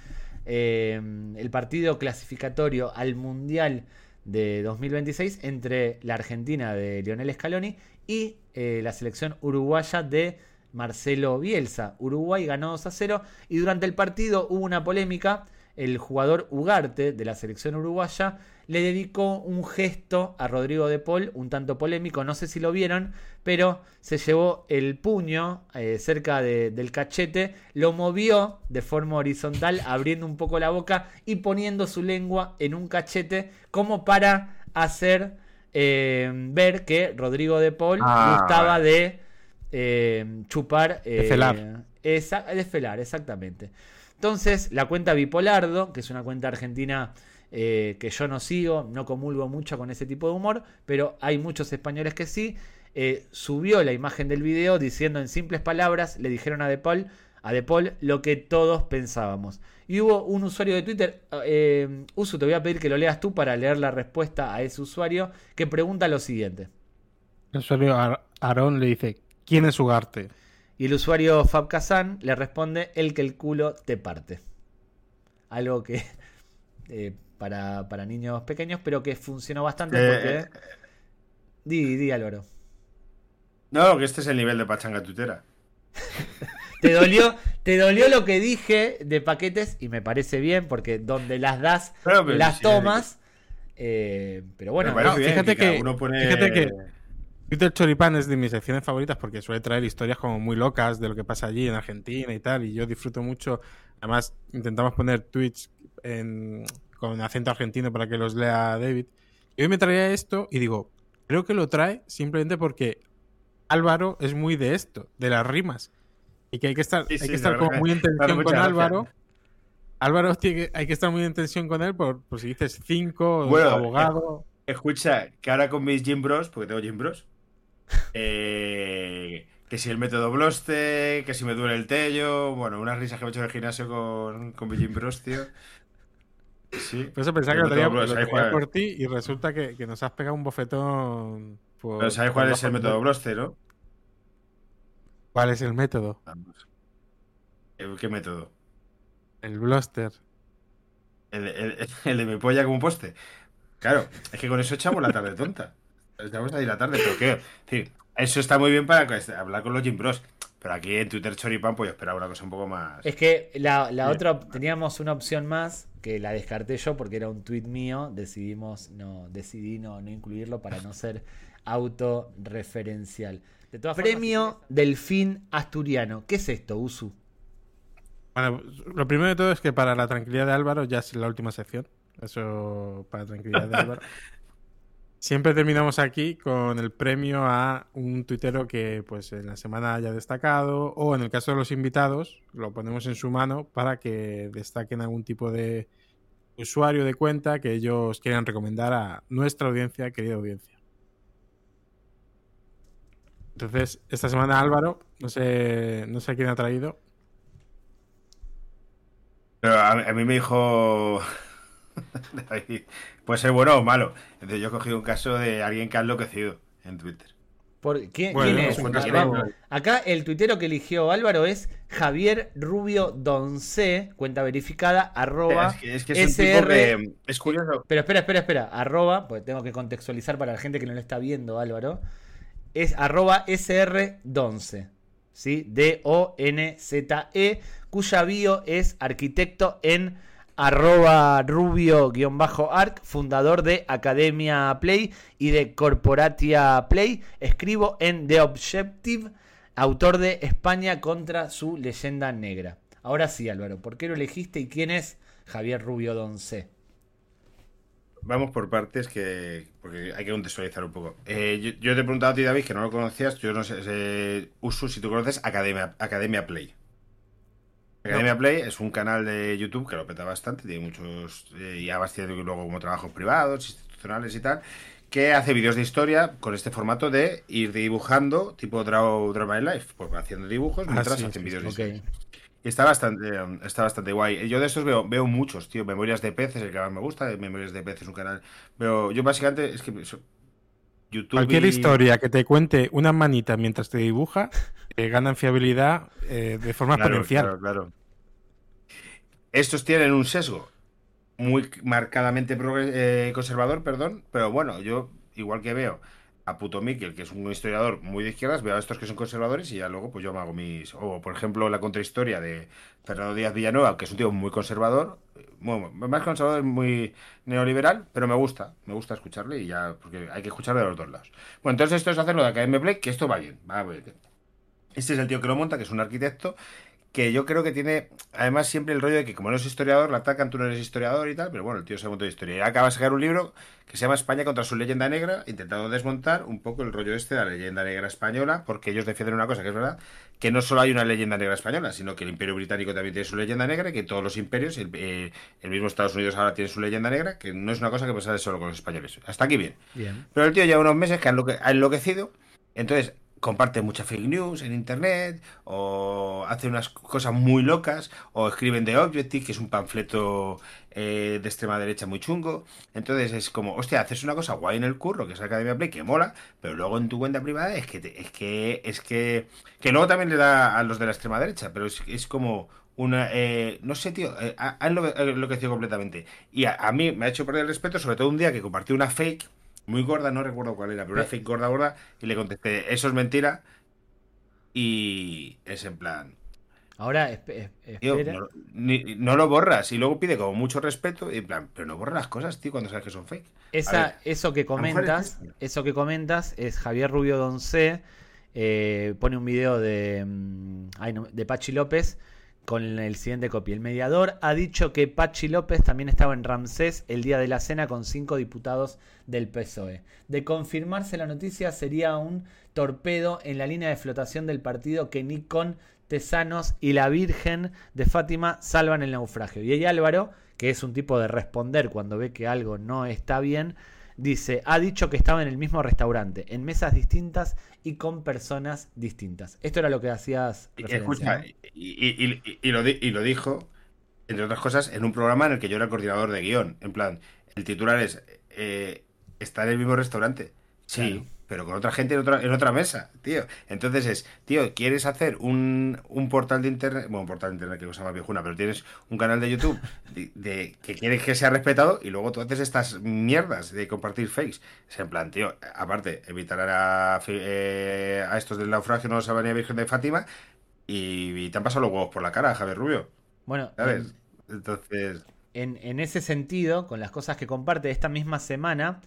S1: eh, el partido clasificatorio al Mundial de 2026 entre la Argentina de Lionel Scaloni y eh, la selección uruguaya de Marcelo Bielsa. Uruguay ganó 2 a 0 y durante el partido hubo una polémica. El jugador Ugarte de la selección uruguaya le dedicó un gesto a Rodrigo de Paul, un tanto polémico, no sé si lo vieron, pero se llevó el puño eh, cerca de- del cachete, lo movió de forma horizontal, abriendo un poco la boca y poniendo su lengua en un cachete como para hacer eh, ver que Rodrigo de Paul
S3: Ah,
S1: gustaba de eh, chupar. eh,
S2: felar.
S1: esa- de felar, exactamente. Entonces, la cuenta Bipolardo, que es una cuenta argentina eh, que yo no sigo, no comulgo mucho con ese tipo de humor, pero hay muchos españoles que sí, eh, subió la imagen del video diciendo en simples palabras, le dijeron a De Paul, a De Paul lo que todos pensábamos. Y hubo un usuario de Twitter, eh, Usu, te voy a pedir que lo leas tú para leer la respuesta a ese usuario, que pregunta lo siguiente.
S2: El usuario Ar- Aarón le dice, ¿quién es Ugarte?
S1: Y el usuario Fab Kazan le responde el que el culo te parte. Algo que (laughs) eh, para, para niños pequeños, pero que funcionó bastante
S3: Eh,
S1: porque... Di, di Álvaro.
S3: No, que este es el nivel de pachanga tutera. (laughs)
S1: Te dolió, te dolió lo que dije de paquetes y me parece bien porque donde las das,
S3: Pero, pero
S1: las
S3: sí,
S1: tomas. eh, pero bueno,
S3: bien
S2: fíjate
S3: cada
S2: que-
S3: uno pone-
S2: fíjate que- Twitter Choripán es de mis secciones favoritas porque suele traer historias como muy locas de lo que pasa allí en Argentina y tal. Y yo disfruto mucho. Además, intentamos poner tweets en- con acento argentino para que los lea David. Y hoy me traía esto y digo, creo que lo trae simplemente porque Álvaro es muy de esto, de las rimas. Y que hay que estar,
S3: Sí,
S2: hay
S3: sí,
S2: que estar como muy en tensión con. Álvaro. Álvaro tiene hay que estar muy en tensión con él por, por si dices cinco,
S3: Bueno,
S2: abogado.
S3: Escucha, que ahora con mis Gym Bros, porque tengo Gym Bros, eh, que si el método Bloste, que si me duele el tello, bueno, unas risas que me he hecho en el gimnasio con, con Gym Bros, tío. Sí.
S2: Por eso pensaba que lo
S3: juega.
S2: por ti y resulta que, que nos has pegado un bofetón. Por,
S3: Pero ¿sabes cuál es el método. Bloste, no?
S2: ¿Cuál es el método?
S3: Vamos. ¿El- ¿Qué método?
S2: El bluster.
S3: El, el- (laughs) el de me polla como un poste. Claro, es que con eso echamos la tarde tonta. Echamos ahí la tarde, pero qué. Sí, eso está muy bien para hablar con los Gym Bros. Pero aquí en Twitter Choripan, pues yo esperaba una cosa un poco más.
S1: Es que la, la
S3: Sí.
S1: otra, teníamos una opción más que la descarté yo porque era un tweet mío. Decidimos, no, decidí no, no incluirlo para no ser autorreferencial. De todas formas, Premio Delfín Asturiano. ¿Qué es esto, Usu?
S2: Bueno, lo primero de todo es que para la tranquilidad de Álvaro ya es la última sección. Eso para la tranquilidad de (laughs) Álvaro. Siempre terminamos aquí con el premio a un tuitero que pues en la semana haya destacado o en el caso de los invitados lo ponemos en su mano para que destaquen algún tipo de usuario de cuenta que ellos quieran recomendar a nuestra audiencia, querida audiencia. Entonces, esta semana Álvaro, no sé, no sé quién ha traído.
S3: A mí me dijo (laughs) Puede ser bueno o malo. Entonces yo he cogido un caso de alguien que ha enloquecido en Twitter.
S1: ¿Por ¿Quién,
S2: Bueno,
S1: quién es? Acá- el tuitero que eligió Álvaro es Javier Rubio Donce, cuenta verificada, arroba.
S3: Es que, es que es un tipo
S1: SR.
S3: que es curioso.
S1: Pero espera, espera, espera. Arroba, porque tengo que contextualizar para la gente que no lo está viendo, Álvaro. Es arroba SR Donce. ¿Sí? D-O-N-Z-E. Cuya bio es arquitecto en arroba rubio-arc, fundador de Academia Play y de Corporatia Play. Escribo en The Objective, autor de España contra su leyenda negra. Ahora sí, Álvaro, ¿por qué lo elegiste y quién es Javier Rubio Donce?
S3: Vamos por partes que. Porque hay que contextualizar un poco. Eh, yo, te he preguntado a ti, David, que no lo conocías. Yo no sé. sé, Usu, si tú conoces Academia, Academia Play. Academia Play es un canal de YouTube que lo peta bastante. Tiene muchos. eh, y además tiene luego como trabajos privados, institucionales y tal. Que hace vídeos de historia con este formato de ir dibujando, tipo Draw, Draw My Life. Pues va haciendo dibujos
S2: Ah,
S3: mientras
S2: sí,
S3: hacen
S2: sí,
S3: vídeos de
S1: Ok.
S3: historia. Y está bastante, está bastante guay. Yo de estos veo, veo muchos, tío. Memorias de peces, el que más me gusta. Memorias de peces es un canal. Pero yo básicamente es que YouTube.
S2: Cualquier
S3: y-
S2: historia que te cuente una manita mientras te dibuja (laughs) eh, gana en fiabilidad eh, de forma
S3: Claro,
S2: exponencial.
S3: claro, claro. Estos tienen un sesgo muy marcadamente eh, conservador, perdón. Pero bueno, yo, igual que veo a Puto Miquel, que es un historiador muy de izquierdas, veo a estos que son conservadores y ya luego pues yo me hago mis... O por ejemplo la contrahistoria de Fernando Díaz Villanueva, que es un tío muy conservador, bueno, más conservador, muy neoliberal, pero me gusta, me gusta escucharle y ya, porque hay que escucharle de los dos lados. Bueno, entonces esto es hacer lo de Academia Play, que esto va bien, va bien. Este es el tío que lo monta, que es un arquitecto, que yo creo que tiene, además, siempre el rollo de que como no es historiador, la atacan, tú no eres historiador y tal, pero bueno, el tío un montón de historia. Y acaba de sacar un libro que se llama España contra su leyenda negra, intentando desmontar un poco el rollo este de la leyenda negra española, porque ellos defienden una cosa que es verdad, que no solo hay una leyenda negra española, sino que el imperio británico también tiene su leyenda negra y que todos los imperios, el, eh, el mismo Estados Unidos ahora tiene su leyenda negra, que no es una cosa que pasa solo con los españoles. Hasta aquí bien.
S1: Bien.
S3: Pero el tío lleva unos meses que ha ha enloquecido. Entonces comparte mucha fake news en internet. O hace unas cosas muy locas. O escriben The Objective, que es un panfleto eh, de extrema derecha muy chungo. Entonces es como, hostia, haces una cosa guay en el curro, que es Academia Play, que mola. Pero luego en tu cuenta privada es que, te- es que, es que, que luego también le da a los de la extrema derecha. Pero es, es como... Una, eh, no sé, tío, eh, ha ha enloque- enloquecido completamente. Y a, a mí me ha hecho perder el respeto, sobre todo un día que compartí una fake muy gorda, no recuerdo cuál era, pero una
S1: Pe-
S3: fake gorda, gorda, y le contesté, eso es mentira. Y es en plan,
S1: Ahora, es-
S3: tío,
S1: espera.
S3: no, ni- no lo borras. Y luego pide como mucho respeto, y en plan, pero no borras las cosas, tío, cuando sabes que son fake.
S1: Esa,
S3: ver,
S1: eso que
S3: es
S1: comentas,
S3: esto.
S1: eso que comentas es Javier Rubio Donce, eh, pone un video de, mm, ay, no, de Pachi López con el siguiente copy. El mediador ha dicho que Pachi López también estaba en Ramsés el día de la cena con cinco diputados del PSOE. De confirmarse la noticia sería un torpedo en la línea de flotación del partido que Nikon, Tesanos y la Virgen de Fátima salvan el naufragio. Y ahí Álvaro, que es un tipo de responder cuando ve que algo no está bien, dice, ha dicho que estaba en el mismo restaurante, en mesas distintas y con personas distintas. Esto era lo que hacías
S3: Y,
S1: referencia,
S3: escucha,
S1: ¿no?
S3: y, lo, di- y lo dijo, entre otras cosas, en un programa en el que yo era coordinador de guion. En plan, el titular es, eh, está en el mismo restaurante. Sí,
S1: Claro.
S3: Pero con otra gente en otra, en otra mesa, tío. Entonces es, tío, ¿quieres hacer un, un portal de internet? Bueno, un portal de internet que cosa más viejuna, pero tienes un canal de YouTube de, de- que quieres que sea respetado y luego tú haces estas mierdas de compartir fakes. Es en plan, tío, aparte, evitar a, eh, a estos del naufragio no se venía Virgen de Fátima y, y te han pasado los huevos por la cara, Javier Rubio,
S1: Bueno,
S3: ¿sabes?
S1: en-
S3: Entonces,
S1: en, en ese sentido, con las cosas que comparte esta misma semana,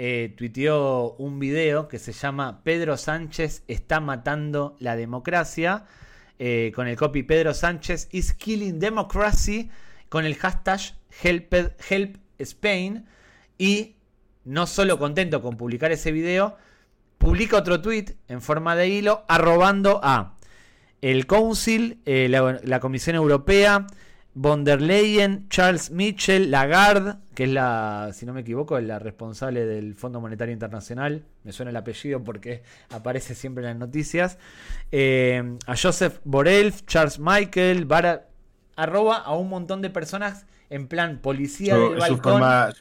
S1: eh, tuiteó un video que se llama Pedro Sánchez está matando la democracia, eh, con el copy Pedro Sánchez is killing democracy, con el hashtag help, help Spain. Y no solo contento con publicar ese video, publica otro tweet en forma de hilo arrobando a el Council, eh, la, la Comisión Europea, von der Leyen, Charles Mitchell, Lagarde, que es la, si no me equivoco, es la responsable del Fondo Monetario Internacional. Me suena el apellido porque aparece siempre en las noticias. Eh, a Joseph Borrell, Charles Michael, Bara, arroba a un montón de personas en plan policía del balcón
S3: forma-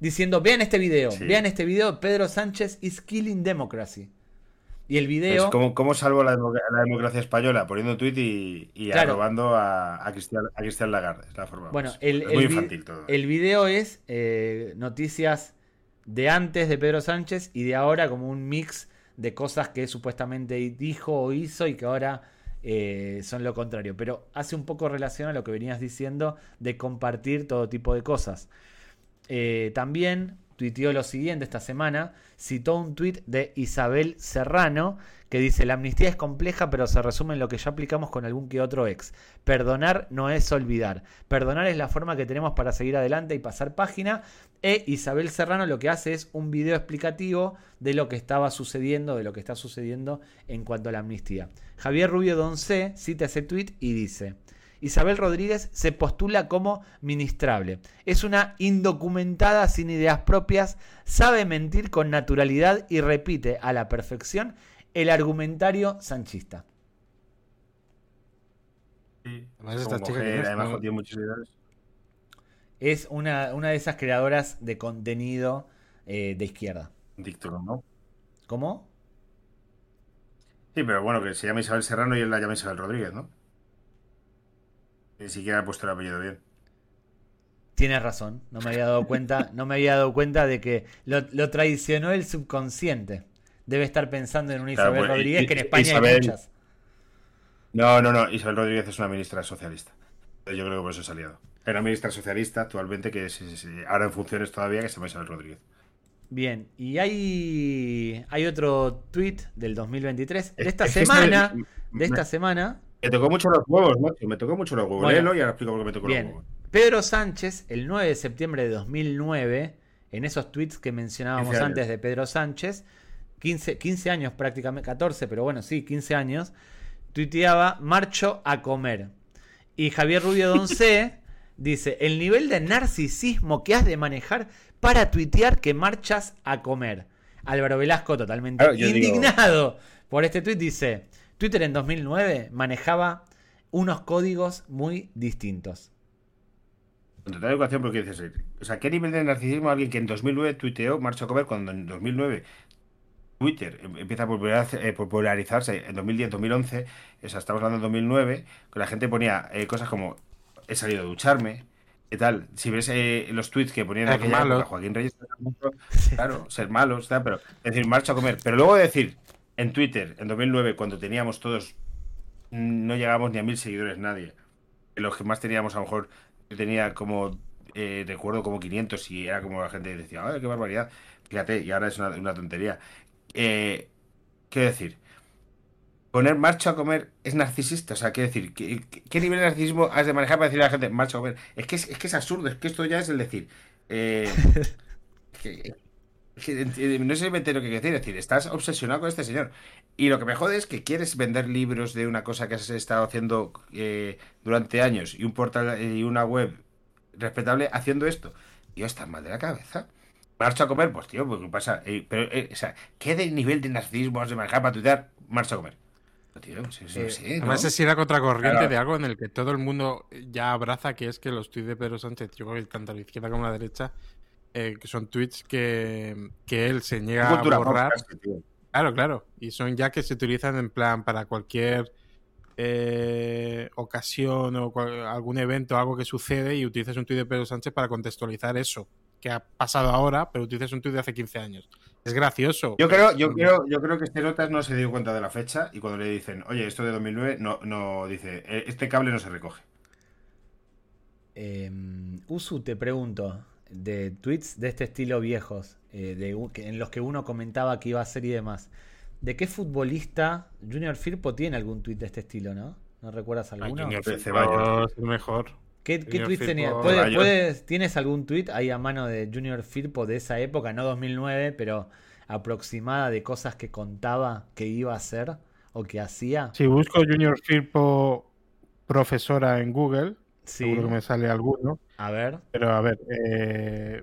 S1: diciendo, vean este video,
S3: Sí.
S1: vean este video, Pedro Sánchez is killing democracy. Y el video...
S3: Es como, ¿Cómo salvo la, democ- la democracia española? Poniendo tuit y, y
S1: Claro.
S3: arrobando a, a, Cristian, a Cristian Lagarde. Es la forma.
S1: Bueno,
S3: más-
S1: el,
S3: es
S1: el
S3: muy infantil todo.
S1: el video es eh, noticias de antes de Pedro Sánchez y de ahora como un mix de cosas que supuestamente dijo o hizo y que ahora eh, son lo contrario. Pero hace un poco relación a lo que venías diciendo de compartir todo tipo de cosas. Eh, también tuiteó lo siguiente esta semana, citó un tuit de Isabel Serrano que dice, la amnistía es compleja pero se resume en lo que ya aplicamos con algún que otro ex. Perdonar no es olvidar. Perdonar es la forma que tenemos para seguir adelante y pasar página. E Isabel Serrano lo que hace es un video explicativo de lo que estaba sucediendo, de lo que está sucediendo en cuanto a la amnistía. Javier Rubio Doncé cita ese tuit y dice, Isabel Rodríguez se postula como ministrable. Es una indocumentada sin ideas propias, sabe mentir con naturalidad y repite a la perfección el argumentario sanchista.
S3: Sí.
S2: Además,
S3: Como
S2: esta chica
S3: mujer,
S2: que es,
S3: además
S2: ¿no?
S3: tiene muchos seguidores.
S1: Es una, una de esas creadoras de contenido eh, de izquierda. ¿Cómo?
S3: Sí, pero bueno, que se llama Isabel Serrano y él la llama Isabel Rodríguez, ¿no? Ni siquiera ha puesto el apellido bien.
S1: Tienes razón, no me había dado cuenta, no me había dado cuenta de que lo, lo traicionó el subconsciente. Debe estar pensando en
S3: Claro,
S1: Isabel
S3: pues,
S1: Rodríguez
S3: y-
S1: que en España hay muchas.
S3: No, no, no. Isabel Rodríguez es una ministra socialista. Yo creo que por eso ha salido. Hay una ministra socialista actualmente que es, es- es- ahora en funciones todavía que se llama Isabel Rodríguez.
S1: Bien, y hay, hay otro tweet del 2023, de
S3: Es-
S1: esta
S3: es
S1: semana,
S3: me-
S1: de esta
S3: me-
S1: semana,
S3: Me tocó mucho los huevos, macho. Me tocó mucho los huevos.
S1: Bueno.
S3: Léelo y ahora explico por qué me tocó los huevos.
S1: Pedro Sánchez, el 9 de septiembre de 2009, en esos tweets que mencionábamos
S3: 15 años.
S1: antes de Pedro Sánchez, 15, 15 años prácticamente, 14, pero bueno, sí, 15 años, tuiteaba, marcho a comer. Y Javier Rubio Doncé (laughs) dice, el nivel de narcisismo que has de manejar para tuitear que marchas a comer. Álvaro Velasco, totalmente
S3: Claro, yo digo-
S1: indignado por este tweet, dice, Twitter en 2009 manejaba unos códigos muy distintos.
S3: Con total educación, porque dices, eh, o sea, ¿qué nivel de narcisismo alguien que en 2009 tuiteó marcho a comer cuando en 2009 Twitter em- empieza a eh, popularizarse en 2010, 2011, o sea, estamos hablando de 2009, que la gente ponía eh, cosas como he salido a ducharme, ¿qué tal? Si ves eh, los tweets que ponían en aquella época, Joaquín Reyes, (laughs) claro, ser malos, pero decir marcho a comer, pero luego decir en Twitter en 2009 cuando teníamos todos no llegamos ni a mil seguidores nadie. Los que más teníamos, a lo mejor, yo tenía como, eh, recuerdo como 500 y era como la gente decía, ¡ay, qué barbaridad! Fíjate, y ahora es una, una tontería. Eh, quiero decir, poner marcha a comer es narcisista. O sea, quiero decir, ¿qué, nivel de narcisismo has de manejar para decirle a la gente marcha a comer? Es que es, es que es absurdo, es que esto ya es el decir. eh, (laughs) que- eh, no sé si me entero qué quiere decir, es decir, estás obsesionado con este señor. Y lo que me jode es que quieres vender libros de una cosa que has estado haciendo eh, durante años y un portal eh, y una web respetable haciendo esto. Tío, estás mal de la cabeza. Marcho a comer, pues tío, pues qué pasa. Eh, pero, eh, o sea, ¿qué de nivel de narcisismo has de manejar para tuitear? Marcho a comer. Tío, pues, eso
S1: Eh,
S3: no.
S2: Además, es ir a contracorriente
S3: Claro.
S2: de algo en el que todo el mundo ya abraza, que es que los tweets de Pedro Sánchez, yo creo que tanto a la izquierda como a la derecha, eh, que son tweets que, que él se niega a borrar. Claro, claro. Y son ya que se utilizan en plan para cualquier eh, ocasión o cual- algún evento, algo que sucede y utilizas un tuit de Pedro Sánchez para contextualizar eso que ha pasado ahora, pero utilizas un tuit de hace 15 años. Es gracioso.
S3: Yo creo, yo creo, yo creo que este notas no se dio cuenta de la fecha y cuando le dicen, oye, esto de 2009, no, no dice, "Eh, este cable no se recoge.
S1: Eh, Usu, te pregunto, de tweets de este estilo viejos, eh, de, en los que uno comentaba que iba a ser y demás, ¿de qué futbolista Junior Firpo tiene algún tweet de este estilo, no? ¿No recuerdas alguno?
S2: Junior
S3: De
S2: Firpo
S3: Ceballos.
S2: es el mejor.
S1: ¿Qué, qué tweets tenía? ¿Puedes-
S3: rayos.
S1: puedes- ¿Tienes algún tweet ahí a mano de Junior Firpo de esa época? No 2009, pero aproximada de cosas que contaba que iba a hacer o que hacía.
S2: Si busco Junior Firpo profesora en Google,
S1: Sí.
S2: seguro que me sale alguno.
S1: A ver.
S2: Pero a ver, eh,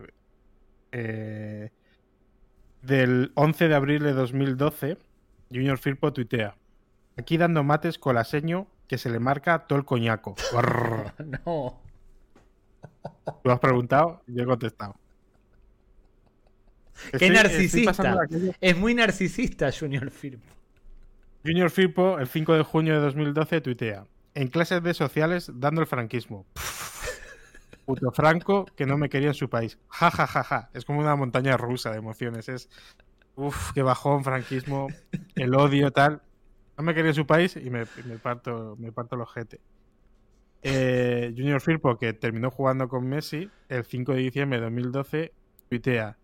S2: eh, del 11 de abril de 2012, Junior Firpo tuitea. Aquí dando mates con la seño que se le marca todo el coñaco. (laughs)
S1: No.
S2: Tú has preguntado, yo he contestado.
S1: Qué
S2: Estoy-
S1: narcisista. Es muy narcisista Junior Firpo.
S2: Junior Firpo, el 5 de junio de 2012, tuitea. En clases de sociales, dando el franquismo. Puto Franco que no me quería en su país. Ja, ja, ja, ja. Es como una montaña rusa de emociones. Es. Uf, qué bajón, franquismo. El odio, tal. No me quería en su país y me, me parto, me parto el ojete. Eh, Junior Firpo, que terminó jugando con Messi, el 5 de diciembre de 2012, tuitea.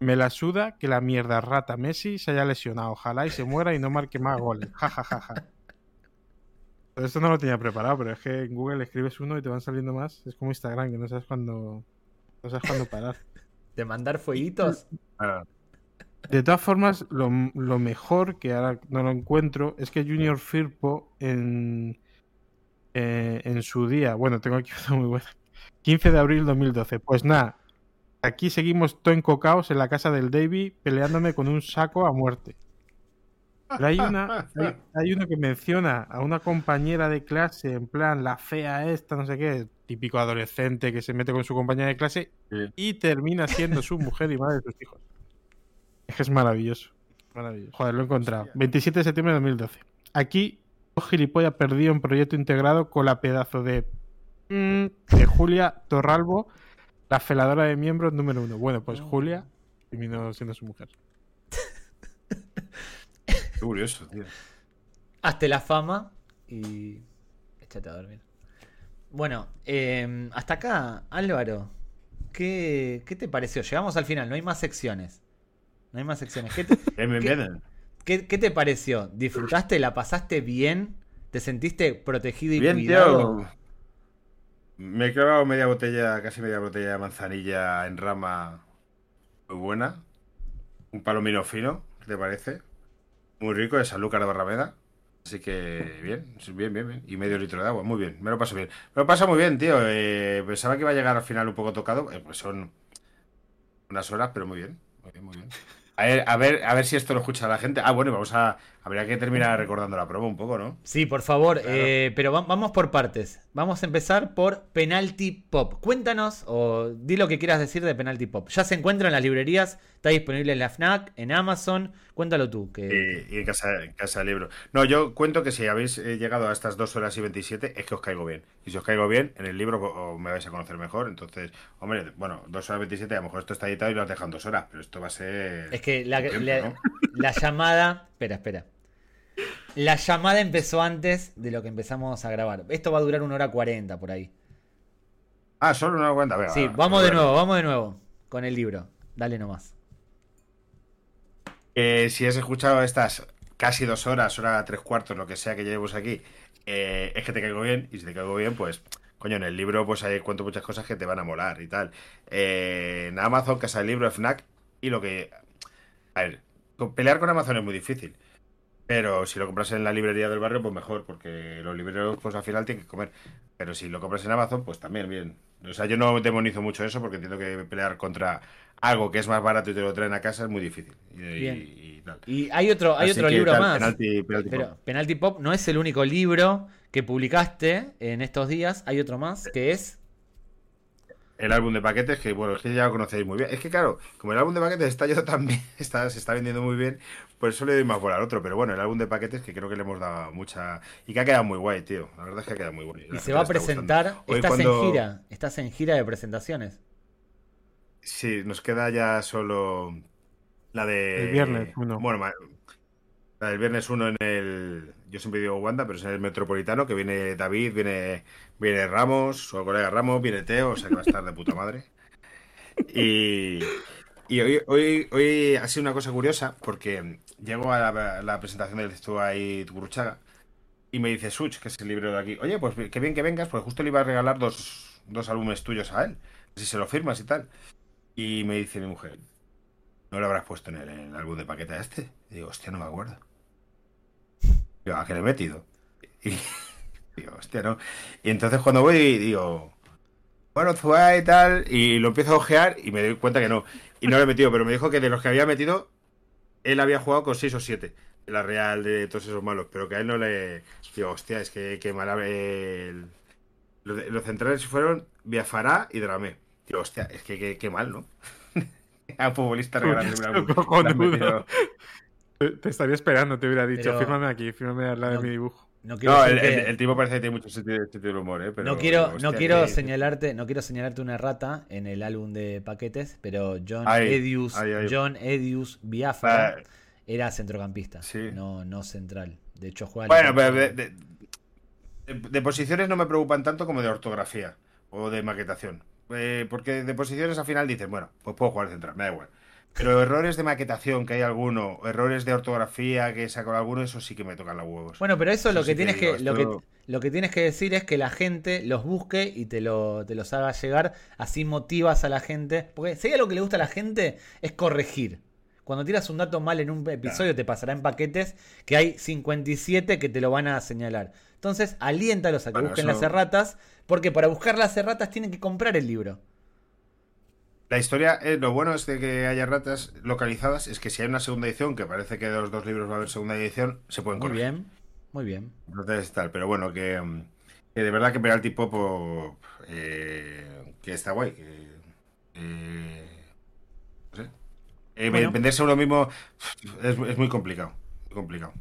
S2: Me la suda que la mierda rata Messi se haya lesionado. Ojalá y se muera y no marque más goles. Ja, ja, ja, ja. Esto no lo tenía preparado, pero es que en Google escribes uno y te van saliendo más. Es como Instagram, que no sabes cuándo, no sabes cuándo parar. (laughs)
S1: ¿De mandar fueguitos?
S3: Ah,
S2: De todas formas, lo, lo mejor, que ahora no lo encuentro, es que Junior Firpo en, eh, en su día, bueno, tengo aquí (laughs) una muy buena, 15 de abril 2012. Pues nada, aquí seguimos todo encocaos en la casa del Davy peleándome con un saco a muerte. Pero hay una, hay, hay uno que menciona a una compañera de clase, en plan, la fea esta, no sé qué, típico adolescente que se mete con su compañera de clase
S3: Sí.
S2: y termina siendo su mujer y madre de sus hijos. Es que es maravilloso. Maravilloso. Joder, lo he encontrado. 27 de septiembre de 2012. Aquí, un gilipollas perdido en proyecto integrado con la pedazo de. mm, de Julia Torralbo, la feladora de miembros número uno. Bueno, pues Julia terminó siendo su mujer.
S3: Qué curioso, tío.
S1: Hazte la fama y échate a dormir. Bueno, eh, hasta acá, Álvaro. ¿qué, ¿Qué te pareció? Llegamos al final, no hay más secciones. No hay más secciones. ¿Qué te, (laughs) ¿Qué?
S3: bien.
S1: qué- qué te pareció? ¿Disfrutaste? ¿La pasaste bien? ¿Te sentiste protegido y
S3: Bien,
S1: cuidado?
S3: tío. Me he clavado media botella, casi media botella de manzanilla en rama muy buena. Un palomino fino, ¿qué te parece? Muy rico, de Sanlúcar de Barrameda. Así que bien, bien, bien, bien. Y medio litro de agua, muy bien. Me lo paso bien. Me lo paso muy bien, tío. Eh, pensaba que iba a llegar al final un poco tocado. eh, pues son unas horas, pero muy bien. Muy bien, muy bien. A ver, a ver, a ver si esto lo escucha la gente. Ah, bueno, vamos a. Habría que terminar recordando la prueba un poco, ¿no?
S1: Sí, por favor,
S3: Claro.
S1: eh, pero va- vamos por partes. Vamos a empezar por Penalty Pop. Cuéntanos o di lo que quieras decir de Penalty Pop. Ya se encuentra en las librerías, está disponible en la FNAC, en Amazon. Cuéntalo tú. Que...
S3: Y, y en casa, en casa del libro. No, yo cuento que si habéis eh, llegado a estas 2 horas y 27 es que os caigo bien. Y si os caigo bien, en el libro me vais a conocer mejor. Entonces, hombre, bueno, 2 horas 27, a lo mejor esto está editado y lo has dejado en 2 horas, pero esto va a ser...
S1: Es que la,
S3: tiempo,
S1: la-
S3: ¿no?
S1: la llamada. Espera, espera. La llamada empezó antes de lo que empezamos a grabar. Esto va a durar una hora cuarenta por ahí.
S3: Ah, solo una cuenta. Venga,
S1: Sí,
S3: va,
S1: vamos de nuevo, vamos de nuevo con el libro. Dale nomás.
S3: Eh, si has escuchado estas casi dos horas, hora tres cuartos, lo que sea que llevemos aquí, eh, es que te caigo bien. Y si te caigo bien, pues, coño, en el libro pues ahí cuento muchas cosas que te van a molar y tal. Eh, en Amazon, Casa del Libro, FNAC, y lo que... A ver, pelear con Amazon es muy difícil. Pero si lo compras en la librería del barrio, pues mejor, porque los libreros pues al final tienen que comer. Pero si lo compras en Amazon, pues también bien. O sea, yo no demonizo mucho eso porque entiendo que pelear contra algo que es más barato y te lo traen a casa es muy difícil. Y,
S1: Bien.
S3: y- y tal.
S1: Y hay otro, hay
S3: Así
S1: otro
S3: que
S1: libro
S3: tal,
S1: más. Pero
S3: pop.
S1: Penalty Pop no es el único libro que publicaste en estos días. Hay otro más que es.
S3: El álbum de paquetes, que bueno, es que ya lo conocéis muy bien. Es que claro, como el álbum de paquetes está yendo (laughs) también, está, se está vendiendo muy bien, por eso le doy más por al otro. Pero bueno, el álbum de paquetes que creo que le hemos dado mucha. Y que ha quedado muy guay, tío. La verdad es que ha quedado muy bueno.
S1: Y se va a presentar.
S3: Hoy
S1: Estás
S3: cuando-
S1: en gira. Estás en gira de presentaciones.
S3: Sí, nos queda ya solo la de.
S2: El viernes uno.
S3: Bueno, ma- la del viernes uno en el. Yo siempre digo Wanda, pero es en el Metropolitano, que viene David, viene, viene Ramos, su colega Ramos, viene Teo, o sea que va a estar de puta madre. Y, y hoy, hoy, hoy ha sido una cosa curiosa, porque llego a la, presentación del Estuvo ahí Guruchaga Y me dice Such, que es el libro de aquí, oye, pues qué bien que vengas, pues justo le iba a regalar dos, dos álbumes tuyos a él, si se lo firmas y tal. Y me dice mi mujer, ¿no lo habrás puesto en el, álbum de paquete este? Y digo, hostia, no me acuerdo. Digo, ¿a qué le he metido? Y (laughs) digo, hostia, no. Y entonces cuando voy, digo, bueno, Zuai y tal, y lo empiezo a ojear y me doy cuenta que no. Y no lo he metido, pero me dijo que de los que había metido, él había jugado con 6 o 7 la Real de todos esos malos, pero que a él no le. Digo, hostia, es que, que mal. El... Los, centrales fueron Biafará y Dramé. Digo, hostia, es que qué mal, ¿no? (laughs) a futbolista (laughs)
S2: Te estaría esperando, te hubiera dicho, fírmame aquí, fírmame al lado de mi dibujo.
S3: No, quiero el, el, tipo parece que tiene mucho sentido, de humor, ¿eh?
S1: no quiero, no quiero señalarte, no quiero señalarte una rata en el álbum de paquetes, pero John Edius, John Edius Biafra era centrocampista, no, no central. De hecho, juega.
S3: Bueno, pero de, posiciones no me preocupan tanto como de ortografía o de maquetación. Eh, porque de posiciones al final dices, bueno, pues puedo jugar central, me da igual. Pero errores de maquetación, que hay alguno, errores de ortografía que saco alguno, eso sí que me tocan los huevos.
S1: Bueno, pero eso, lo que tienes que, lo que lo que tienes que decir es que la gente los busque y te, lo, te los haga llegar, así motivas a la gente. Porque si hay algo que le gusta a la gente es corregir. Cuando tiras un dato mal en un episodio te pasará en paquetes que hay 57 que te lo van a señalar. Entonces, aliéntalos a que busquen las erratas, porque para buscar las erratas tienen que comprar el libro.
S3: La historia, eh, lo bueno es de que haya ratas localizadas, es que si hay una segunda edición, que parece que de los dos libros va a haber segunda edición, se pueden
S1: corregir. Muy bien, muy bien.
S3: Entonces tal, pero bueno, que, mm, de verdad que el tipo eh, que está guay. Que, eh, no sé. Eh, venderse uno mismo es, es muy complicado. Muy complicado.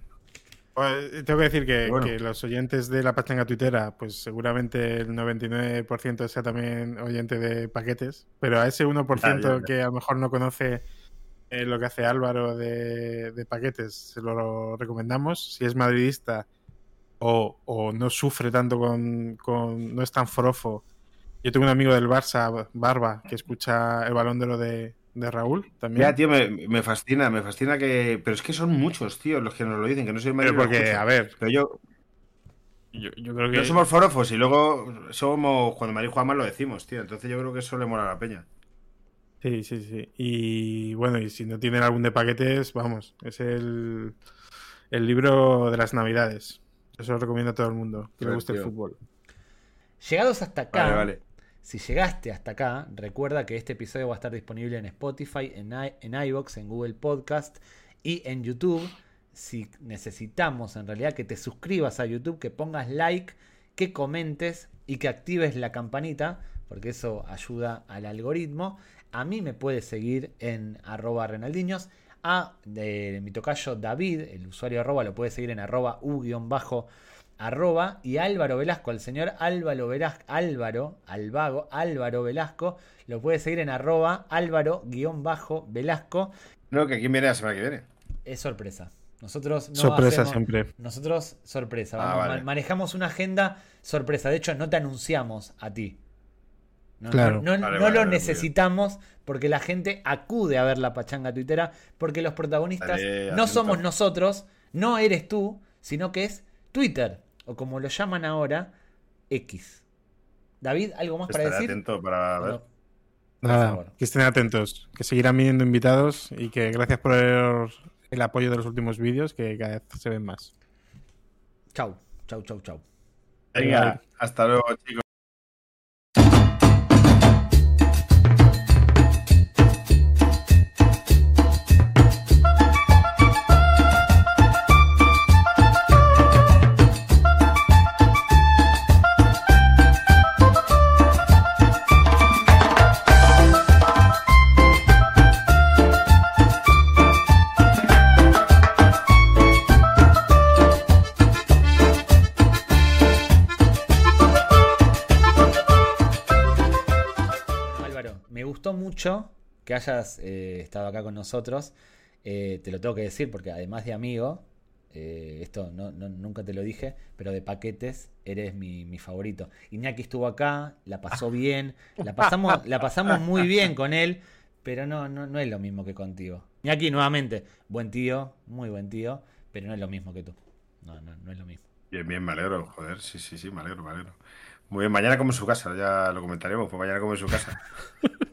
S2: Pues, tengo que decir que, los oyentes de la pachanga tuitera, pues seguramente el 99% sea también oyente de paquetes, pero a ese 1% que a lo mejor no conoce eh, lo que hace Álvaro de, paquetes, se lo recomendamos. Si es madridista o, no sufre tanto con, con, no es tan forofo. Yo tengo un amigo del Barça, Barba, que escucha el balón de lo de, de Raúl también.
S3: Ya, tío, me, fascina, me fascina que. Pero es que son muchos, tío, los que nos lo dicen, que no soy
S2: Pero porque, a ver.
S3: Pero yo. Yo, creo que. No somos forofos y luego somos. Cuando María Juan lo decimos, tío. Entonces yo creo que eso le mola a la peña.
S2: Sí, sí, sí. Y bueno, y si no tienen álbum de paquetes, vamos. Es el, el libro de las Navidades. Eso lo recomiendo a todo el mundo que le guste el fútbol.
S1: Llegados hasta acá, vale, vale. Si llegaste hasta acá, recuerda que este episodio va a estar disponible en Spotify, en, en iVoox, en Google Podcast y en YouTube. Si necesitamos en realidad que te suscribas a YouTube, que pongas like, que comentes y que actives la campanita, porque eso ayuda al algoritmo. A mí me puedes seguir en arroba renaldiños. A de mi tocayo David, el usuario arroba, lo puedes seguir en arroba u-bajo arroba y Álvaro Velasco, el señor Álvaro Velasco, Álvaro, Alvago, Álvaro Velasco, lo puede seguir en arroba Álvaro-Velasco.
S3: No, que quién viene la semana que viene.
S1: Es sorpresa. Nosotros no
S2: sorpresa siempre.
S1: Nosotros sorpresa. Ah, manejamos una agenda sorpresa. De hecho, no te anunciamos a ti. No, claro. no, lo necesitamos porque la gente acude a ver la pachanga tuitera porque los protagonistas no somos nosotros, no eres tú, sino que es Twitter o como lo llaman ahora, X. David, ¿algo más para decir?
S3: atento para ver.
S2: Nada, que estén atentos, que seguirán viniendo invitados y que gracias por el, apoyo de los últimos vídeos, que cada vez se ven más.
S1: Chau, chau, chau, chau.
S3: Venga, hasta luego, chicos.
S1: Que hayas eh, estado acá con nosotros. Eh, te lo tengo que decir porque además de amigo, eh, esto no, nunca te lo dije, pero de paquetes eres mi, favorito. Iñaki estuvo acá, la pasó (laughs) bien, la pasamos, la pasamos muy bien con él, pero no, no, no es lo mismo que contigo. Iñaki, nuevamente, buen tío, muy buen tío, pero no es lo mismo que tú. No, no, no es lo mismo.
S3: Bien, bien, me alegro, joder, sí, sí, sí, me alegro, me alegro. Muy bien, mañana como en su casa, ya lo comentaremos, pues mañana como en su casa. (laughs)